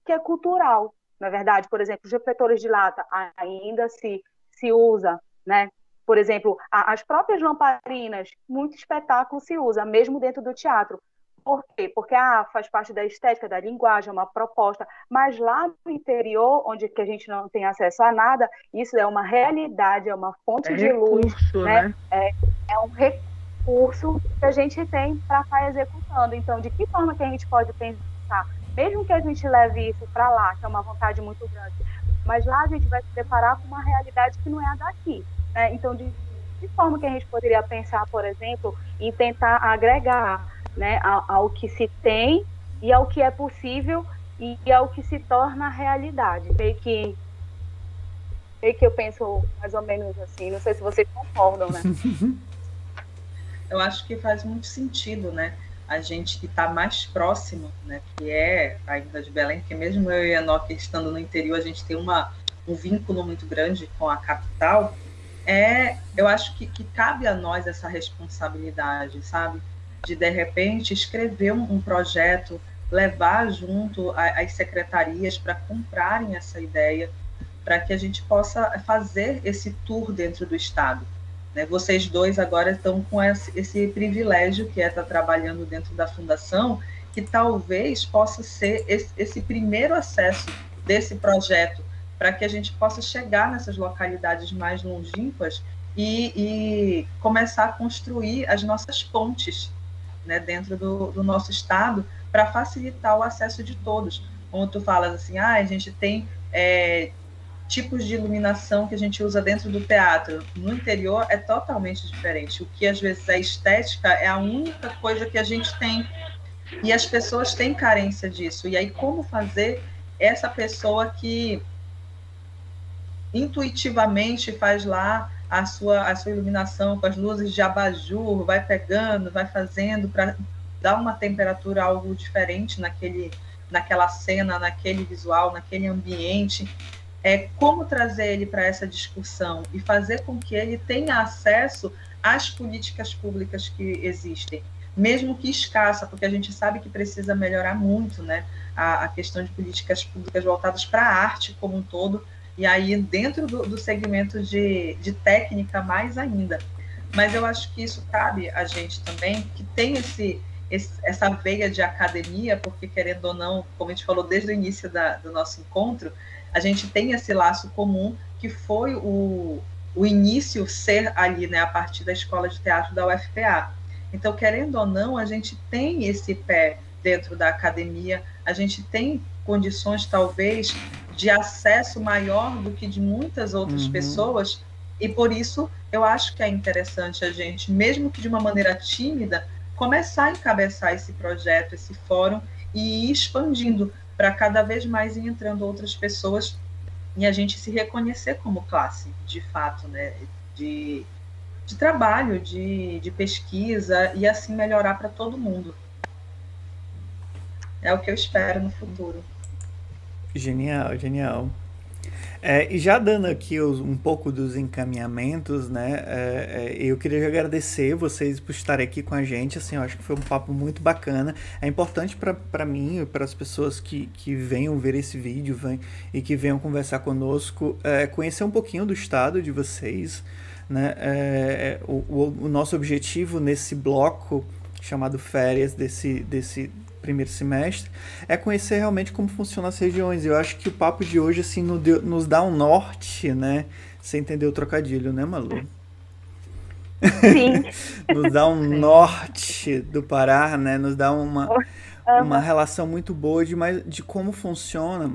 que é cultural. Na é verdade, por exemplo, os refletores de lata ainda se, se usa né? Por exemplo, as próprias lamparinas, muito espetáculo se usa, mesmo dentro do teatro. Por quê? Porque ah, faz parte da estética, da linguagem, é uma proposta, mas lá no interior, onde que a gente não tem acesso a nada, isso é uma realidade, é uma fonte é de recurso, luz, né? né? É, é um recurso que a gente tem para estar tá executando. Então, de que forma que a gente pode pensar? Mesmo que a gente leve isso para lá, que é uma vontade muito grande, mas lá a gente vai se deparar com uma realidade que não é a daqui. Né? Então, de que forma que a gente poderia pensar, por exemplo, em tentar agregar né, ao, ao que se tem e ao que é possível e ao que se torna realidade. Meio que, meio que eu penso mais ou menos assim, não sei se vocês concordam, né? Eu acho que faz muito sentido, né? a gente que está mais próximo, né, que é ainda de Belém, porque mesmo eu e a Enoque estando no interior, a gente tem uma, um vínculo muito grande com a capital, é, eu acho que, que cabe a nós essa responsabilidade, sabe? De, de repente, escrever um, projeto, levar junto as secretarias para comprarem essa ideia, para que a gente possa fazer esse tour dentro do Estado. Né? Vocês dois agora estão com esse, esse privilégio que é estar trabalhando dentro da fundação, que talvez possa ser esse, esse primeiro acesso desse projeto para que a gente possa chegar nessas localidades mais longínquas e, e começar a construir as nossas pontes né, dentro do, do nosso estado para facilitar o acesso de todos. como tu falas assim, ah, a gente tem é, tipos de iluminação que a gente usa dentro do teatro. No interior é totalmente diferente. O que às vezes é estética é a única coisa que a gente tem. E as pessoas têm carência disso. E aí, como fazer essa pessoa que intuitivamente faz lá a sua, a sua iluminação com as luzes de abajur, vai pegando, vai fazendo para dar uma temperatura algo diferente naquele, naquela cena, naquele visual, naquele ambiente. É como trazer ele para essa discussão e fazer com que ele tenha acesso às políticas públicas que existem, mesmo que escassa, porque a gente sabe que precisa melhorar muito, né, a, a questão de políticas públicas voltadas para a arte como um todo, e aí dentro do, do segmento de, de técnica mais ainda. Mas eu acho que isso cabe a gente também, que tem esse, esse, essa veia de academia, porque querendo ou não, como a gente falou desde o início da, do nosso encontro, a gente tem esse laço comum que foi o, o início ser ali, né, a partir da escola de teatro da UFPA. Então, querendo ou não, a gente tem esse pé dentro da academia, a gente tem condições, talvez, de acesso maior do que de muitas outras uhum. pessoas, e por isso eu acho que é interessante a gente, mesmo que de uma maneira tímida, começar a encabeçar esse projeto, esse fórum e ir expandindo, para cada vez mais ir entrando outras pessoas e a gente se reconhecer como classe, de fato, né? De, de trabalho, de, de pesquisa e assim melhorar para todo mundo. É o que eu espero no futuro. Genial, genial. É, e já dando aqui os, um pouco dos encaminhamentos, né? É, é, eu queria agradecer vocês por estarem aqui com a gente. Assim, eu acho que foi um papo muito bacana. É importante para mim e para as pessoas que, que venham ver esse vídeo vem, e que venham conversar conosco, é, conhecer um pouquinho do estado de vocês. Né? É, o, o, o nosso objetivo nesse bloco chamado férias desse, desse, primeiro semestre, é conhecer realmente como funcionam as regiões. Eu acho que o papo de hoje assim nos dá um norte, né? Você entendeu o trocadilho, né, Malu? Sim. nos dá um norte do Pará, né? Nos dá uma, uma relação muito boa de, mais, de como funciona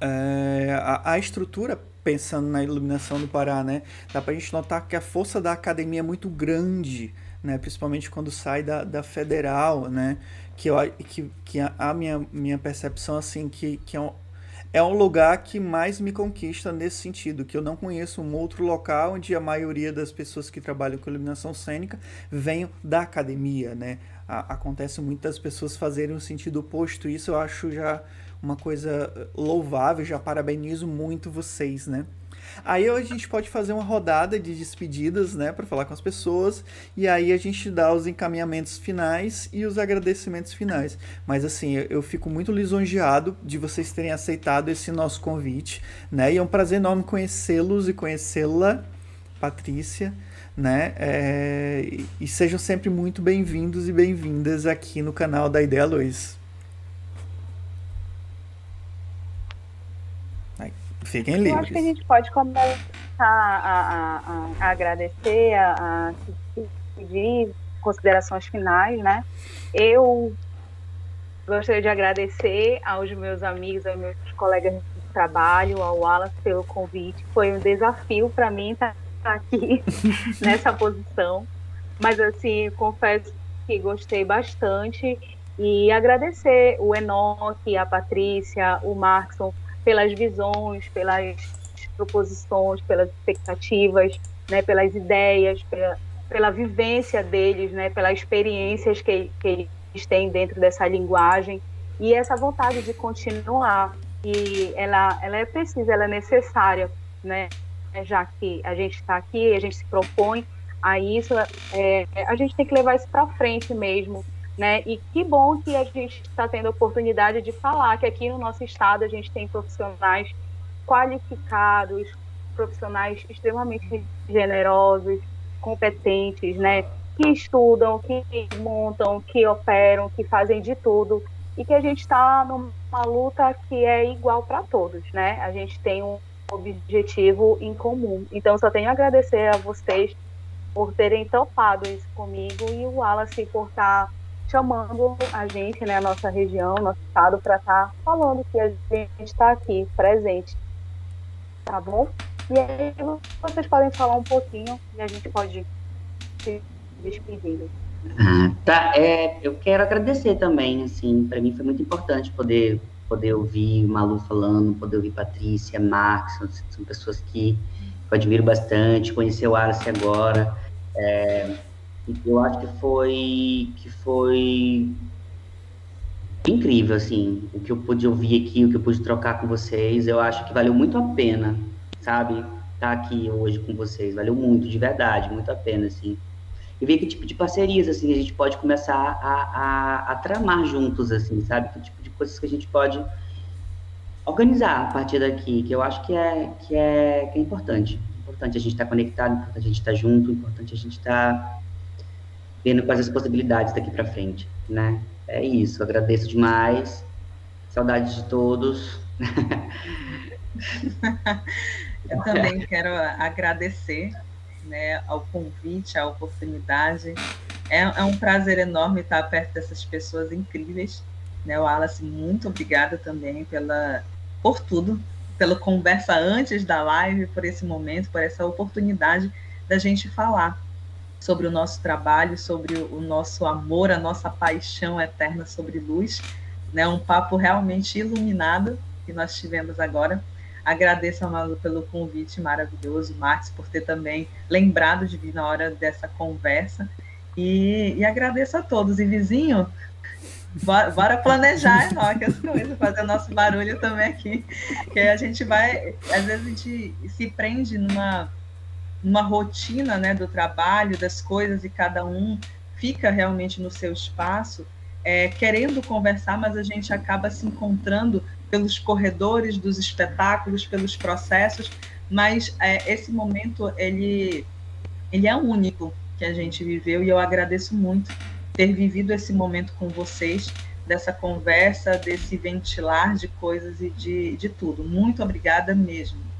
é, a, a estrutura pensando na iluminação do Pará, né? Dá pra gente notar que a força da academia é muito grande, né? Principalmente quando sai da, da federal, né? Que, eu, que, que a, a, minha, minha percepção assim que, que é, um, é um lugar que mais me conquista nesse sentido, que eu não conheço um outro local onde a maioria das pessoas que trabalham com iluminação cênica venham da academia, né? A, acontece muitas pessoas fazerem o sentido oposto, isso eu acho já uma coisa louvável, já parabenizo muito vocês, né? Aí a gente pode fazer uma rodada de despedidas, né, para falar com as pessoas, e aí a gente dá os encaminhamentos finais e os agradecimentos finais. Mas assim, eu fico muito lisonjeado de vocês terem aceitado esse nosso convite, né? E é um prazer enorme conhecê-los e conhecê-la, Patrícia, né? É, e sejam sempre muito bem-vindos e bem-vindas aqui no canal da Ideia Luz. Fiquem livres. Eu acho que a gente pode começar a, a, a, a agradecer, a, pedir considerações finais, né? Eu gostaria de agradecer aos meus amigos, aos meus colegas de trabalho, ao Wallace pelo convite. Foi um desafio para mim estar aqui nessa posição, mas assim, confesso que gostei bastante e agradecer o Enoque, a Patrícia, o Markson pelas visões, pelas proposições, pelas expectativas, né, pelas ideias, pela, pela vivência deles, né, pelas experiências que, que eles têm dentro dessa linguagem e essa vontade de continuar. E ela, ela é precisa, ela é necessária, né, já que a gente está aqui, a gente se propõe a isso, é, a gente tem que levar isso para frente mesmo, né? E que bom que a gente está tendo a oportunidade de falar que aqui no nosso estado a gente tem profissionais qualificados, profissionais extremamente generosos, competentes, né? Que estudam, que montam, que operam, que fazem de tudo e que a gente está numa luta que é igual para todos, né? A gente tem um objetivo em comum. Então, só tenho a agradecer a vocês por terem topado isso comigo e o Wallace por estar tá chamando a gente, né, a nossa região, nosso estado, para estar tá falando que a gente está aqui, presente. Tá bom? E aí vocês podem falar um pouquinho e a gente pode se despedir. Ah, tá, é, eu quero agradecer também, assim, para mim foi muito importante poder poder ouvir Malu falando, poder ouvir Patrícia, Marcos, são, são pessoas que eu admiro bastante, conhecer o Alice agora, é, eu acho que foi que foi incrível, assim, o que eu pude ouvir aqui, o que eu pude trocar com vocês, eu acho que valeu muito a pena, sabe, estar tá aqui hoje com vocês, valeu muito, de verdade, muito a pena, assim, e ver que tipo de parcerias, assim, a gente pode começar a, a, a tramar juntos, assim, sabe, que tipo de coisas que a gente pode organizar a partir daqui, que eu acho que é, que é, que é importante, importante a gente estar tá conectado, importante a gente estar tá junto, importante a gente estar tá vendo quais as possibilidades daqui para frente, né? É isso, agradeço demais, saudades de todos. Eu também quero agradecer né, ao convite, à oportunidade. É, é, um prazer enorme estar perto dessas pessoas incríveis. Né, Wallace, muito obrigada também pela, por tudo, pela conversa antes da live, por esse momento, por essa oportunidade da gente falar sobre o nosso trabalho, sobre o nosso amor, a nossa paixão eterna sobre luz. Né? Um papo realmente iluminado que nós tivemos agora. Agradeço a Malu pelo convite maravilhoso, Marcos, por ter também lembrado de vir na hora dessa conversa. E, e agradeço a todos. E vizinho, bora, bora planejar, Enoque, as coisas, fazer nosso barulho também aqui. Que a gente vai, às vezes a gente se prende numa uma rotina né, do trabalho, das coisas, e cada um fica realmente no seu espaço, é, querendo conversar, mas a gente acaba se encontrando pelos corredores dos espetáculos, pelos processos, mas é, esse momento ele, ele é único que a gente viveu e eu agradeço muito ter vivido esse momento com vocês, dessa conversa, desse ventilar de coisas e de, de tudo. Muito obrigada mesmo.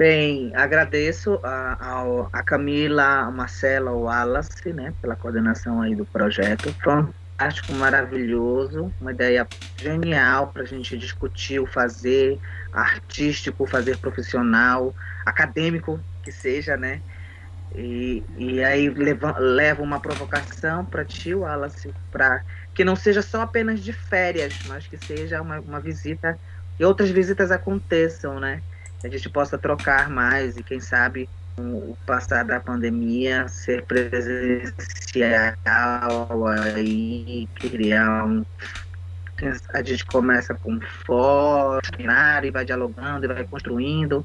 Bem, agradeço a, a, a Camila, a Marcela, o Wallace, né, pela coordenação aí do projeto. Fantástico, maravilhoso, uma ideia genial para a gente discutir o fazer artístico, fazer profissional, acadêmico que seja, né? E, e aí leva, leva uma provocação para ti, Wallace, para que não seja só apenas de férias, mas que seja uma, uma visita e outras visitas aconteçam, né? A gente possa trocar mais e quem sabe o passar da pandemia ser presencial aí criar um a gente começa com fórum, e vai dialogando e vai construindo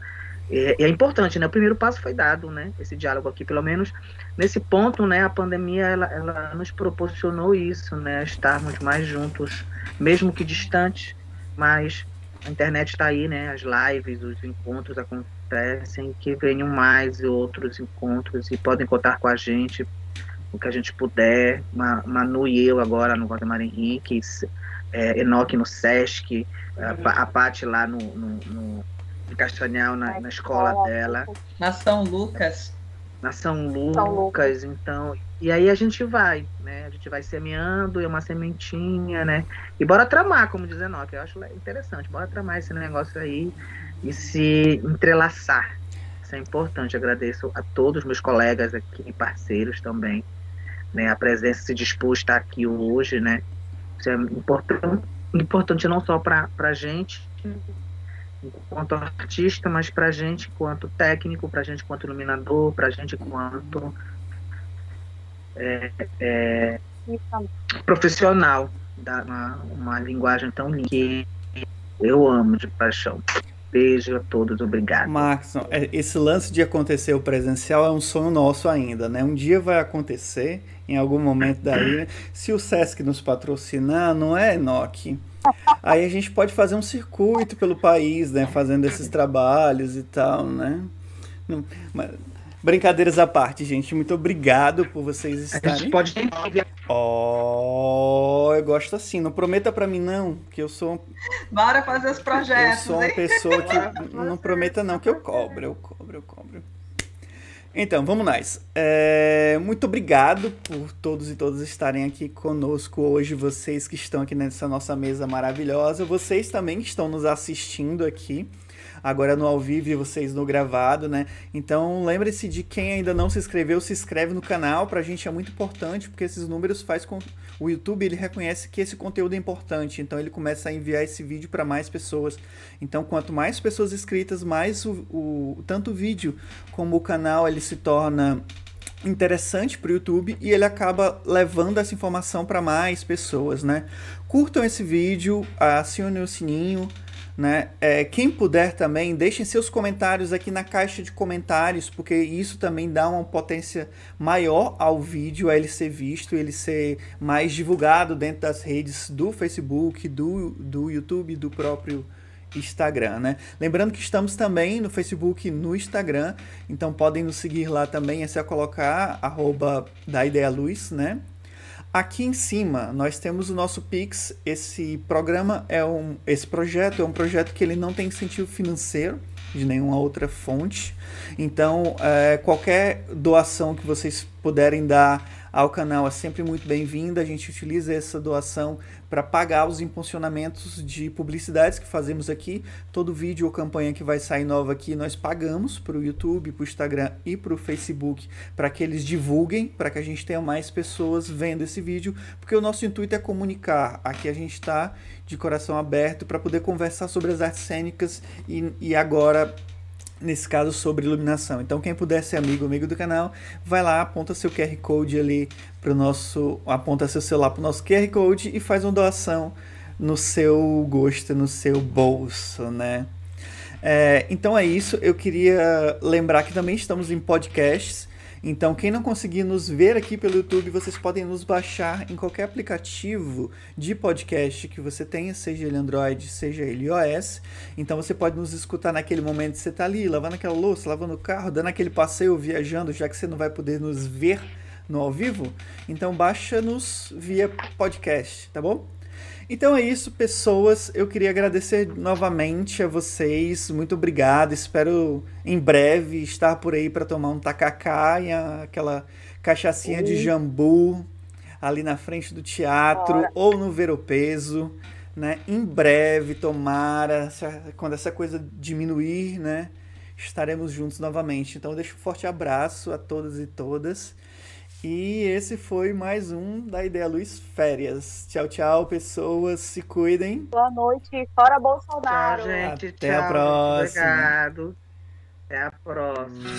e, é importante, né? O primeiro passo foi dado, né? Esse diálogo aqui, pelo menos nesse ponto, né? A pandemia ela, ela nos proporcionou isso, né? Estarmos mais juntos, mesmo que distantes, mas a internet está aí, né? As lives, os encontros acontecem, que venham mais outros encontros e podem contar com a gente o que a gente puder. Manu e eu agora no Valdemar Henrique, é, Enoque no Sesc, a, a Paty lá no, no, no Castanhal, na, na escola dela. Na São Lucas. Na São Lucas, São Lucas, então. E aí a gente vai, né? A gente vai semeando, é uma sementinha, né? E bora tramar, como diz Enoch, eu acho interessante. Bora tramar esse negócio aí e se entrelaçar. Isso é importante. Agradeço a todos os meus colegas aqui, parceiros também, né? A presença se dispôs a estar aqui hoje, né? Isso é importante, importante não só para a gente, enquanto artista, mas para a gente enquanto técnico, para a gente enquanto iluminador, para a gente enquanto é, é, profissional, da, uma, uma linguagem tão linda que eu amo de paixão. Beijo a todos, obrigado. Marcos, é, esse lance de acontecer o presencial é um sonho nosso ainda, né? Um dia vai acontecer, em algum momento daí, se o Sesc nos patrocinar, não é, Enoque? Aí a gente pode fazer um circuito pelo país, né? Fazendo esses trabalhos e tal, né? Mas, Brincadeiras à parte, gente. Muito obrigado por vocês estarem. A gente pode. Ó, oh, eu gosto assim. Não prometa para mim, não, que eu sou. Bora fazer os projetos. Eu sou uma pessoa que. não prometa, não, que eu cobro, eu cobro, eu cobro. Então, vamos nós. É, muito obrigado por todos e todas estarem aqui conosco hoje, vocês que estão aqui nessa nossa mesa maravilhosa, vocês também que estão nos assistindo aqui agora no ao vivo e vocês no gravado, né? Então lembre-se de quem ainda não se inscreveu, se inscreve no canal, pra gente é muito importante, porque esses números faz com o YouTube, ele reconhece que esse conteúdo é importante, então ele começa a enviar esse vídeo para mais pessoas. Então quanto mais pessoas inscritas, mais o, o tanto o vídeo como o canal ele se torna interessante para o YouTube e ele acaba levando essa informação para mais pessoas, né? Curtam esse vídeo, acionem o sininho, né? É, quem puder também, deixem seus comentários aqui na caixa de comentários, porque isso também dá uma potência maior ao vídeo, a ele ser visto, ele ser mais divulgado dentro das redes do Facebook, do, do YouTube, do próprio Instagram, né? Lembrando que estamos também no Facebook e no Instagram, então podem nos seguir lá também, é só colocar arroba da Ideia Luz, né? Aqui em cima nós temos o nosso Pix. Esse programa é um, esse projeto é um projeto que ele não tem incentivo financeiro de nenhuma outra fonte. Então, é, qualquer doação que vocês puderem dar ao canal é sempre muito bem-vinda. A gente utiliza essa doação para pagar os impulsionamentos de publicidades que fazemos aqui. Todo vídeo ou campanha que vai sair nova aqui, nós pagamos para o YouTube, para o Instagram e para o Facebook para que eles divulguem, para que a gente tenha mais pessoas vendo esse vídeo, porque o nosso intuito é comunicar. Aqui a gente está de coração aberto para poder conversar sobre as artes cênicas e, e agora nesse caso sobre iluminação. Então quem puder ser amigo amigo do canal, vai lá, aponta seu QR Code ali para o nosso, aponta seu celular para o nosso QR Code e faz uma doação no seu gosto, no seu bolso, né? É, então é isso. Eu queria lembrar que também estamos em podcasts. Então, quem não conseguir nos ver aqui pelo YouTube, vocês podem nos baixar em qualquer aplicativo de podcast que você tenha, seja ele Android, seja ele iOS. Então, você pode nos escutar naquele momento que você está ali, lavando aquela louça, lavando o carro, dando aquele passeio, viajando, já que você não vai poder nos ver no ao vivo. Então, baixa-nos via podcast, tá bom? Então é isso, pessoas. Eu queria agradecer novamente a vocês. Muito obrigado. Espero em breve estar por aí para tomar um tacacá e aquela cachaçinha de jambu ali na frente do teatro ou no Veropeso, né? Em breve, tomara, quando essa coisa diminuir, né? Estaremos juntos novamente. Então, eu deixo um forte abraço a todos e todas. E esse foi mais um da Ideia Luz Férias. Tchau, tchau, pessoas. Se cuidem. Boa noite. Fora Bolsonaro. Tchau, gente. Até tchau. a próxima. Obrigado. Até a próxima.